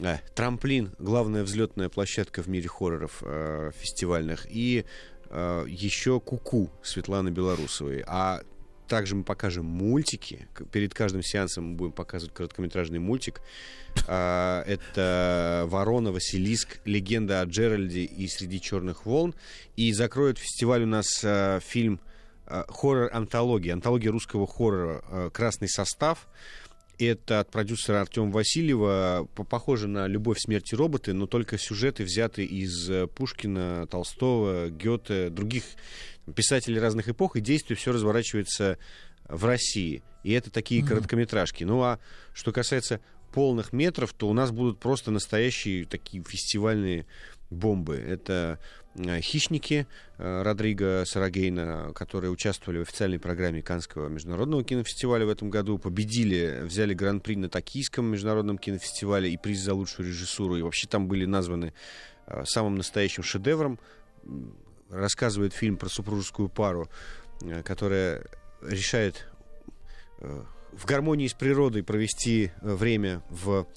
а, трамплин, главная взлетная площадка в мире хорроров а, фестивальных. И а, еще «Куку» Светланы Белорусовой. А также мы покажем мультики. Перед каждым сеансом мы будем показывать короткометражный мультик. А, Это «Ворона», «Василиск», «Легенда о Джеральде» и «Среди черных волн». И закроет фестиваль у нас а, фильм э, хоррор-антология, антология русского хоррора э, «Красный состав». Это от продюсера Артема Васильева. По- Похоже на «Любовь, смерть и роботы», но только сюжеты взяты из э, Пушкина, Толстого, Гёте, других писателей разных эпох, и действие все разворачивается в России. И это такие короткометражки. Ну а что касается полных метров, то у нас будут просто настоящие такие фестивальные бомбы. Это «Хищники» э, Родриго Сарагейна, которые участвовали в официальной программе Канского международного кинофестиваля в этом году, победили, взяли гран-при на Токийском международном кинофестивале и приз за лучшую режиссуру. И вообще там были названы э, самым настоящим шедевром. Рассказывает фильм про супружескую пару, э, которая решает э, в гармонии с природой провести э, время в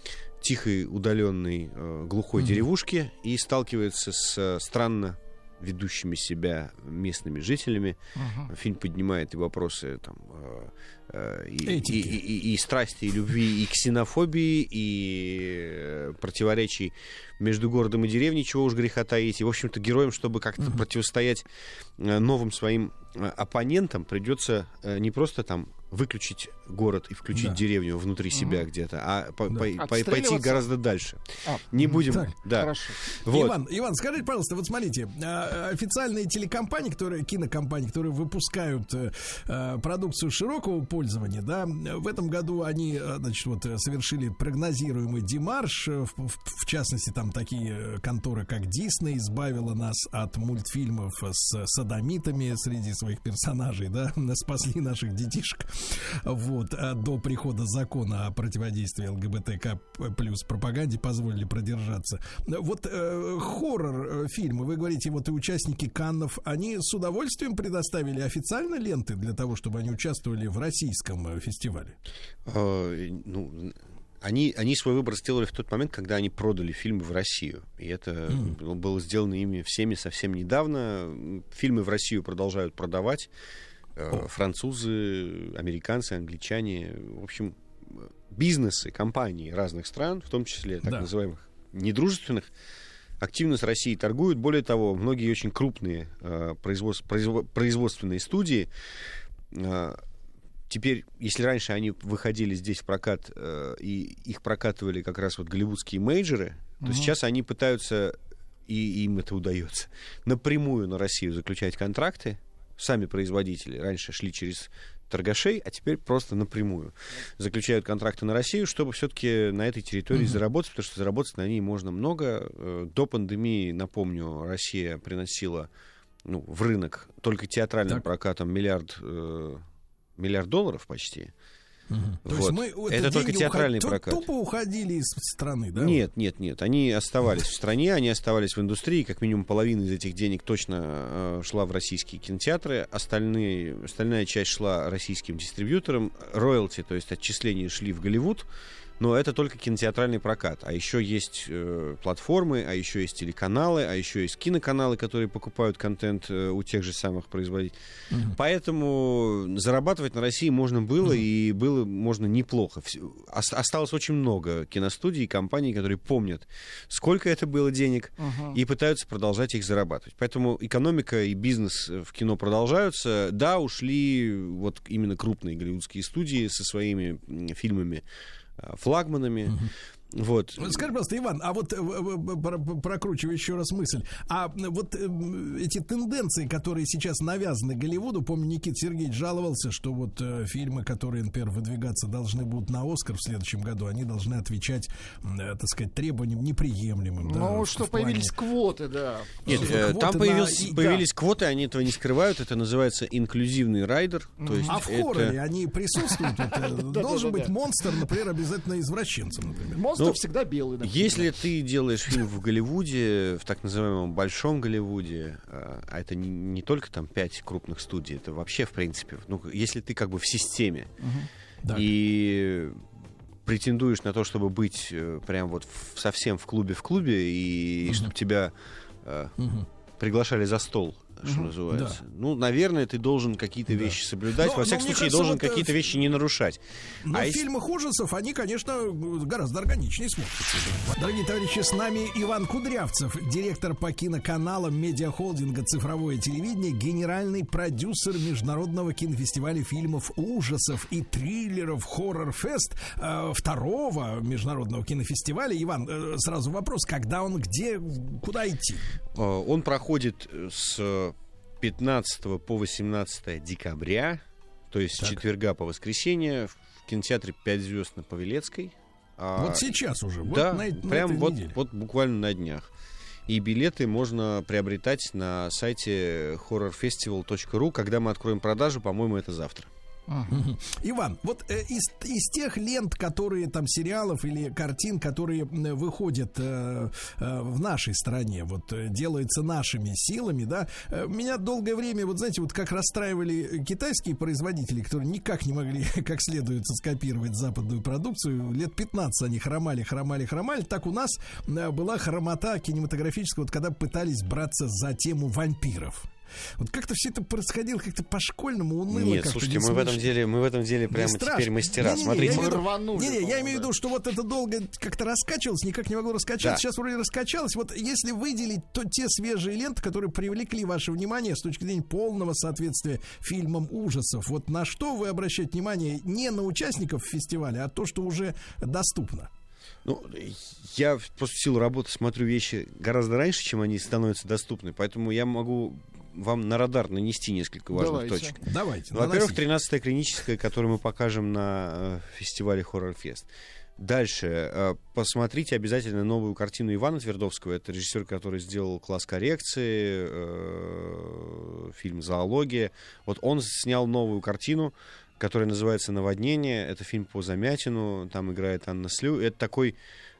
тихой, удаленной, э, глухой Мгм. деревушке и сталкивается с э, странно ведущими себя местными жителями. Мгм. Фильм поднимает и вопросы там, э, э, и, и, и- и- и страсти, и любви, и ксенофобии, и противоречий между городом и деревней, чего уж греха таить. И, в общем-то, героям, чтобы как-то противостоять э, новым своим оппонентам, придется не просто там выключить город и включить Да. деревню внутри себя где-то, а по- Да. по- по- пойти гораздо дальше. А, Не будем, так, да. Хорошо. Вот. Иван, Иван, скажите, пожалуйста, вот смотрите, а, официальные телекомпании, которые, кинокомпании, которые выпускают э, э, продукцию широкого пользования, да, в этом году они, э, значит, вот совершили прогнозируемый демарш, в, в- в частности, там такие конторы, как Дисней, избавила нас от мультфильмов с садомитами среди своих персонажей, да, спасли наших детишек, вот, а до прихода закона о противодействии ЛГБТК плюс пропаганде позволили продержаться. Вот э, хоррор э, фильмы, вы говорите, вот и участники Каннов, они с удовольствием предоставили официально ленты для того, чтобы они участвовали в российском э, фестивале? Э, ну, они, они свой выбор сделали в тот момент, когда они продали фильмы в Россию. И это ну, было сделано ими всеми совсем недавно. Фильмы в Россию продолжают продавать. Э, Французы, американцы, англичане. В общем, бизнесы, компании разных стран, в том числе так Да. называемых недружественных, активно с Россией торгуют. Более того, многие очень крупные э, производств- произво- производственные студии э, Теперь, если раньше они выходили здесь в прокат, э, и их прокатывали как раз вот голливудские мейджеры, то Мгм. сейчас они пытаются, и им это удается, напрямую на Россию заключать контракты. Сами производители раньше шли через торгашей, а теперь просто напрямую заключают контракты на Россию, чтобы все-таки на этой территории Мгм. заработать, потому что заработать на ней можно много. Э, До пандемии, напомню, Россия приносила ну, в рынок только театральным Так. прокатом миллиард, э, миллиард долларов почти. То есть Вот. мы вот Это только театральный уход- прокат. Тупо уходили из страны, да? Нет, нет, нет. Они оставались в стране, они оставались в индустрии. Как минимум половина из этих денег точно э, шла в российские кинотеатры. Остальные, остальная часть шла российским дистрибьюторам. Роялти, то есть отчисления, шли в Голливуд. Но это только кинотеатральный прокат. А еще есть э, платформы, а еще есть телеканалы, а еще есть киноканалы, которые покупают контент э, у тех же самых производителей. Поэтому зарабатывать на России можно было, и было можно неплохо. Осталось очень много киностудий и компаний, которые помнят, сколько это было денег, Ага. и пытаются продолжать их зарабатывать. Поэтому экономика и бизнес в кино продолжаются. Да, ушли вот именно крупные голливудские студии со своими фильмами флагманами. Вот. Вот Скажи, пожалуйста, Иван, а вот э, в- в- про- прокручиваю еще раз мысль. А вот э, эти тенденции, которые сейчас навязаны Голливуду, помню, Никита Сергеевич жаловался, что вот э, фильмы, которые, например, выдвигаться должны будут на Оскар в следующем году, они должны отвечать, так сказать, требованиям неприемлемым. да, Ну, в- что в плане- появились квоты, да. Нет, Квоты э, там на- появились, да. появились квоты, они этого не скрывают. Это называется инклюзивный райдер. То есть А в это- хорроре они присутствуют? Должен быть монстр, например, обязательно извращенцем, например. Монстр Ну, всегда белый. например. Если ты делаешь фильм в Голливуде, в так называемом большом Голливуде, э, а это не, не только там пять крупных студий, это вообще в принципе, ну, если ты как бы в системе Так. и претендуешь на то, чтобы быть э, прям вот в- совсем в клубе в клубе и чтобы тебя э, Мгм. приглашали за стол что называется. Ну, наверное, ты должен какие-то вещи соблюдать. Но- Во всяком случае, кажется, должен вот, э, какие-то вещи не нарушать. Но А в если- фильмах ужасов они, конечно, гораздо органичнее смотрятся. Дорогие товарищи, с нами Иван Кудрявцев, директор по киноканалам медиахолдинга «Цифровое телевидение», генеральный продюсер Международного кинофестиваля фильмов ужасов и триллеров «Хоррор-фест» э, второго международного кинофестиваля. Иван, э, сразу вопрос, когда он, где, куда идти? Он проходит с 15 по 18 декабря, то есть с четверга по воскресенье в кинотеатре «Пять звезд» на Павелецкой. А, Вот сейчас уже, вот да, на, на прям вот, неделе. вот буквально на днях. И билеты можно приобретать на сайте horrorfestival.ru. Когда мы откроем продажу, по-моему, это завтра. Иван, вот э, из, из тех лент, которые там сериалов или картин, которые выходят э, э, в нашей стране, вот э, делаются нашими силами, да, э, меня долгое время, вот знаете, вот как расстраивали китайские производители, которые никак не могли как следует скопировать западную продукцию, лет 15 они хромали, хромали, хромали, так у нас э, была хромота кинематографическая, вот когда пытались браться за тему вампиров. Вот как-то все это происходило как-то по-школьному, уныло. Нет, слушайте, мы в этом деле, мы в этом деле прямо Не теперь мастера. Не-не-не, Смотрите, я имею в виду- рванули, Не-не, я по-моему, имею в виду, что вот это долго как-то раскачивалось, никак не могло раскачаться. Да. Сейчас вроде раскачалось. Вот если выделить то те свежие ленты, которые привлекли ваше внимание с точки зрения полного соответствия фильмам ужасов, вот на что вы обращаете внимание не на участников фестиваля, а то, что уже доступно? Ну, я просто в силу работы смотрю вещи гораздо раньше, чем они становятся доступны, поэтому я могу вам на радар нанести несколько важных Давайте. точек. Давайте. Во-первых, наносите. 13-я клиническая, которую мы покажем на э, фестивале Horror Fest. Дальше. э, посмотрите обязательно новую картину Ивана Твердовского. Это режиссер, который сделал «Класс коррекции», э, фильм «Зоология». Вот он снял новую картину, которая называется «Наводнение». Это фильм по Замятину. Там играет Анна Слю. Это такой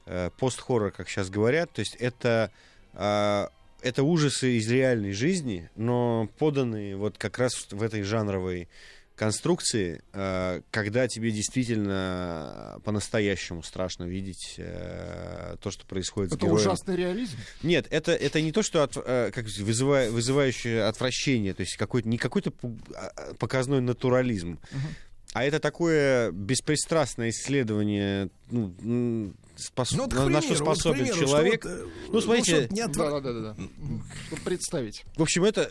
э, пост-хоррор, как сейчас говорят. То есть это... э, это ужасы из реальной жизни, но поданные вот как раз в этой жанровой конструкции, э, когда тебе действительно по-настоящему страшно видеть э, то, что происходит с Это героем. ужасный реализм. Нет, это, это не то, что от, э, как вызывая, вызывающее отвращение, то есть какой-то, не какой-то а, показной натурализм, а это такое беспристрастное исследование, ну, спос- Ну, вот, к на, примеру, что вот, способен примеру, что человек. вот, э, ну, ну, смотрите, чтоб не отвра- Да, да, да, да. Чтобы представить. в общем, это,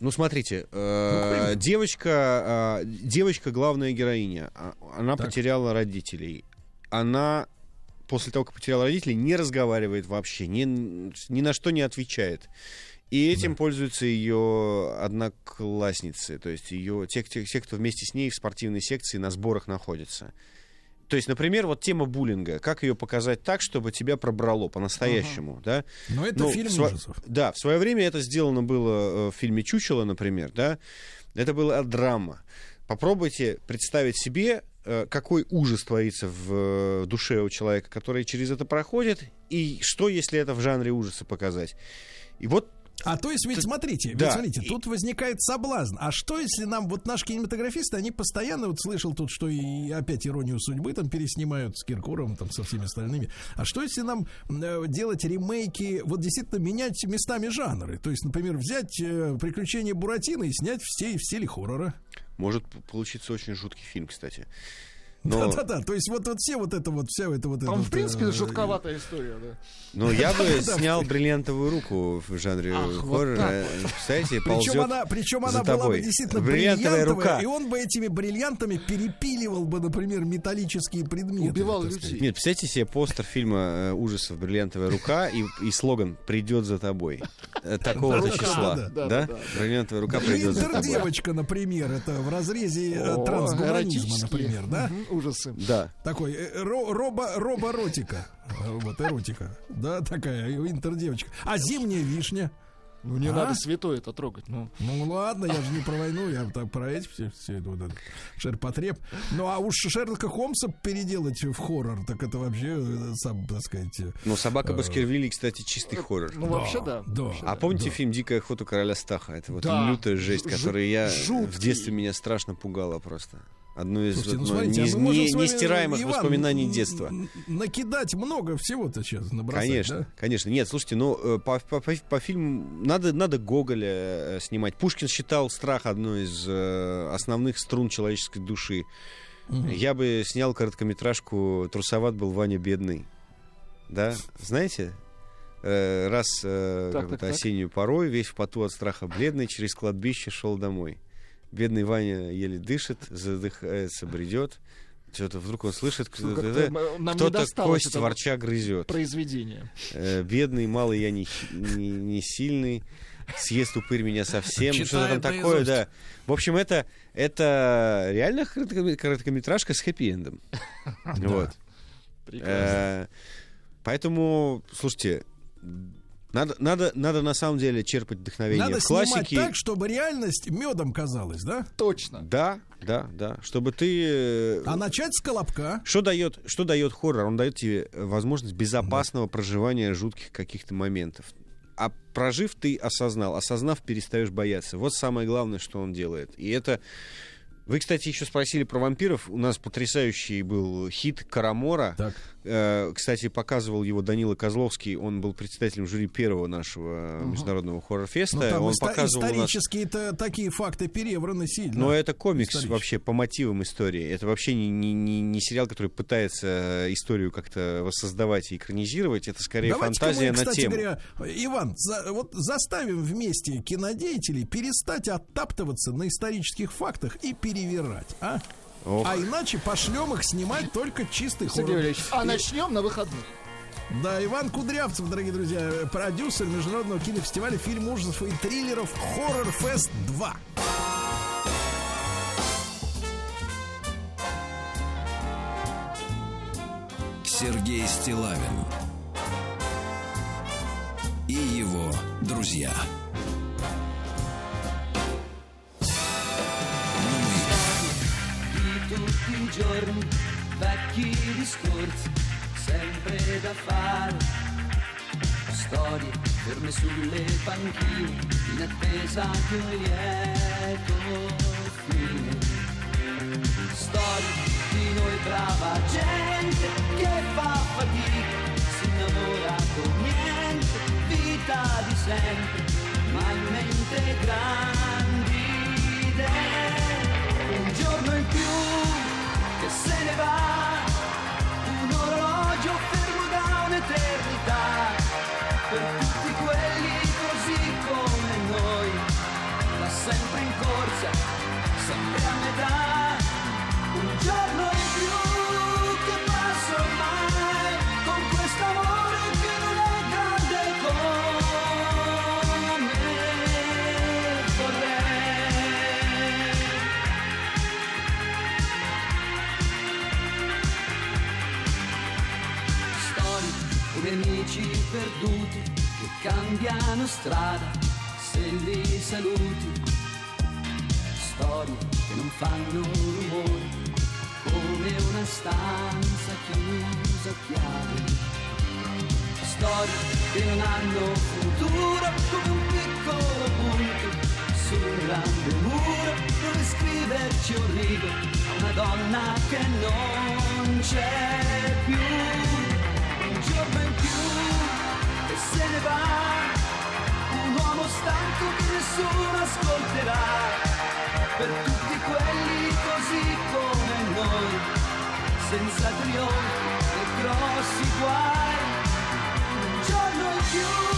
ну, смотрите, э, девочка, э, девочка главная героиня, а- она Так. потеряла родителей, она после того, как потеряла родителей, не разговаривает вообще, ни, ни на что не отвечает. И этим пользуются ее одноклассницы, то есть ее, те, те, те, кто вместе с ней в спортивной секции на сборах находится. То есть, например, вот тема буллинга. Как ее показать так, чтобы тебя пробрало по-настоящему, да? Но это Ну, фильм в сво- ужасов. Да, в свое время это сделано было э, в фильме «Чучело», например, да? Это была драма. Попробуйте представить себе, э, какой ужас творится в э, душе у человека, который через это проходит, и что, если это в жанре ужаса показать. И вот А то есть, ведь смотрите, ведь Да. смотрите, тут возникает соблазн. А что, если нам, вот наши кинематографисты, они постоянно, вот слышал тут, что и опять иронию судьбы там переснимают с Киркоровым, там со всеми остальными. А что, если нам э, делать ремейки, вот действительно менять местами жанры? То есть, например, взять э, приключения Буратино и снять в стиле, в стиле хоррора. может получиться очень жуткий фильм, кстати. Но, Да-да-да, то есть вот, вот все вот это вот, вся это вот это Там, вот, в принципе, э, жутковатая история, да. но я бы снял бриллиантовую руку в жанре Ах, вот хоррора. Э, Представляете, Причем ползет она, причем она была бы действительно бриллиантовая рука. и он бы этими бриллиантами перепиливал бы, например, металлические предметы. Убивал людей. Нет, представьте себе постер фильма э, ужасов «Бриллиантовая рука» и, и слоган «Придет за тобой». Э, Такого-то числа. да. «Бриллиантовая рука» придет за тобой. Интердевочка, например, это в разрезе трансгуманизма, например, да? Ужасы. Да. Такой э, ро- робо, роборотика. Э, Вот эротика. Да, такая интердевочка. А зимняя вишня? Ну, не А? надо святое это трогать. Ну, Ну ладно, я же не про войну, я так про эти все, все это вот этот шерпотреб. Ну а уж Шерлока Холмса переделать в хоррор, так это вообще, э, сам, так сказать... Но «Собака Баскервилли», кстати, чистый хоррор. ну вообще да. да. Вообще А помните фильм «Дикая охота короля Стаха»? Это вот Да. лютая жесть, которая я жуткий. в детстве меня страшно пугала просто. Одно из Слушайте, ну, вот, смотрите, а не- можем не- нестираемых Иван, воспоминаний детства. Накидать много всего-то сейчас набросать, Конечно, да? конечно. Нет, слушайте, ну э, по, по, по- по фильму надо, надо Гоголя э, снимать. Пушкин считал страх одной из э, основных струн человеческой души. Мгм. Я бы снял короткометражку «Трусоват был Ваня бедный». Да, знаете? Э, раз так, так. осеннюю порой, весь в поту от страха бледный, через кладбище шел домой. Бедный Ваня еле дышит, задыхается, бредет. Что-то вдруг он слышит, Ну, кто-то, кость ворча грызет. Произведение. Э, бедный, малый я не, не, не сильный, съест упырь меня совсем. Что-то там такое, да. В общем, это, это реально коротко- короткометражка с хэппи-эндом. Вот. Прекрасно. Э, Поэтому, слушайте, надо, надо, надо на самом деле черпать вдохновение Надо в классике. снимать так, чтобы реальность медом казалась, да? Точно. Да, да, да. Чтобы ты... э, А начать с колобка. Что дает, что дает хоррор? Он дает тебе возможность безопасного проживания жутких каких-то моментов. А прожив, ты осознал. Осознав, перестаешь бояться. Вот самое главное, что он делает. И это... Вы, кстати, еще спросили про вампиров. У нас потрясающий был хит Карамора. Так. Э, Кстати, показывал его Данила Козловский. Он был председателем жюри первого нашего международного хоррор-феста. Ну, он показывал у нас такие факты перевраны сильно. но это комикс вообще по мотивам истории. Это вообще не, не, не, не сериал, который пытается историю как-то воссоздавать и экранизировать. Это скорее Давайте-ка фантазия мы, на кстати тему. говоря, Иван, за- вот заставим вместе кинодеятелей перестать оттаптываться на исторических фактах и перевирать, а? Ох. А иначе пошлем их снимать только чистый Сергей а начнем на выходных. Да, Иван Кудрявцев, дорогие друзья, продюсер международного кинофестиваля фильм ужасов и триллеров Хоррор Фест 2. Сергей Стилавин и его друзья. Giorni, vecchi discorsi, sempre da fare. Storie ferme sulle panchine, in attesa di un lieto fine. Storie di noi brava gente che fa fatica, si innamora con niente, vita di sempre, ma in mente grandi idee. Un giorno in più che se ne va, un orologio fermo da un'eternità, per tutti quelli così come noi, va sempre in corsa, sempre a metà. Un giorno in più perduti che cambiano strada se li saluti. Storie che non fanno rumore come una stanza chiusa a chiave. Storie che non hanno futuro come un piccolo punto su un grande muro dove scriverci un rigo a una donna che non c'è più se ne va. Un uomo stanco che nessuno ascolterà. Per tutti quelli così come noi senza trionfi e grossi guai. Un giorno in più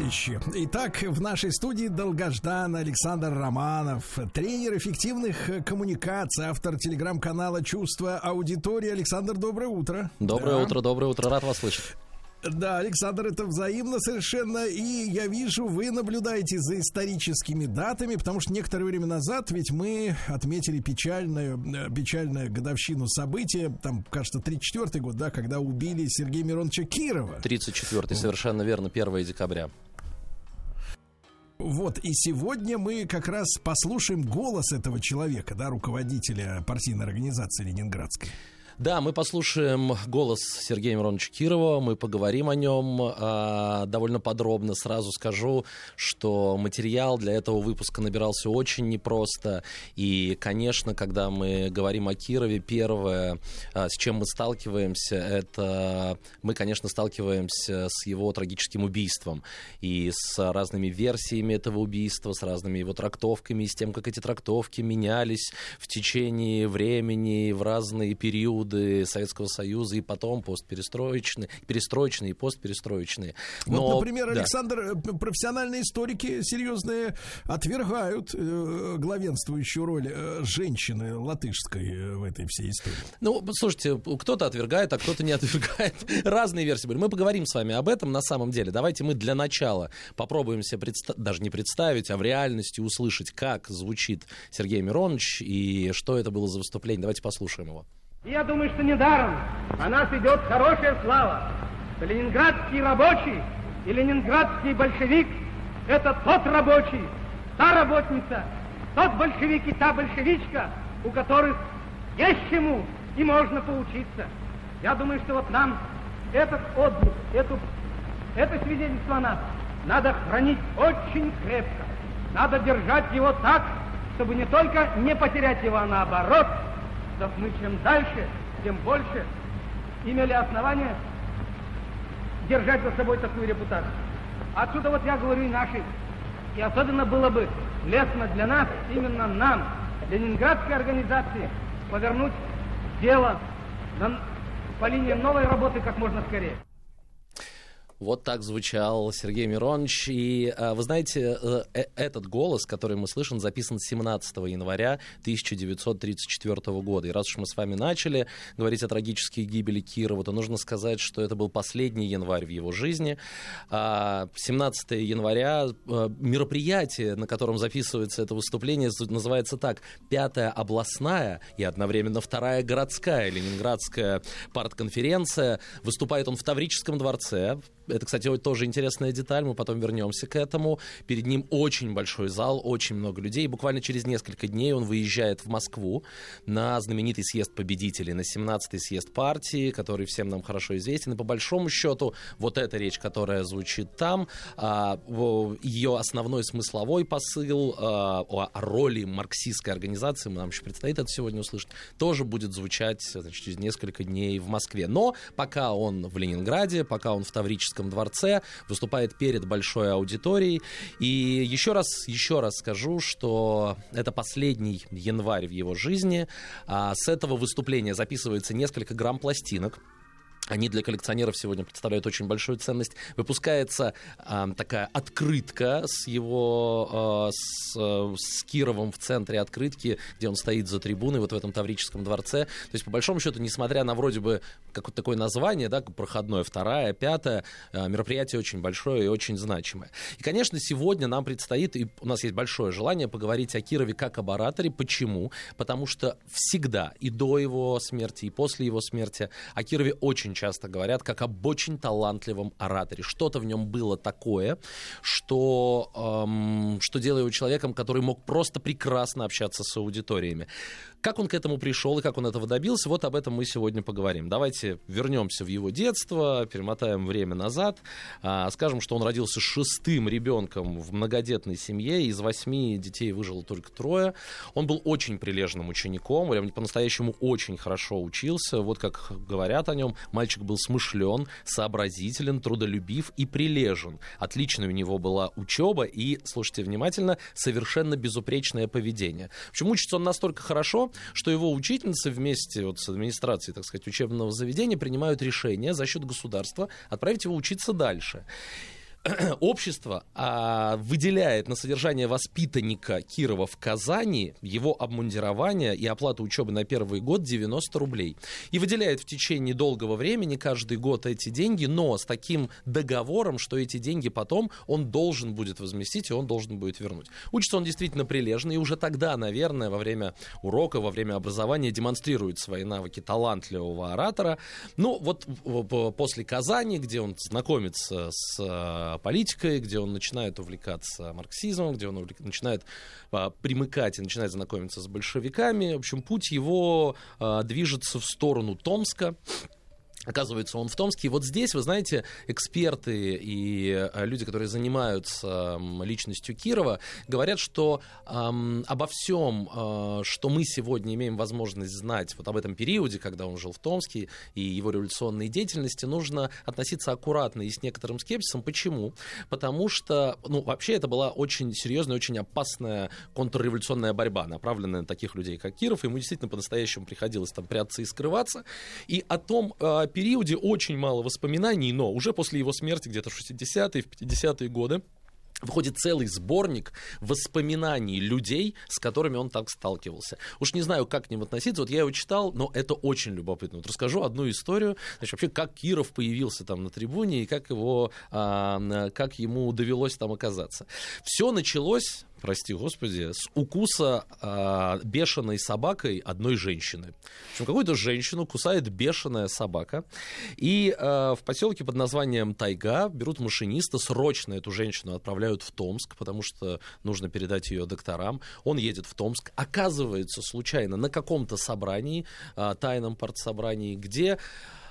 товарищи. Итак, в нашей студии долгожданный Александр Романов, тренер эффективных э, коммуникаций, автор телеграм-канала «Чувство аудитории». Александр, доброе утро. Доброе Да. утро, доброе утро, рад вас слышать. Да, Александр, это взаимно совершенно. И я вижу, вы наблюдаете за историческими датами, потому что некоторое время назад ведь мы отметили печальную, э, печальную годовщину события, там, кажется, 34-й год, да, когда убили Сергея Мироновича Кирова. 34-й, совершенно верно, 1 декабря. Вот, и сегодня мы как раз послушаем голос этого человека, да, руководителя партийной организации Ленинградской. Да, мы послушаем голос Сергея Мироновича Кирова, мы поговорим о нем а, довольно подробно. Сразу скажу, что материал для этого выпуска набирался очень непросто. И, конечно, когда мы говорим о Кирове, первое, а, с чем мы сталкиваемся, это мы, конечно, сталкиваемся с его трагическим убийством. И с разными версиями этого убийства, с разными его трактовками, и с тем, как эти трактовки менялись в течение времени, в разные периоды Советского Союза, и потом постперестроечные, перестроечные и постперестроечные. Вот, например, да. Александр, э, профессиональные историки серьезные отвергают э, главенствующую роль э, женщины латышской э, в этой всей истории. Ну, слушайте, кто-то отвергает, а кто-то не отвергает. Разные версии были. Мы поговорим с вами об этом на самом деле. Давайте мы для начала попробуем себе предста- даже не представить, а в реальности услышать, как звучит Сергей Миронович и что это было за выступление. Давайте послушаем его. Я думаю, что недаром о нас идет хорошая слава. Ленинградский рабочий и ленинградский большевик – это тот рабочий, та работница, тот большевик и та большевичка, у которых есть чему и можно поучиться. Я думаю, что вот нам этот отзыв, эту, это свидетельство о нас надо хранить очень крепко. Надо держать его так, чтобы не только не потерять его, а наоборот – чтобы мы чем дальше, тем больше имели основания держать за собой такую репутацию. Отсюда вот я говорю и наши. И особенно было бы лестно для нас, именно нам, Ленинградской организации, повернуть дело по линии новой работы как можно скорее. Вот так звучал Сергей Миронович. И э, вы знаете, э, э, этот голос, который мы слышим, записан 17 января 1934 года. И раз уж мы с вами начали говорить о трагической гибели Кирова, то нужно сказать, что это был последний январь в его жизни. А 17 января э, мероприятие, на котором записывается это выступление, называется так. Пятая областная и одновременно вторая городская Ленинградская партконференция. Выступает он в Таврическом дворце. Это, кстати, тоже интересная деталь, мы потом вернемся к этому. Перед ним очень большой зал, очень много людей. И буквально через несколько дней он выезжает в Москву на знаменитый съезд победителей, на 17-й съезд партии, который всем нам хорошо известен. И по большому счету, вот эта речь, которая звучит там, а, ее основной смысловой посыл а, о роли марксистской организации, нам еще предстоит это сегодня услышать, тоже будет звучать значит, через несколько дней в Москве. Но пока он в Ленинграде, пока он в Таврическом дворце, выступает перед большой аудиторией. И еще раз, еще раз скажу, что это последний январь в его жизни. А с этого выступления записывается несколько грамм пластинок. Они для коллекционеров сегодня представляют очень большую ценность. Выпускается а, такая открытка с его а, с, э, с Кировым в центре открытки, где он стоит за трибуной вот в этом Таврическом дворце. То есть, по большому счету, несмотря на вроде бы какое-то такое название, да, проходное, вторая, пятая, а, мероприятие очень большое и очень значимое. И, конечно, сегодня нам предстоит, и у нас есть большое желание поговорить о Кирове как об ораторе. Почему? Потому что всегда, и до его смерти, и после его смерти, о Кирове очень часто говорят как об очень талантливом ораторе. Что-то в нем было такое, что, эм, что делало его человеком, который мог просто прекрасно общаться с аудиториями. Как он к этому пришел и как он этого добился, вот об этом мы сегодня поговорим. Давайте вернемся в его детство, перемотаем время назад, а, скажем, что он родился шестым ребенком в многодетной семье, из восьми детей выжило только трое. Он был очень прилежным учеником, прям по-настоящему очень хорошо учился. Вот как говорят о нем, мальчик был смышлен, сообразителен, трудолюбив и прилежен. Отличной у него была учеба и, слушайте внимательно, совершенно безупречное поведение. Причем учится он настолько хорошо, что его учительницы вместе вот с администрацией, так сказать, учебного заведения принимают решение за счет государства отправить его учиться дальше. общество а, выделяет на содержание воспитанника Кирова в Казани его обмундирование и оплату учебы на первый год 90 рублей. И выделяет в течение долгого времени каждый год эти деньги, но с таким договором, что эти деньги потом он должен будет возместить и он должен будет вернуть. Учится он действительно прилежно, и уже тогда, наверное, во время урока, во время образования демонстрирует свои навыки талантливого оратора. Ну, вот после Казани, где он знакомится с э, политикой, где он начинает увлекаться марксизмом, где он увлек- начинает а, примыкать и начинает знакомиться с большевиками. В общем, путь его а, движется в сторону Томска. Оказывается, он в Томске. И вот здесь, вы знаете, эксперты и э, люди, которые занимаются личностью Кирова, говорят, что ам, обо всем, э, что мы сегодня имеем возможность знать вот об этом периоде, когда он жил в Томске, и его революционной деятельности, нужно относиться аккуратно и с некоторым скепсисом. Почему? Потому что, ну, вообще это была очень серьезная, очень опасная контрреволюционная борьба, направленная на таких людей, как Киров. Ему действительно по-настоящему приходилось там прятаться и скрываться. И о том э, периоде очень мало воспоминаний, но уже после его смерти, где-то в 60-е, в 50-е годы, Выходит целый сборник воспоминаний людей, с которыми он так сталкивался. Уж не знаю, как к ним относиться. Вот я его читал, но это очень любопытно. Вот расскажу одну историю. Значит, вообще, как Киров появился там на трибуне и как его, а, как ему довелось там оказаться. Все началось прости господи, с укуса а, бешеной собакой одной женщины. В общем, какую-то женщину кусает бешеная собака. И а, в поселке под названием Тайга берут машиниста, срочно эту женщину отправляют в Томск, потому что нужно передать ее докторам. Он едет в Томск, оказывается случайно на каком-то собрании, а, тайном партсобрании, где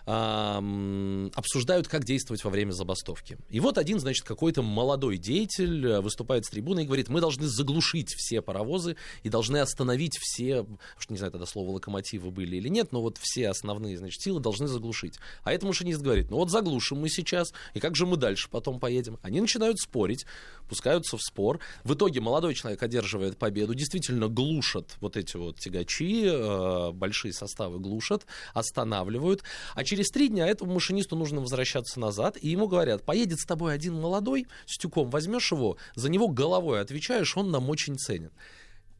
обсуждают, как действовать во время забастовки. И вот один, значит, какой-то молодой деятель э, выступает с трибуны и говорит, мы должны заглушить все паровозы и должны остановить все, уж не знаю, тогда слово локомотивы были или нет, но вот все основные, значит, силы должны заглушить. А этот машинист говорит, ну вот заглушим мы сейчас, и как же мы дальше потом поедем? Они начинают спорить, пускаются в спор. В итоге молодой человек одерживает победу, действительно глушат вот эти вот тягачи, э, большие составы глушат, останавливают. А через три дня этому машинисту нужно возвращаться назад, и ему говорят, поедет с тобой один молодой, с тюком возьмешь его, за него головой отвечаешь, он нам очень ценен.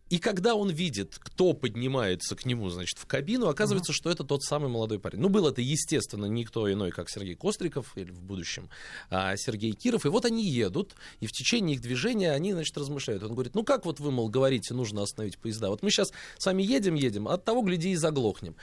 И когда он видит, кто поднимается к нему, значит, в кабину, оказывается, что это тот самый молодой парень. Ну, был это, естественно, никто иной, как Сергей Костриков, или в будущем а, Сергей Киров. И вот они едут, и в течение их движения они, значит, размышляют. Он говорит, ну как вот вы, мол, говорите, нужно остановить поезда? Вот мы сейчас с вами едем, едем, от того, гляди, и заглохнем.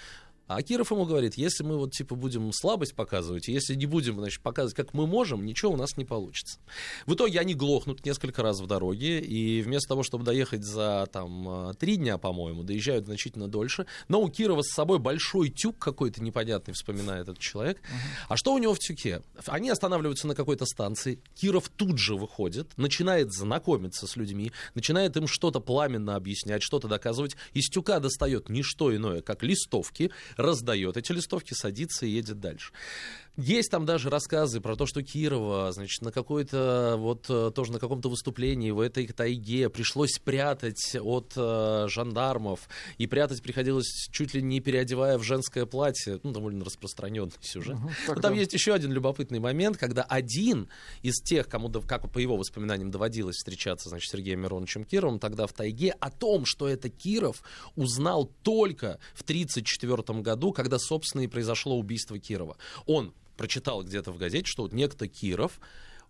А Киров ему говорит, если мы вот типа будем слабость показывать, если не будем, значит, показывать, как мы можем, ничего у нас не получится. В итоге они глохнут несколько раз в дороге, и вместо того, чтобы доехать за там три дня, по-моему, доезжают значительно дольше. Но у Кирова с собой большой тюк какой-то непонятный, вспоминает этот человек. А что у него в тюке? Они останавливаются на какой-то станции, Киров тут же выходит, начинает знакомиться с людьми, начинает им что-то пламенно объяснять, что-то доказывать. Из тюка достает не что иное, как листовки, раздает эти листовки, садится и едет дальше. Есть там даже рассказы про то, что Кирова, значит, на какой-то, вот э, тоже на каком-то выступлении в этой тайге пришлось прятать от э, жандармов, и прятать приходилось чуть ли не переодевая в женское платье, ну, довольно распространенный сюжет. Мгм, Но там да. есть еще один любопытный момент, когда один из тех, кому, как по его воспоминаниям доводилось встречаться, значит, Сергеем Мироновичем Кировым, тогда в тайге, о том, что это Киров, узнал только в 1934 году, когда, собственно, и произошло убийство Кирова. Он прочитал где-то в газете, что вот некто Киров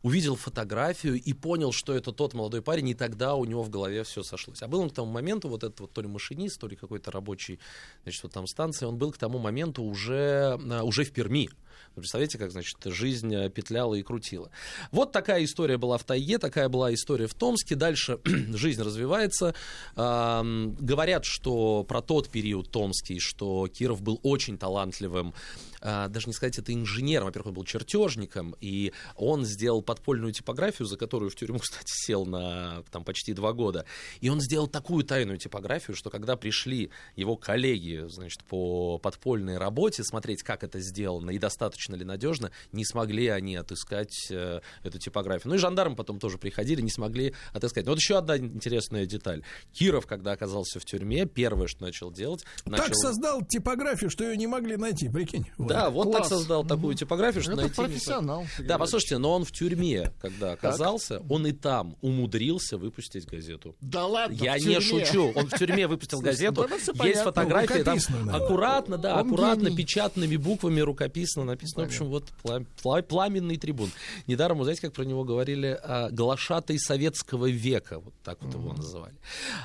увидел фотографию и понял, что это тот молодой парень, и тогда у него в голове все сошлось. А был он к тому моменту, вот этот вот то ли машинист, то ли какой-то рабочий, значит, вот там станции, он был к тому моменту уже, а, уже в Перми. Вы представляете, как, значит, жизнь э, петляла и крутила. Вот такая история была в Тайге, такая была история в Томске. Дальше жизнь развивается. Говорят, что про тот период томский, что Киров был очень талантливым, а, даже не сказать это инженером, во-первых, он был чертежником, и он сделал подпольную типографию, за которую в тюрьму, кстати, сел на там, почти два года. И он сделал такую тайную типографию, что когда пришли его коллеги, значит, по подпольной работе смотреть, как это сделано, и достаточно достаточно ли надежно, не смогли они отыскать э, эту типографию. Ну и жандармы потом тоже приходили, не смогли отыскать. Но вот еще одна интересная деталь. Киров, когда оказался в тюрьме, первое, что начал делать... Так начал... создал типографию, что ее не могли найти, прикинь. Да, вот Класс. так создал такую типографию, что Это найти... не профессионал. Сергей Да, послушайте, но он в тюрьме, когда оказался, он и там умудрился выпустить газету. Да ладно, Я в не шучу. Он в тюрьме выпустил газету. ну, Есть понятно. фотография, там аккуратно, да, аккуратно, печатными буквами, рукописно написано. В общем, вот пла- пла- пламенный трибун. Недаром, вы знаете, как про него говорили, а, глашатай советского века. Вот так вот его называли.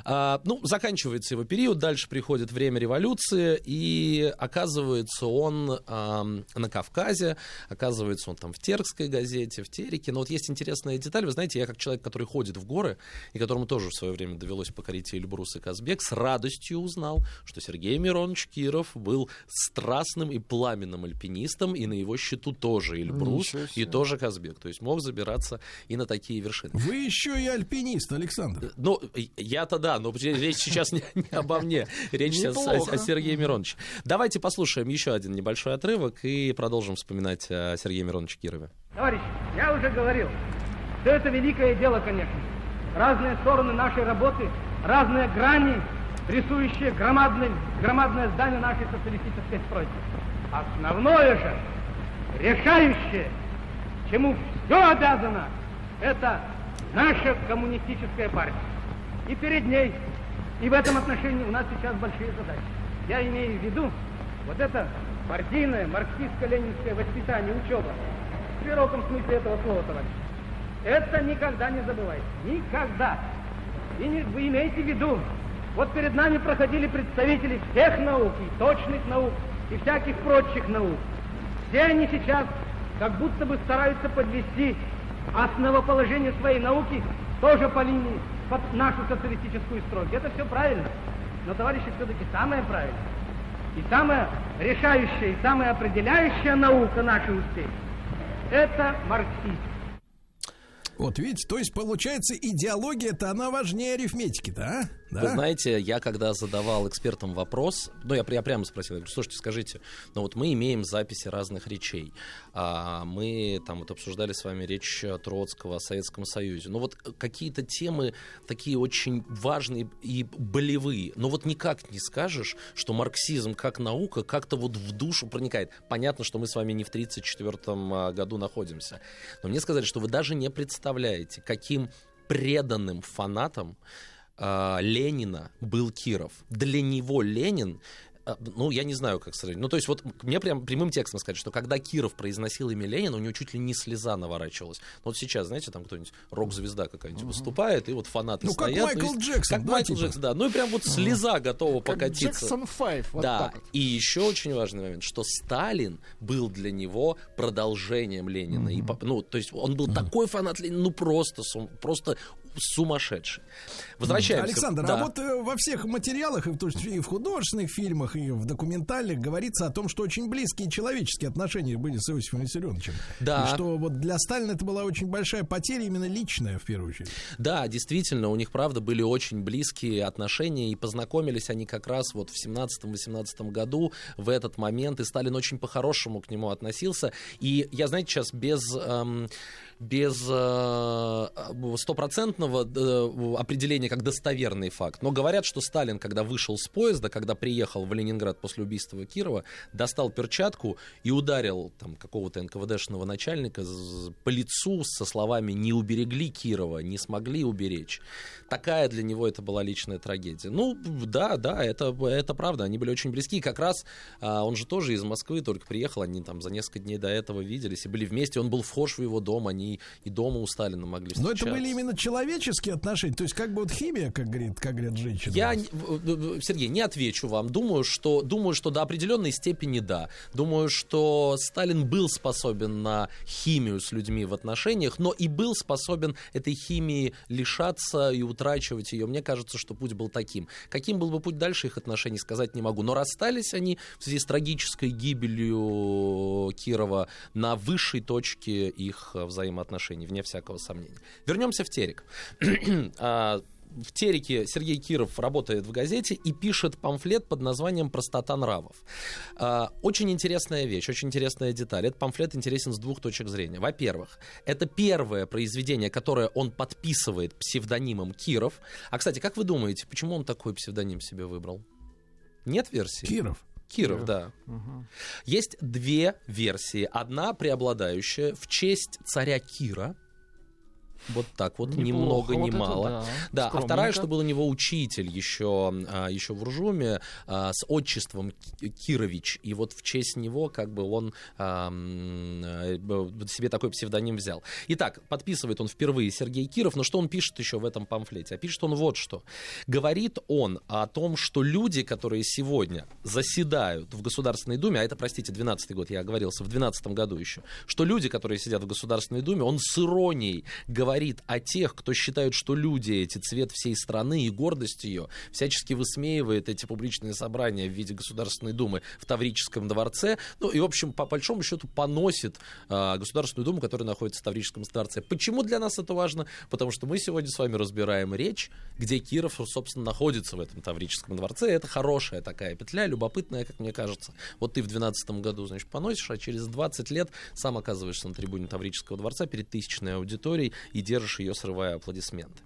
А, Ну, заканчивается его период, дальше приходит время революции, и оказывается он ам, на Кавказе, оказывается он там в Теркской газете, в Тереке. Но вот есть интересная деталь. Вы знаете, я как человек, который ходит в горы, и которому тоже в свое время довелось покорить Эльбрус, и Казбек, с радостью узнал, что Сергей Миронович Киров был страстным и пламенным альпинистом, и на его счету тоже Эльбрус, и тоже Казбек. То есть мог забираться и на такие вершины. Вы еще и альпинист, Александр. Ну, я-то да, но речь сейчас не, не обо мне. Речь сейчас о, о Сергее Мироновиче. Давайте послушаем еще один небольшой отрывок и продолжим вспоминать о Сергее Мироновиче Кирове. Товарищи, я уже говорил, все это великое дело, конечно. Разные стороны нашей работы, разные грани, рисующие громадное, громадное здание нашей социалистической стройки. Основное же, решающее, чему все обязано, это наша коммунистическая партия. И перед ней, и в этом отношении у нас сейчас большие задачи. Я имею в виду вот это партийное, марксистско-ленинское воспитание, учеба. В широком смысле этого слова, товарищ. Это никогда не забывайте. Никогда. И не- вы имейте в виду, вот перед нами проходили представители всех наук, и точных наук, и всяких прочих наук. Все они сейчас как будто бы стараются подвести основоположение своей науки тоже по линии под нашу социалистическую стройку. Это все правильно. Но, товарищи, все-таки самое правильное и самая решающая, и самая определяющая наука нашей успехи – это марксизм. Вот видите, то есть получается идеология-то она важнее арифметики-то, а? Вы знаете, я когда задавал экспертам вопрос, ну, я, я прямо спросил, я говорю, слушайте, скажите, ну вот мы имеем записи разных речей, а, мы там вот обсуждали с вами речь Троцкого о Советском Союзе, но вот какие-то темы такие очень важные и болевые, но вот никак не скажешь, что марксизм как наука как-то вот в душу проникает. Понятно, что мы с вами не в 1934 году находимся, но мне сказали, что вы даже не представляете, каким преданным фанатом а, Ленина был Киров. Для него Ленин а, ну, я не знаю, как сравнить. Ну, то есть, вот мне прям прямым текстом сказать, что когда Киров произносил имя Ленина, у него чуть ли не слеза наворачивалась. Ну, вот сейчас, знаете, там кто-нибудь рок-звезда какая-нибудь выступает, и вот фанаты Ну, как стоят. Майкл есть- Джексон, Как да, Майкл типа? Джексон, да. Ну, и прям вот слеза готова Как покатиться. Джексон 5, вот да, так вот. и еще очень важный момент, что Сталин был для него продолжением Ленина. И, по- ну, то есть он был такой фанат Ленина, ну просто, просто сумасшедший. Возвращаемся. Александр, Да. а вот э, во всех материалах, и в, и в художественных фильмах, и в документальных говорится о том, что очень близкие человеческие отношения были с Иосифом Виссарионовичем. Да. И что вот для Сталина это была очень большая потеря, именно личная, в первую очередь. Да, действительно, у них, правда, были очень близкие отношения, и познакомились они как раз вот в 17-18 году, в этот момент, и Сталин очень по-хорошему к нему относился. И я, знаете, сейчас без... эм, без э, стопроцентного э, определения как достоверный факт. Но говорят, что Сталин, когда вышел с поезда, когда приехал в Ленинград после убийства Кирова, достал перчатку и ударил там какого-то НКВДшного начальника по лицу со словами «не уберегли Кирова, не смогли уберечь». Такая для него это была личная трагедия. Ну, да, да, это, это правда, они были очень близки. И как раз а, он же тоже из Москвы только приехал, они там за несколько дней до этого виделись и были вместе. Он был вхож в его дом, они и дома у Сталина могли Но встречаться. это были именно человеческие отношения, то есть как бы вот химия, как говорит, как говорят женщины. Я, Сергей, не отвечу вам. Думаю, что, думаю, что до определенной степени да. Думаю, что Сталин был способен на химию с людьми в отношениях, но и был способен этой химии лишаться и утрачивать ее. Мне кажется, что путь был таким. Каким был бы путь дальше их отношений, сказать не могу. Но расстались они в связи с трагической гибелью Кирова на высшей точке их э, взаимоотношений, вне всякого сомнения. Вернемся в Терек. А, в Тереке Сергей Киров работает в газете и пишет памфлет под названием «Простота нравов». А, Очень интересная вещь, очень интересная деталь. Этот памфлет интересен с двух точек зрения. Во-первых, это первое произведение, которое он подписывает псевдонимом Киров. А, кстати, как вы думаете, почему он такой псевдоним себе выбрал? Нет версии? Киров. Киров, да. Есть две версии. Одна преобладающая в честь царя Кира. Вот так вот, ни Неплохо, много, ни вот это мало. да. Да, а вторая, что был у него учитель еще, а, еще в Уржуме а, с отчеством Ки- Кирович. И вот в честь него как бы он а, э, себе такой псевдоним взял. Итак, подписывает он впервые Сергей Киров, но что он пишет еще в этом памфлете? А пишет он вот что. Говорит он о том, что люди, которые сегодня заседают в Государственной Думе, а это, простите, 12 год, я оговорился, в 12 году еще, что люди, которые сидят в Государственной Думе, он с иронией говорит о тех, кто считает, что люди эти цвет всей страны и гордость ее, всячески высмеивает эти публичные собрания в виде Государственной Думы в Таврическом дворце, ну и, в общем, по большому счету поносит а, Государственную Думу, которая находится в Таврическом дворце. Почему для нас это важно? Потому что мы сегодня с вами разбираем речь, где Киров, собственно, находится в этом Таврическом дворце. Это хорошая такая петля, любопытная, как мне кажется. Вот ты в 12 году, значит, поносишь, а через 20 лет сам оказываешься на трибуне Таврического дворца перед тысячной аудиторией и держишь ее, срывая аплодисменты.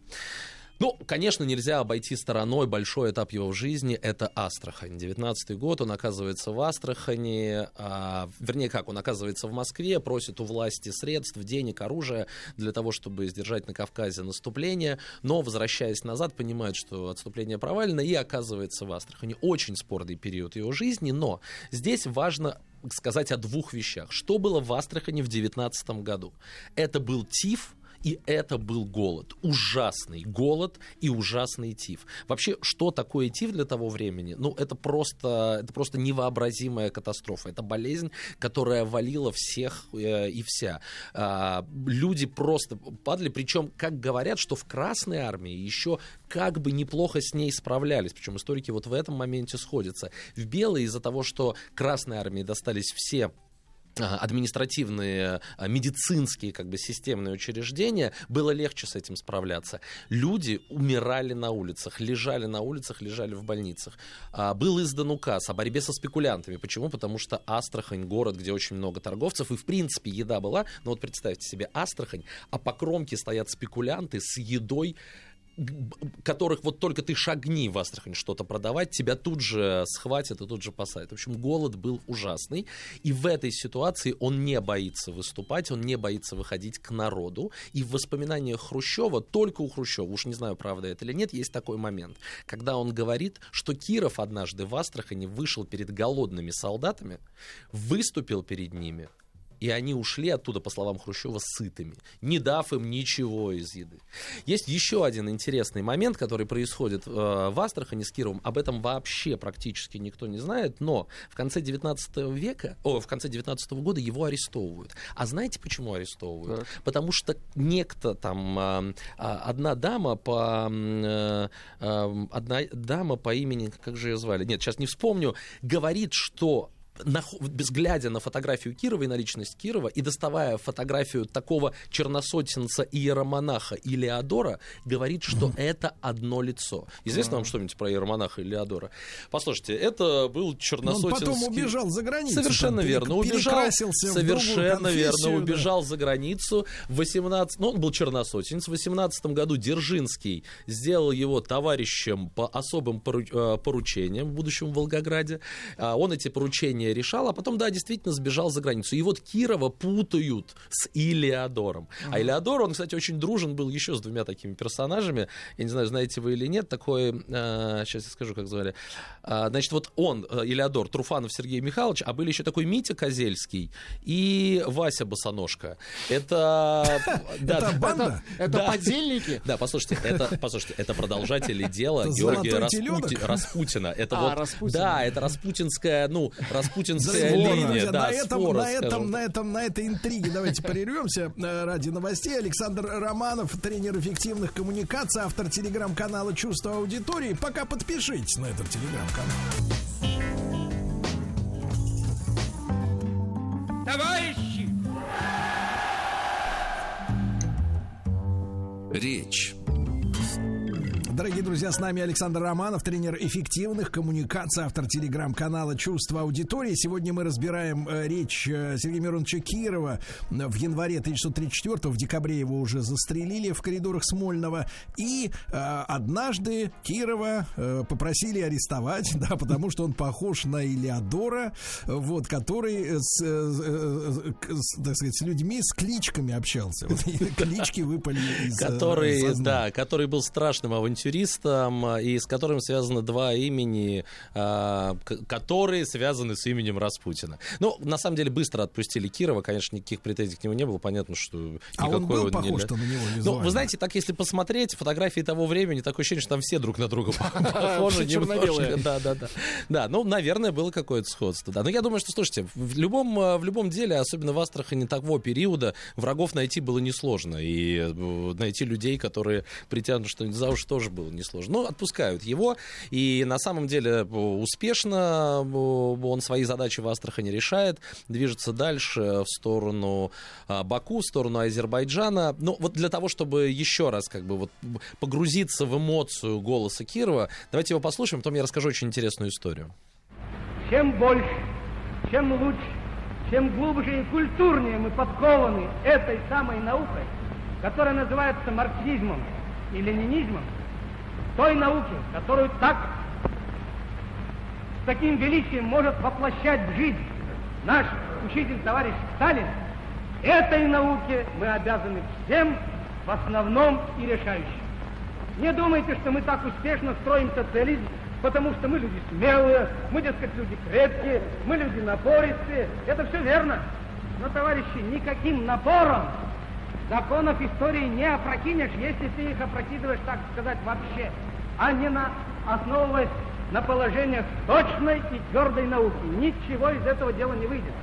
Ну, конечно, нельзя обойти стороной большой этап его в жизни. Это Астрахань. 19 год, он оказывается в Астрахани. а, вернее, как, он оказывается в Москве, просит у власти средств, денег, оружия для того, чтобы сдержать на Кавказе наступление. Но, возвращаясь назад, понимает, что отступление провалено и оказывается в Астрахани. Очень спорный период его жизни, но здесь важно сказать о двух вещах. Что было в Астрахани в 19 году? Это был ТИФ, и это был голод. Ужасный голод и ужасный тиф. Вообще, что такое тиф для того времени? Ну, это просто, это просто невообразимая катастрофа. Это болезнь, которая валила всех э, и вся. А, люди просто падали. Причем, как говорят, что в Красной армии еще как бы неплохо с ней справлялись. Причем историки вот в этом моменте сходятся. В Белой из-за того, что Красной армии достались все административные, а, медицинские, как бы системные учреждения, было легче с этим справляться. Люди умирали на улицах, лежали на улицах, лежали в больницах. А, Был издан указ о борьбе со спекулянтами. Почему? Потому что Астрахань город, где очень много торговцев, и в принципе еда была. Но вот представьте себе Астрахань, а по кромке стоят спекулянты с едой которых вот только ты шагни в Астрахань что-то продавать, тебя тут же схватят и тут же посадят. В общем, голод был ужасный. И в этой ситуации он не боится выступать, он не боится выходить к народу. И в воспоминаниях Хрущева, только у Хрущева, уж не знаю, правда это или нет, есть такой момент, когда он говорит, что Киров однажды в Астрахани вышел перед голодными солдатами, выступил перед ними, и они ушли оттуда, по словам Хрущева, сытыми, не дав им ничего из еды. Есть еще один интересный момент, который происходит э, в Астрахани с Кировым. Об этом вообще практически никто не знает, но в конце 19 века, о, в конце 19 года его арестовывают. А знаете, почему арестовывают? Потому что некто там, а, а, одна дама по... э, э, одна дама по имени, как же ее звали? Нет, сейчас не вспомню, говорит, что без глядя на фотографию Кирова и на личность Кирова и доставая фотографию такого черносотенца иеромонаха Илеодора, говорит, что это одно лицо. Известно вам что-нибудь про иеромонаха Илеодора? Послушайте, это был черносотенский... Он потом убежал за границу. Совершенно там, верно. Убежал, совершенно верно. конфессию, да. Убежал за границу. В 18... Ну, он был черносотенец. В 18 году Дзержинский сделал его товарищем по особым э, поручениям в будущем Волгограде. А, Он эти поручения решал, а потом, да, действительно сбежал за границу. И вот Кирова путают с Илеодором. А Илеодор, он, кстати, очень дружен был еще с двумя такими персонажами. Я не знаю, знаете вы или нет, такой... э, сейчас я скажу, как звали. А, Значит, вот он, э, Илеодор, Труфанов Сергей Михайлович, а были еще такой Митя Козельский и Вася Босоножка. Это... Это да. банда? Это подельники? Да, послушайте, это, послушайте, это продолжатели дела Георгия? Распутина. Это А, вот, Распутина. да, это распутинская, ну, распутинская Свора. линия, Друзья, да, на, этом, свора, на, этом, на, этом, на этой интриге давайте прервемся э, ради новостей. Александр Романов, тренер эффективных коммуникаций, автор телеграм-канала «Чувство аудитории». Пока подпишитесь на этот телеграм-канал. Товарищи! Речь. Дорогие друзья, с нами Александр Романов, тренер эффективных коммуникаций, автор телеграм-канала «Чувство аудитории». Сегодня мы разбираем э, речь э, Сергея Мироновича Кирова в январе 1934 в декабре его уже застрелили в коридорах Смольного. И э, однажды Кирова э, попросили арестовать, да, потому что он похож на Илеодора, вот, который с, э, э, с, так сказать, с людьми с кличками общался. Вот, клички выпали из который, да, который был страшным авантюристом а, и с которым связаны два имени, а, к- которые связаны с именем Распутина. Ну, на самом деле, быстро отпустили Кирова, конечно, никаких претензий к нему не было, понятно, что А никакой он был не похож-то ля- на него Ну, вы знаете, так если посмотреть фотографии того времени, такое ощущение, что там все друг на друга похожи. Да, да, да. Да, ну, наверное, было какое-то сходство. Да, но я думаю, что, слушайте, в любом, э, в любом деле, особенно в Астрахани того периода, врагов найти было несложно. И э, найти людей, которые притянут что-нибудь за уши, тоже было несложно. Но отпускают его. И на самом деле э, успешно э, он свои задачи в Астрахани решает, движется дальше в сторону а, Баку, в сторону Азербайджана. Ну, вот для того, чтобы еще раз как бы вот погрузиться в эмоцию голоса Кирова, давайте его послушаем, потом я расскажу очень интересную историю. Чем больше, чем лучше, чем глубже и культурнее мы подкованы этой самой наукой, которая называется марксизмом и ленинизмом, той науки, которую так с таким величием может воплощать в жизнь наш учитель товарищ Сталин, этой науке мы обязаны всем в основном и решающим. Не думайте, что мы так успешно строим социализм, потому что мы люди смелые, мы, дескать, люди крепкие, мы люди напористые. Это все верно. Но, товарищи, никаким напором законов истории не опрокинешь, если ты их опрокидываешь, так сказать, вообще, а не на, основываясь на положениях точной и твердой науки. Ничего из этого дела не выйдет.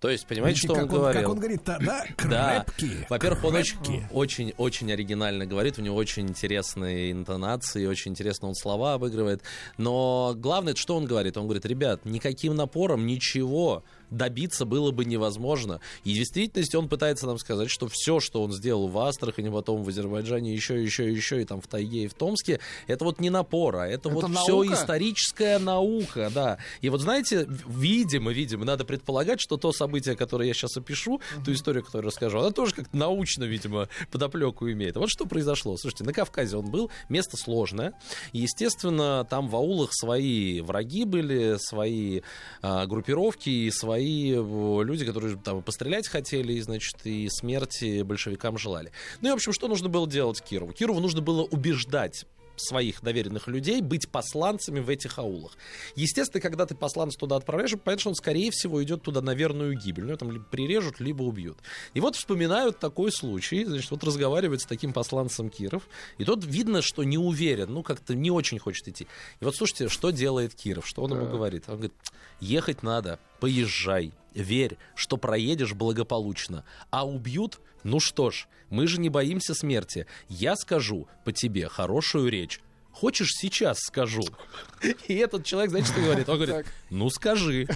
То есть, понимаете, Видите, что он он- говорил? как он говорит, да, да, Да. крепкие, Во-первых, он очень, крепкие. очень, очень оригинально говорит, у него очень интересные интонации, очень интересно он слова обыгрывает. Но главное, что он говорит? Он говорит, ребят, никаким напором ничего добиться было бы невозможно. И в действительности он пытается нам сказать, что все, что он сделал в Астрахани, потом в Азербайджане, еще, еще, еще, и там в Тайге, и в Томске, это вот не напор, а это, Это вот наука? все историческая наука, да. И вот знаете, видимо, видимо, надо предполагать, что то событие, которое я сейчас опишу, ту историю, которую расскажу, она тоже как-то научно, видимо, подоплеку имеет. Вот что произошло. Слушайте, на Кавказе он был, место сложное. И, естественно, там в аулах свои враги были, свои а, группировки и свои э, люди, которые там пострелять хотели, и, значит, и смерти большевикам желали. Ну и, в общем, что нужно было делать Кирову? Кирову нужно было убеждать своих доверенных людей быть посланцами в этих аулах. Естественно, когда ты посланца туда отправляешь, понятно, что он, скорее всего, идет туда на верную гибель. Ну, там либо прирежут, либо убьют. И вот вспоминают такой случай, значит, вот разговаривает с таким посланцем Киров, и тот видно, что не уверен, ну, как-то не очень хочет идти. И вот слушайте, что делает Киров, что он ему говорит? Он говорит, ехать надо, поезжай, верь, что проедешь благополучно, а убьют, ну что ж, мы же не боимся смерти. Я скажу по тебе хорошую речь. Хочешь, сейчас скажу. И этот человек, знаете, что говорит? Он говорит, ну скажи.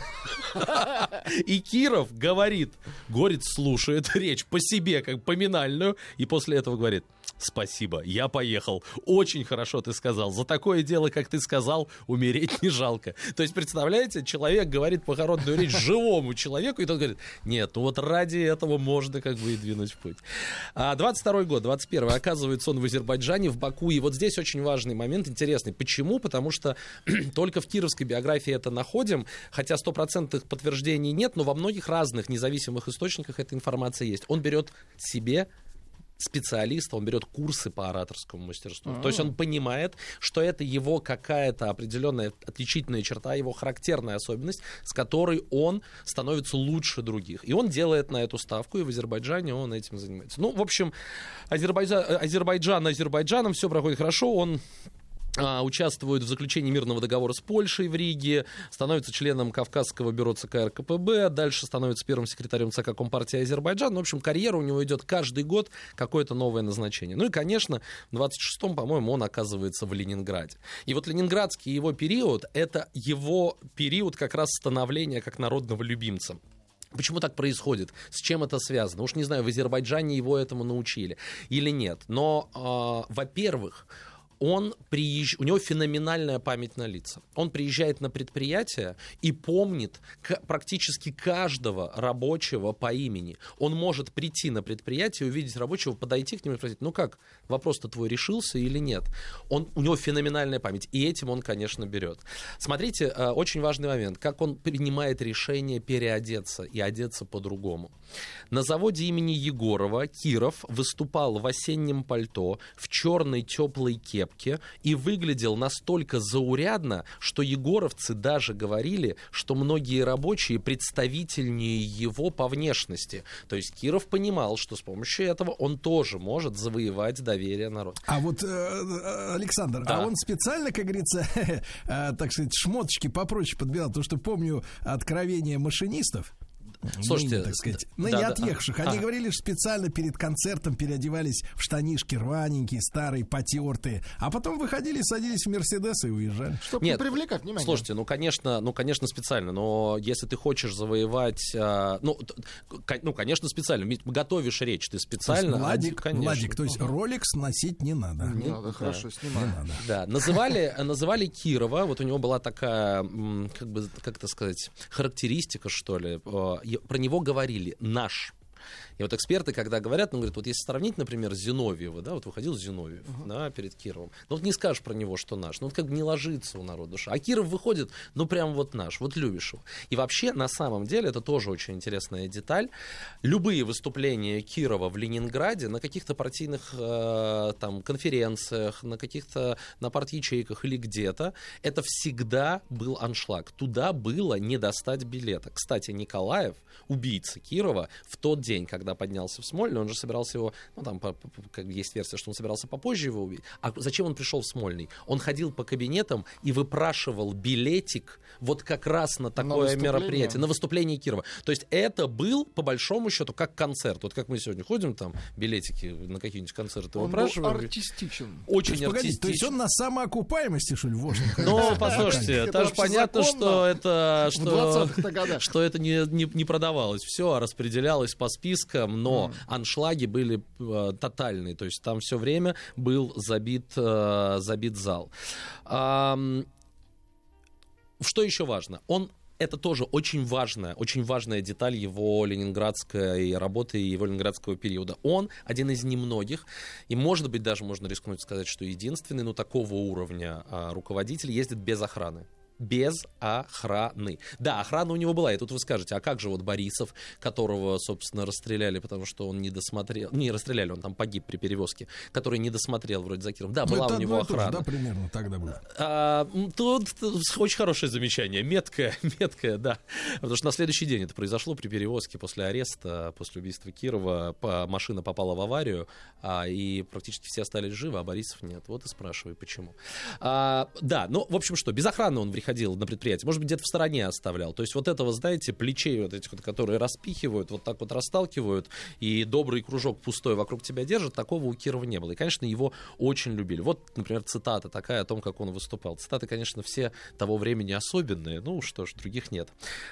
И Киров говорит, Горец слушает речь по себе, как поминальную, и после этого говорит, спасибо, я поехал. Очень хорошо ты сказал. За такое дело, как ты сказал, умереть не жалко. То есть, представляете, человек говорит похоронную речь живому человеку, и тот говорит, нет, ну вот ради этого можно как бы и двинуть путь. А 22 год, 21 оказывается он в Азербайджане, в Баку, и вот здесь очень важный момент, интересный. Почему? Потому что только в кировской биографии это находим, хотя стопроцентных подтверждений нет, но во многих разных независимых источниках эта информация есть. Он берет себе специалиста, он берет курсы по ораторскому мастерству. А. То есть он понимает, что это его какая-то определенная отличительная черта, его характерная особенность, с которой он становится лучше других. И он делает на эту ставку, и в Азербайджане он этим занимается. Ну, в общем, Азербайджан, Азербайджан Азербайджаном все проходит хорошо, он а, участвует в заключении мирного договора с Польшей в Риге, становится членом Кавказского бюро ЦК РКПБ, дальше становится первым секретарем ЦК Компартии Азербайджана. Ну, В общем, карьера у него идет каждый год какое-то новое назначение. Ну и, конечно, в 26-м, по-моему, он оказывается в Ленинграде. И вот ленинградский его период, это его период как раз становления как народного любимца. Почему так происходит? С чем это связано? Уж не знаю, в Азербайджане его этому научили или нет. Но, э, во-первых, он приезж... у него феноменальная память на лица. Он приезжает на предприятие и помнит практически каждого рабочего по имени. Он может прийти на предприятие, увидеть рабочего, подойти к нему и спросить, ну как, вопрос-то твой решился или нет? Он, у него феноменальная память, и этим он, конечно, берет. Смотрите, э, очень важный момент, как он принимает решение переодеться и одеться по-другому. На заводе имени Егорова Киров выступал в осеннем пальто, в черной теплой кепке и выглядел настолько заурядно, что егоровцы даже говорили, что многие рабочие представительнее его по внешности. То есть Киров понимал, что с помощью этого он тоже может завоевать доверие народа. А вот, э, э, Александр, Да. а он специально, как говорится, э, так сказать, шмоточки попроще подбирал, потому что помню откровения машинистов. Слушайте, ныне, так сказать, да, ныне да, отъехавших. а, Они а. говорили, что специально перед концертом переодевались в штанишки рваненькие, старые, потертые, а потом выходили, садились в Мерседес и уезжали. Чтобы Нет, привлекать внимание. Слушайте, ну конечно, ну конечно специально, но если ты хочешь завоевать, а, ну, ну конечно специально, ведь готовишь речь, ты То есть специально, Владик, конечно. Владик, то есть Ролекс носить не надо. Не надо, хорошо, снимаем. Не надо. Да, называли, называли Кирова, вот у него была такая, как бы, как это сказать, характеристика, что ли, э, про него говорили «наш». И вот эксперты, когда говорят, ну, говорят, вот если сравнить, например, Зиновьева, да, вот выходил Зиновьев, да, перед Кировым, ну, вот не скажешь про него, что наш, ну, вот как бы не ложится у народа душа. А Киров выходит, ну, прям вот наш, вот любишь его. И вообще, на самом деле, это тоже очень интересная деталь. Любые выступления Кирова в Ленинграде на каких-то партийных э, там конференциях, на каких-то, на парт-ячейках или где-то, это всегда был аншлаг. Туда было не достать билета. Кстати, Николаев, убийца Кирова, в тот день, когда поднялся в Смольный, он же собирался его, ну там по- по- как есть версия, что он собирался попозже его убить. А зачем он пришел в Смольный? Он ходил по кабинетам и выпрашивал билетик вот как раз на такое выступление? мероприятие, на выступление Кирова. То есть это был, по большому счету, как концерт. Вот как мы сегодня ходим, там, билетики на какие-нибудь концерты Он был выпрашиваем. артистичен. Очень То есть, погодите, то есть он на самоокупаемости, что ли, вошел? Ну, послушайте, Это же понятно, что это, что, 20-х годах. что это не, не, не продавалось все, а распределялось по спискам, но аншлаги были э, тотальные, то есть там все время был забит, э, забит зал. Ам, что еще важно? Он это тоже очень важная, очень важная деталь его ленинградской работы и его ленинградского периода. Он один из немногих, и, может быть, даже можно рискнуть сказать, что единственный, но такого уровня а, руководитель ездит без охраны. Без охраны. Да, охрана у него была. И тут вы скажете, а как же вот Борисов, которого, собственно, расстреляли, потому что он не досмотрел... Не расстреляли, он там погиб при перевозке, который не досмотрел вроде за Киром. Да, Ну, была у него охрана. да, примерно тогда было. А, тут очень хорошее замечание, меткое, меткое, да. Потому что на следующий день это произошло при перевозке после ареста, после убийства Кирова. Машина попала в аварию, а, и практически все остались живы, а Борисов нет. Вот и спрашиваю, почему. А, да, ну, в общем, что, без охраны он приходил на предприятие, может быть, где-то в стороне оставлял. То есть вот этого, знаете, плечей вот этих вот, которые распихивают, вот так вот расталкивают, и добрый кружок пустой вокруг тебя держит, такого у Кирова не было. И, конечно, его очень любили. Вот, например, цитата такая о том, как он выступал. Цитаты, конечно, все того времени особенные, ну что ж, других нет.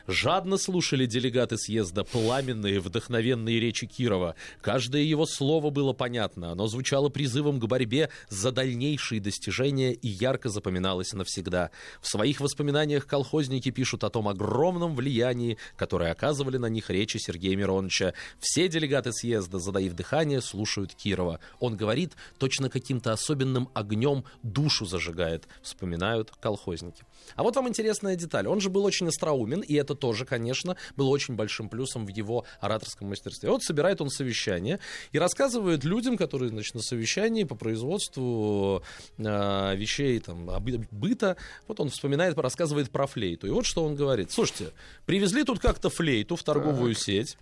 Жадно слушали делегаты съезда пламенные, вдохновенные речи Кирова. Каждое его слово было понятно, оно звучало призывом к борьбе за дальнейшие достижения и ярко запоминалось навсегда. В своих воспоминаниях колхозники пишут о том огромном влиянии, которое оказывали на них речи Сергея Мироновича. Все делегаты съезда, задаив дыхание, слушают Кирова. Он говорит, точно каким-то особенным огнем душу зажигает, вспоминают колхозники. А вот вам интересная деталь. Он же был очень остроумен, и это тоже, конечно, было очень большим плюсом в его ораторском мастерстве. Вот собирает он совещание и рассказывает людям, которые, значит, на совещании по производству э, вещей там, быта, вот он вспоминает, рассказывает про флейту. И вот что он говорит. Слушайте, привезли тут как-то флейту в торговую сеть.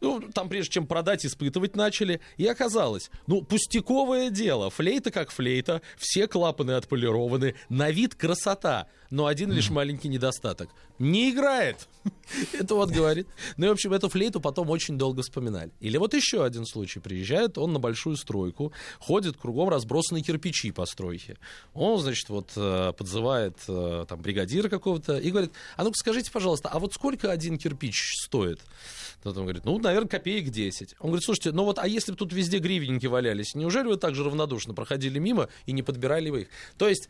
Ну, там прежде чем продать, испытывать начали. И оказалось, ну, пустяковое дело. Флейта как флейта, все клапаны отполированы, на вид красота. Но один лишь маленький недостаток. Не играет. Это вот говорит. Ну и, в общем, эту флейту потом очень долго вспоминали. Или вот еще один случай. Приезжает он на большую стройку, ходит кругом разбросанные кирпичи по стройке. Он, значит, вот э, подзывает э, там бригадира какого-то и говорит, а ну-ка скажите, пожалуйста, а вот сколько один кирпич стоит? Тот он говорит, ну, наверное, копеек 10. Он говорит, слушайте, ну вот, а если бы тут везде гривенники валялись, неужели вы так же равнодушно проходили мимо и не подбирали бы их? То есть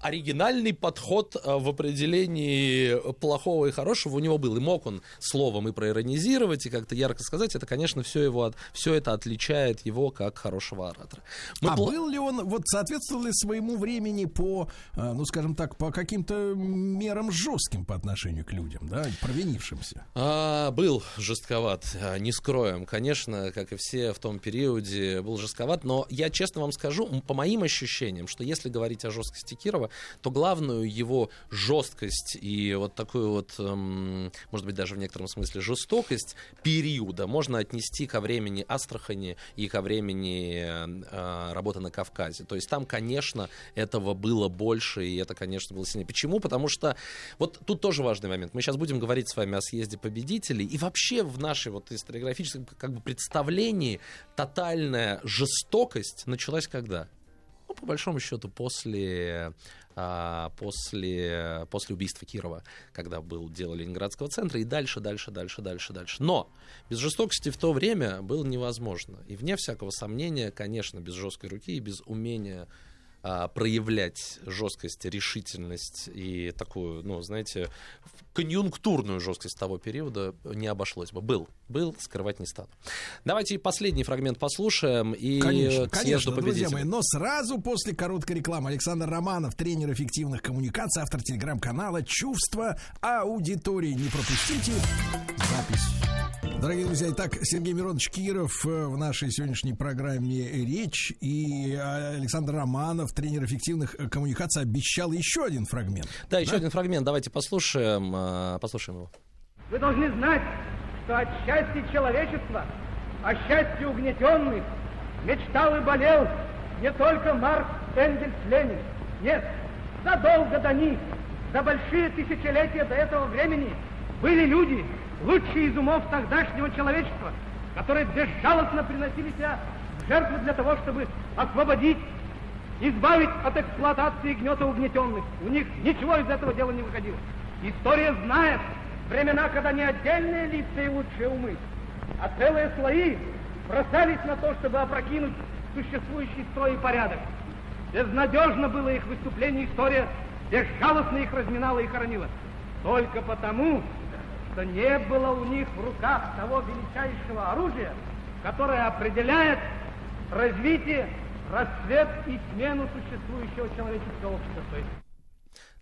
оригинальный подход э, в определении плохого и хорошего у него был. И мог он словом и проиронизировать, и как-то ярко сказать. Это, конечно, все, его, все это отличает его как хорошего оратора. Мы а пла- был ли он, вот соответствовал ли своему времени по, э, ну, скажем так, по каким-то мерам жестким по отношению к людям, да, провинившимся? А, был жестковат, а, не скроем. Конечно, как и все в том периоде, был жестковат. Но я честно вам скажу, по моим ощущениям, что если говорить о жесткости Кирова, то главную его жесткость и вот такую вот, эм, может быть, даже в некотором смысле жестокость периода можно отнести ко времени Астрахани и ко времени э, работы на Кавказе. То есть там, конечно, этого было больше, и это, конечно, было сильнее. Почему? Потому что вот тут тоже важный момент. Мы сейчас будем говорить с вами о съезде победителей, и вообще в нашей вот историографическом как бы представлении тотальная жестокость началась когда? По большому счету, после, а, после, после убийства Кирова, когда был дело Ленинградского центра, и дальше, дальше, дальше, дальше, дальше. Но без жестокости в то время было невозможно. И вне всякого сомнения, конечно, без жесткой руки и без умения а, проявлять жесткость, решительность и такую, ну, знаете, конъюнктурную жесткость того периода не обошлось бы. Был, был, скрывать не стану. Давайте и последний фрагмент послушаем и Конечно, конечно, друзья мои. Но сразу после короткой рекламы Александр Романов, тренер эффективных коммуникаций, автор телеграм-канала «Чувство аудитории». Не пропустите запись. Дорогие друзья, итак, Сергей Миронович Киров э, в нашей сегодняшней программе «Речь» и э, Александр Романов, тренер эффективных э, коммуникаций, обещал еще один фрагмент. Да, еще один фрагмент. Давайте послушаем, а, послушаем его. Вы должны знать, что от счастья человечества, о счастье угнетенных, мечтал и болел не только Маркс, Энгельс, Ленин. Нет, задолго до них, за большие тысячелетия до этого времени были люди, лучшие из умов тогдашнего человечества, которые безжалостно приносили себя в жертву для того, чтобы освободить, избавить от эксплуатации гнета угнетенных. У них ничего из этого дела не выходило. История знает времена, когда не отдельные лица и лучшие умы, а целые слои бросались на то, чтобы опрокинуть существующий строй и порядок. Безнадежно было их выступление, история безжалостно их разминала и хоронила. Только потому, что не было у них в руках того величайшего оружия, которое определяет развитие, расцвет и смену существующего человеческого общества.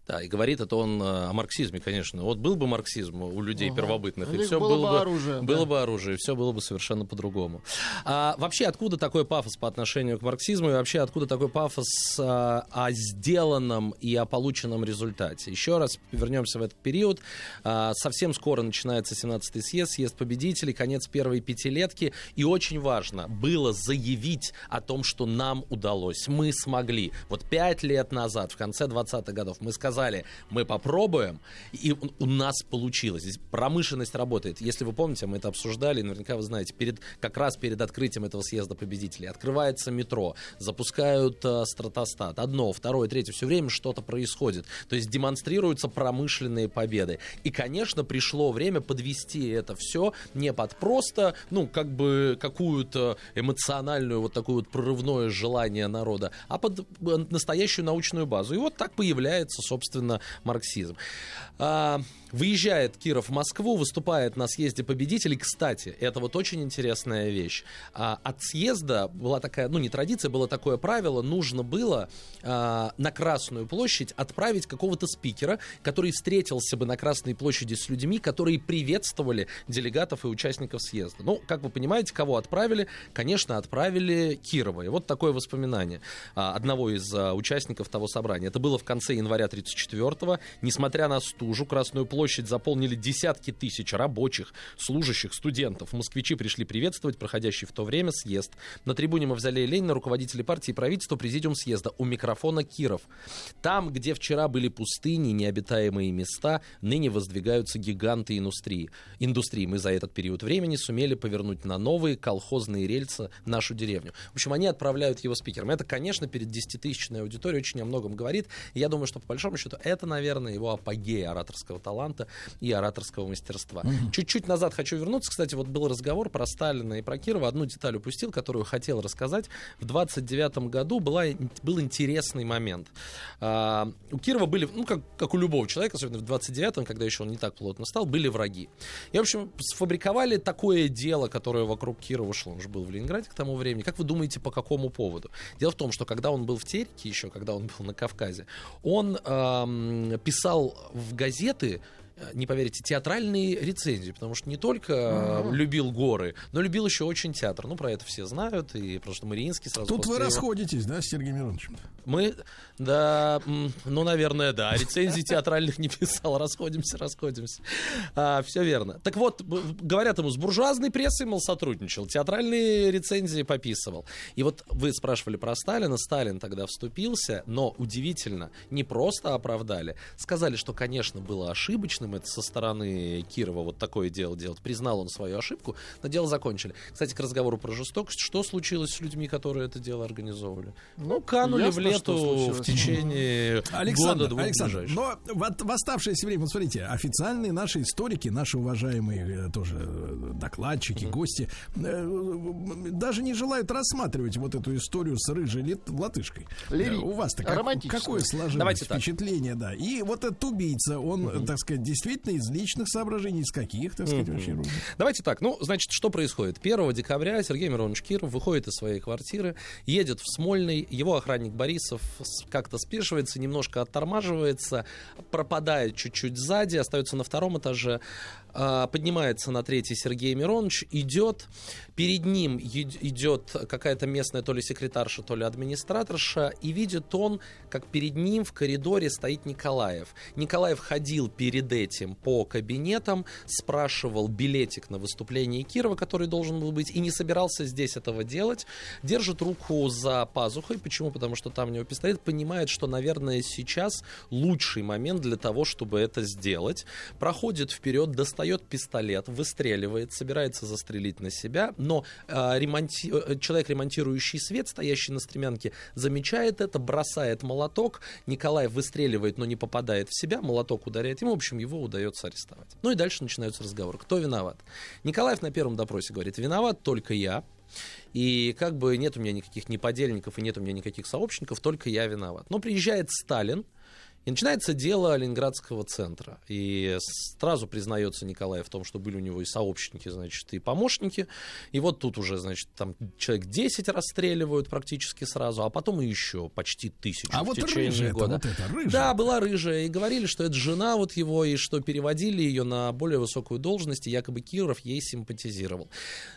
Да, и говорит это он э, о марксизме, конечно. Вот был бы марксизм у людей Ага. первобытных, У и них все было было, бы бы оружие, было да. бы оружие, и все было бы совершенно по-другому. А, вообще, откуда такой пафос по отношению к марксизму, и вообще, откуда такой пафос а, о сделанном и о полученном результате? Еще раз вернемся в этот период. А, совсем скоро начинается 17-й съезд, съезд победителей, конец первой пятилетки, и очень важно было заявить о том, что нам удалось, мы смогли. Вот пять лет назад, в конце 20-х годов, мы сказали, мы попробуем, и у- нас получилось. Здесь промышленность работает. Если вы помните, мы это обсуждали, наверняка вы знаете, перед, как раз перед открытием этого съезда победителей открывается метро, запускают э, стратостат. Одно, второе, третье, все время что-то происходит. То есть демонстрируются промышленные победы. И, конечно, пришло время подвести это все не под просто, ну, как бы какую-то эмоциональную, вот такое вот прорывное желание народа, а под э, настоящую научную базу. И вот так появляется, собственно, марксизм. А, выезжает Киров в Москву, выступает на съезде победителей. Кстати, это вот очень интересная вещь. А, от съезда была такая, ну не традиция, было такое правило, нужно было а, на Красную площадь отправить какого-то спикера, который встретился бы на Красной площади с людьми, которые приветствовали делегатов и участников съезда. Ну, как вы понимаете, кого отправили? Конечно, отправили Кирова. И вот такое воспоминание одного из участников того собрания. Это было в конце января 1934 34-го, несмотря на стужу, Красную площадь заполнили десятки тысяч рабочих, служащих, студентов. Москвичи пришли приветствовать проходящий в то время съезд. На трибуне Мавзолея Ленина руководители партии и правительства, президиум съезда. У микрофона Киров. Там, где вчера были пустыни, необитаемые места, ныне воздвигаются гиганты индустрии. Индустрии мы за этот период времени сумели повернуть на новые колхозные рельсы нашу деревню. В общем, они отправляют его спикером. Это, конечно, перед 10-тысячной аудиторией очень о многом говорит. Я думаю, что по большому счету это, наверное, его апогей ораторского таланта и ораторского мастерства. Чуть-чуть назад хочу вернуться. Кстати, вот был разговор про Сталина и про Кирова. Одну деталь упустил, которую хотел рассказать. В 29 году была, был интересный момент. А, у Кирова были, ну, как, как у любого человека, особенно в 29-м, когда еще он не так плотно стал, были враги. И, в общем, сфабриковали такое дело, которое вокруг Кирова шло. Он же был в Ленинграде к тому времени. Как вы думаете, по какому поводу? Дело в том, что когда он был в Тереке еще, когда он был на Кавказе, он эм, писал в газеты не поверите, театральные рецензии, потому что не только Ага. любил горы, но любил еще очень театр. Ну, про это все знают, и потому что Мариинский сразу Тут вы его- расходитесь, да, с Сергеем Мироновичем? Мы, да, ну, наверное, да. Рецензий театральных не писал. Расходимся, расходимся. все верно. Так вот, говорят ему, с буржуазной прессой, мол, сотрудничал. Театральные рецензии пописывал. И вот вы спрашивали про Сталина. Сталин тогда вступился, но удивительно, не просто оправдали. Сказали, что, конечно, было ошибочным это со стороны Кирова вот такое дело делать. Признал он свою ошибку, но дело закончили. Кстати, к разговору про жестокость. Что случилось с людьми, которые это дело организовывали? Ну, канули ясно, в лету в течение Александр, года двух Александр, ближайших. но в, от- в оставшееся время, вот смотрите, официальные наши историки, наши уважаемые э, тоже э, докладчики, гости, э, даже не желают рассматривать вот эту историю с рыжей лет- латышкой. Лири- Э, У вас-то как- какое сложилось Давайте так. впечатление, да. И вот этот убийца, он, э, так сказать, действительно из личных соображений, из каких, так сказать, вообще ружей? Давайте так, ну, значит, что происходит? 1 декабря Сергей Миронович Киров выходит из своей квартиры, едет в Смольный, его охранник Борисов как-то спешивается, немножко оттормаживается, пропадает чуть-чуть сзади, остается на втором этаже, поднимается на третий Сергей Миронович, идет, перед ним ид- идет какая-то местная то ли секретарша, то ли администраторша, и видит он, как перед ним в коридоре стоит Николаев. Николаев ходил перед этим по кабинетам, спрашивал билетик на выступление Кирова, который должен был быть, и не собирался здесь этого делать. Держит руку за пазухой. Почему? Потому что там у него пистолет. Понимает, что, наверное, сейчас лучший момент для того, чтобы это сделать. Проходит вперед, достает пистолет, выстреливает, собирается застрелить на себя, но а, ремонти- э, человек, ремонтирующий свет, стоящий на стремянке, замечает это, бросает молоток. Николаев выстреливает, но не попадает в себя. Молоток ударяет ему. В общем, его удается арестовать. Ну и дальше начинаются разговоры. Кто виноват? Николаев на первом допросе говорит, виноват только я. И как бы нет у меня никаких неподельников и нет у меня никаких сообщников, только я виноват. Но приезжает Сталин, и начинается дело Ленинградского центра. И сразу признается Николай в том, что были у него и сообщники, значит, и помощники. И вот тут уже, значит, там человек 10 расстреливают практически сразу, а потом и еще почти тысячу А в вот течение рыжая-то, года. вот эта рыжая. Да, была рыжая. И говорили, что это жена вот его, и что переводили ее на более высокую должность, и якобы Киров ей симпатизировал.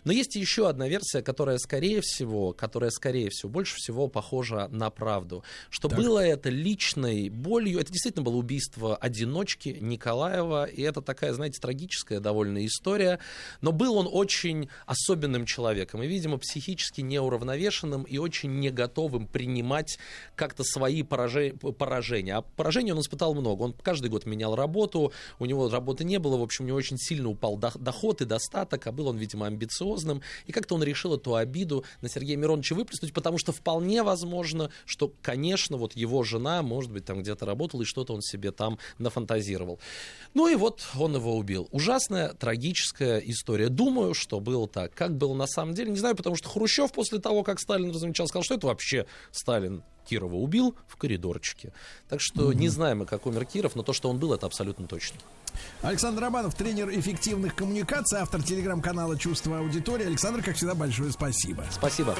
Но есть еще одна версия, которая, скорее всего, которая, скорее всего, больше всего похожа на правду. Что было это личной болью. Это действительно было убийство одиночки Николаева, и это такая, знаете, трагическая довольно история. Но был он очень особенным человеком, и, видимо, психически неуравновешенным и очень не готовым принимать как-то свои поражения. А поражений он испытал много. Он каждый год менял работу, у него работы не было, в общем, у него очень сильно упал дох- доход и достаток, а был он, видимо, амбициозным. И как-то он решил эту обиду на Сергея Мироновича выплеснуть, потому что вполне возможно, что, конечно, вот его жена, может быть, там где-то работала, и что-то он себе там нафантазировал. Ну и вот он его убил. Ужасная, трагическая история. Думаю, что было так. Как было на самом деле, не знаю, потому что Хрущев после того, как Сталин размечал, сказал, что это вообще Сталин Кирова убил в коридорчике. Так что не знаем как умер Киров, но то, что он был, это абсолютно точно. Александр Романов, тренер эффективных коммуникаций, автор телеграм-канала «Чувство аудитории». Александр, как всегда, большое спасибо. Спасибо.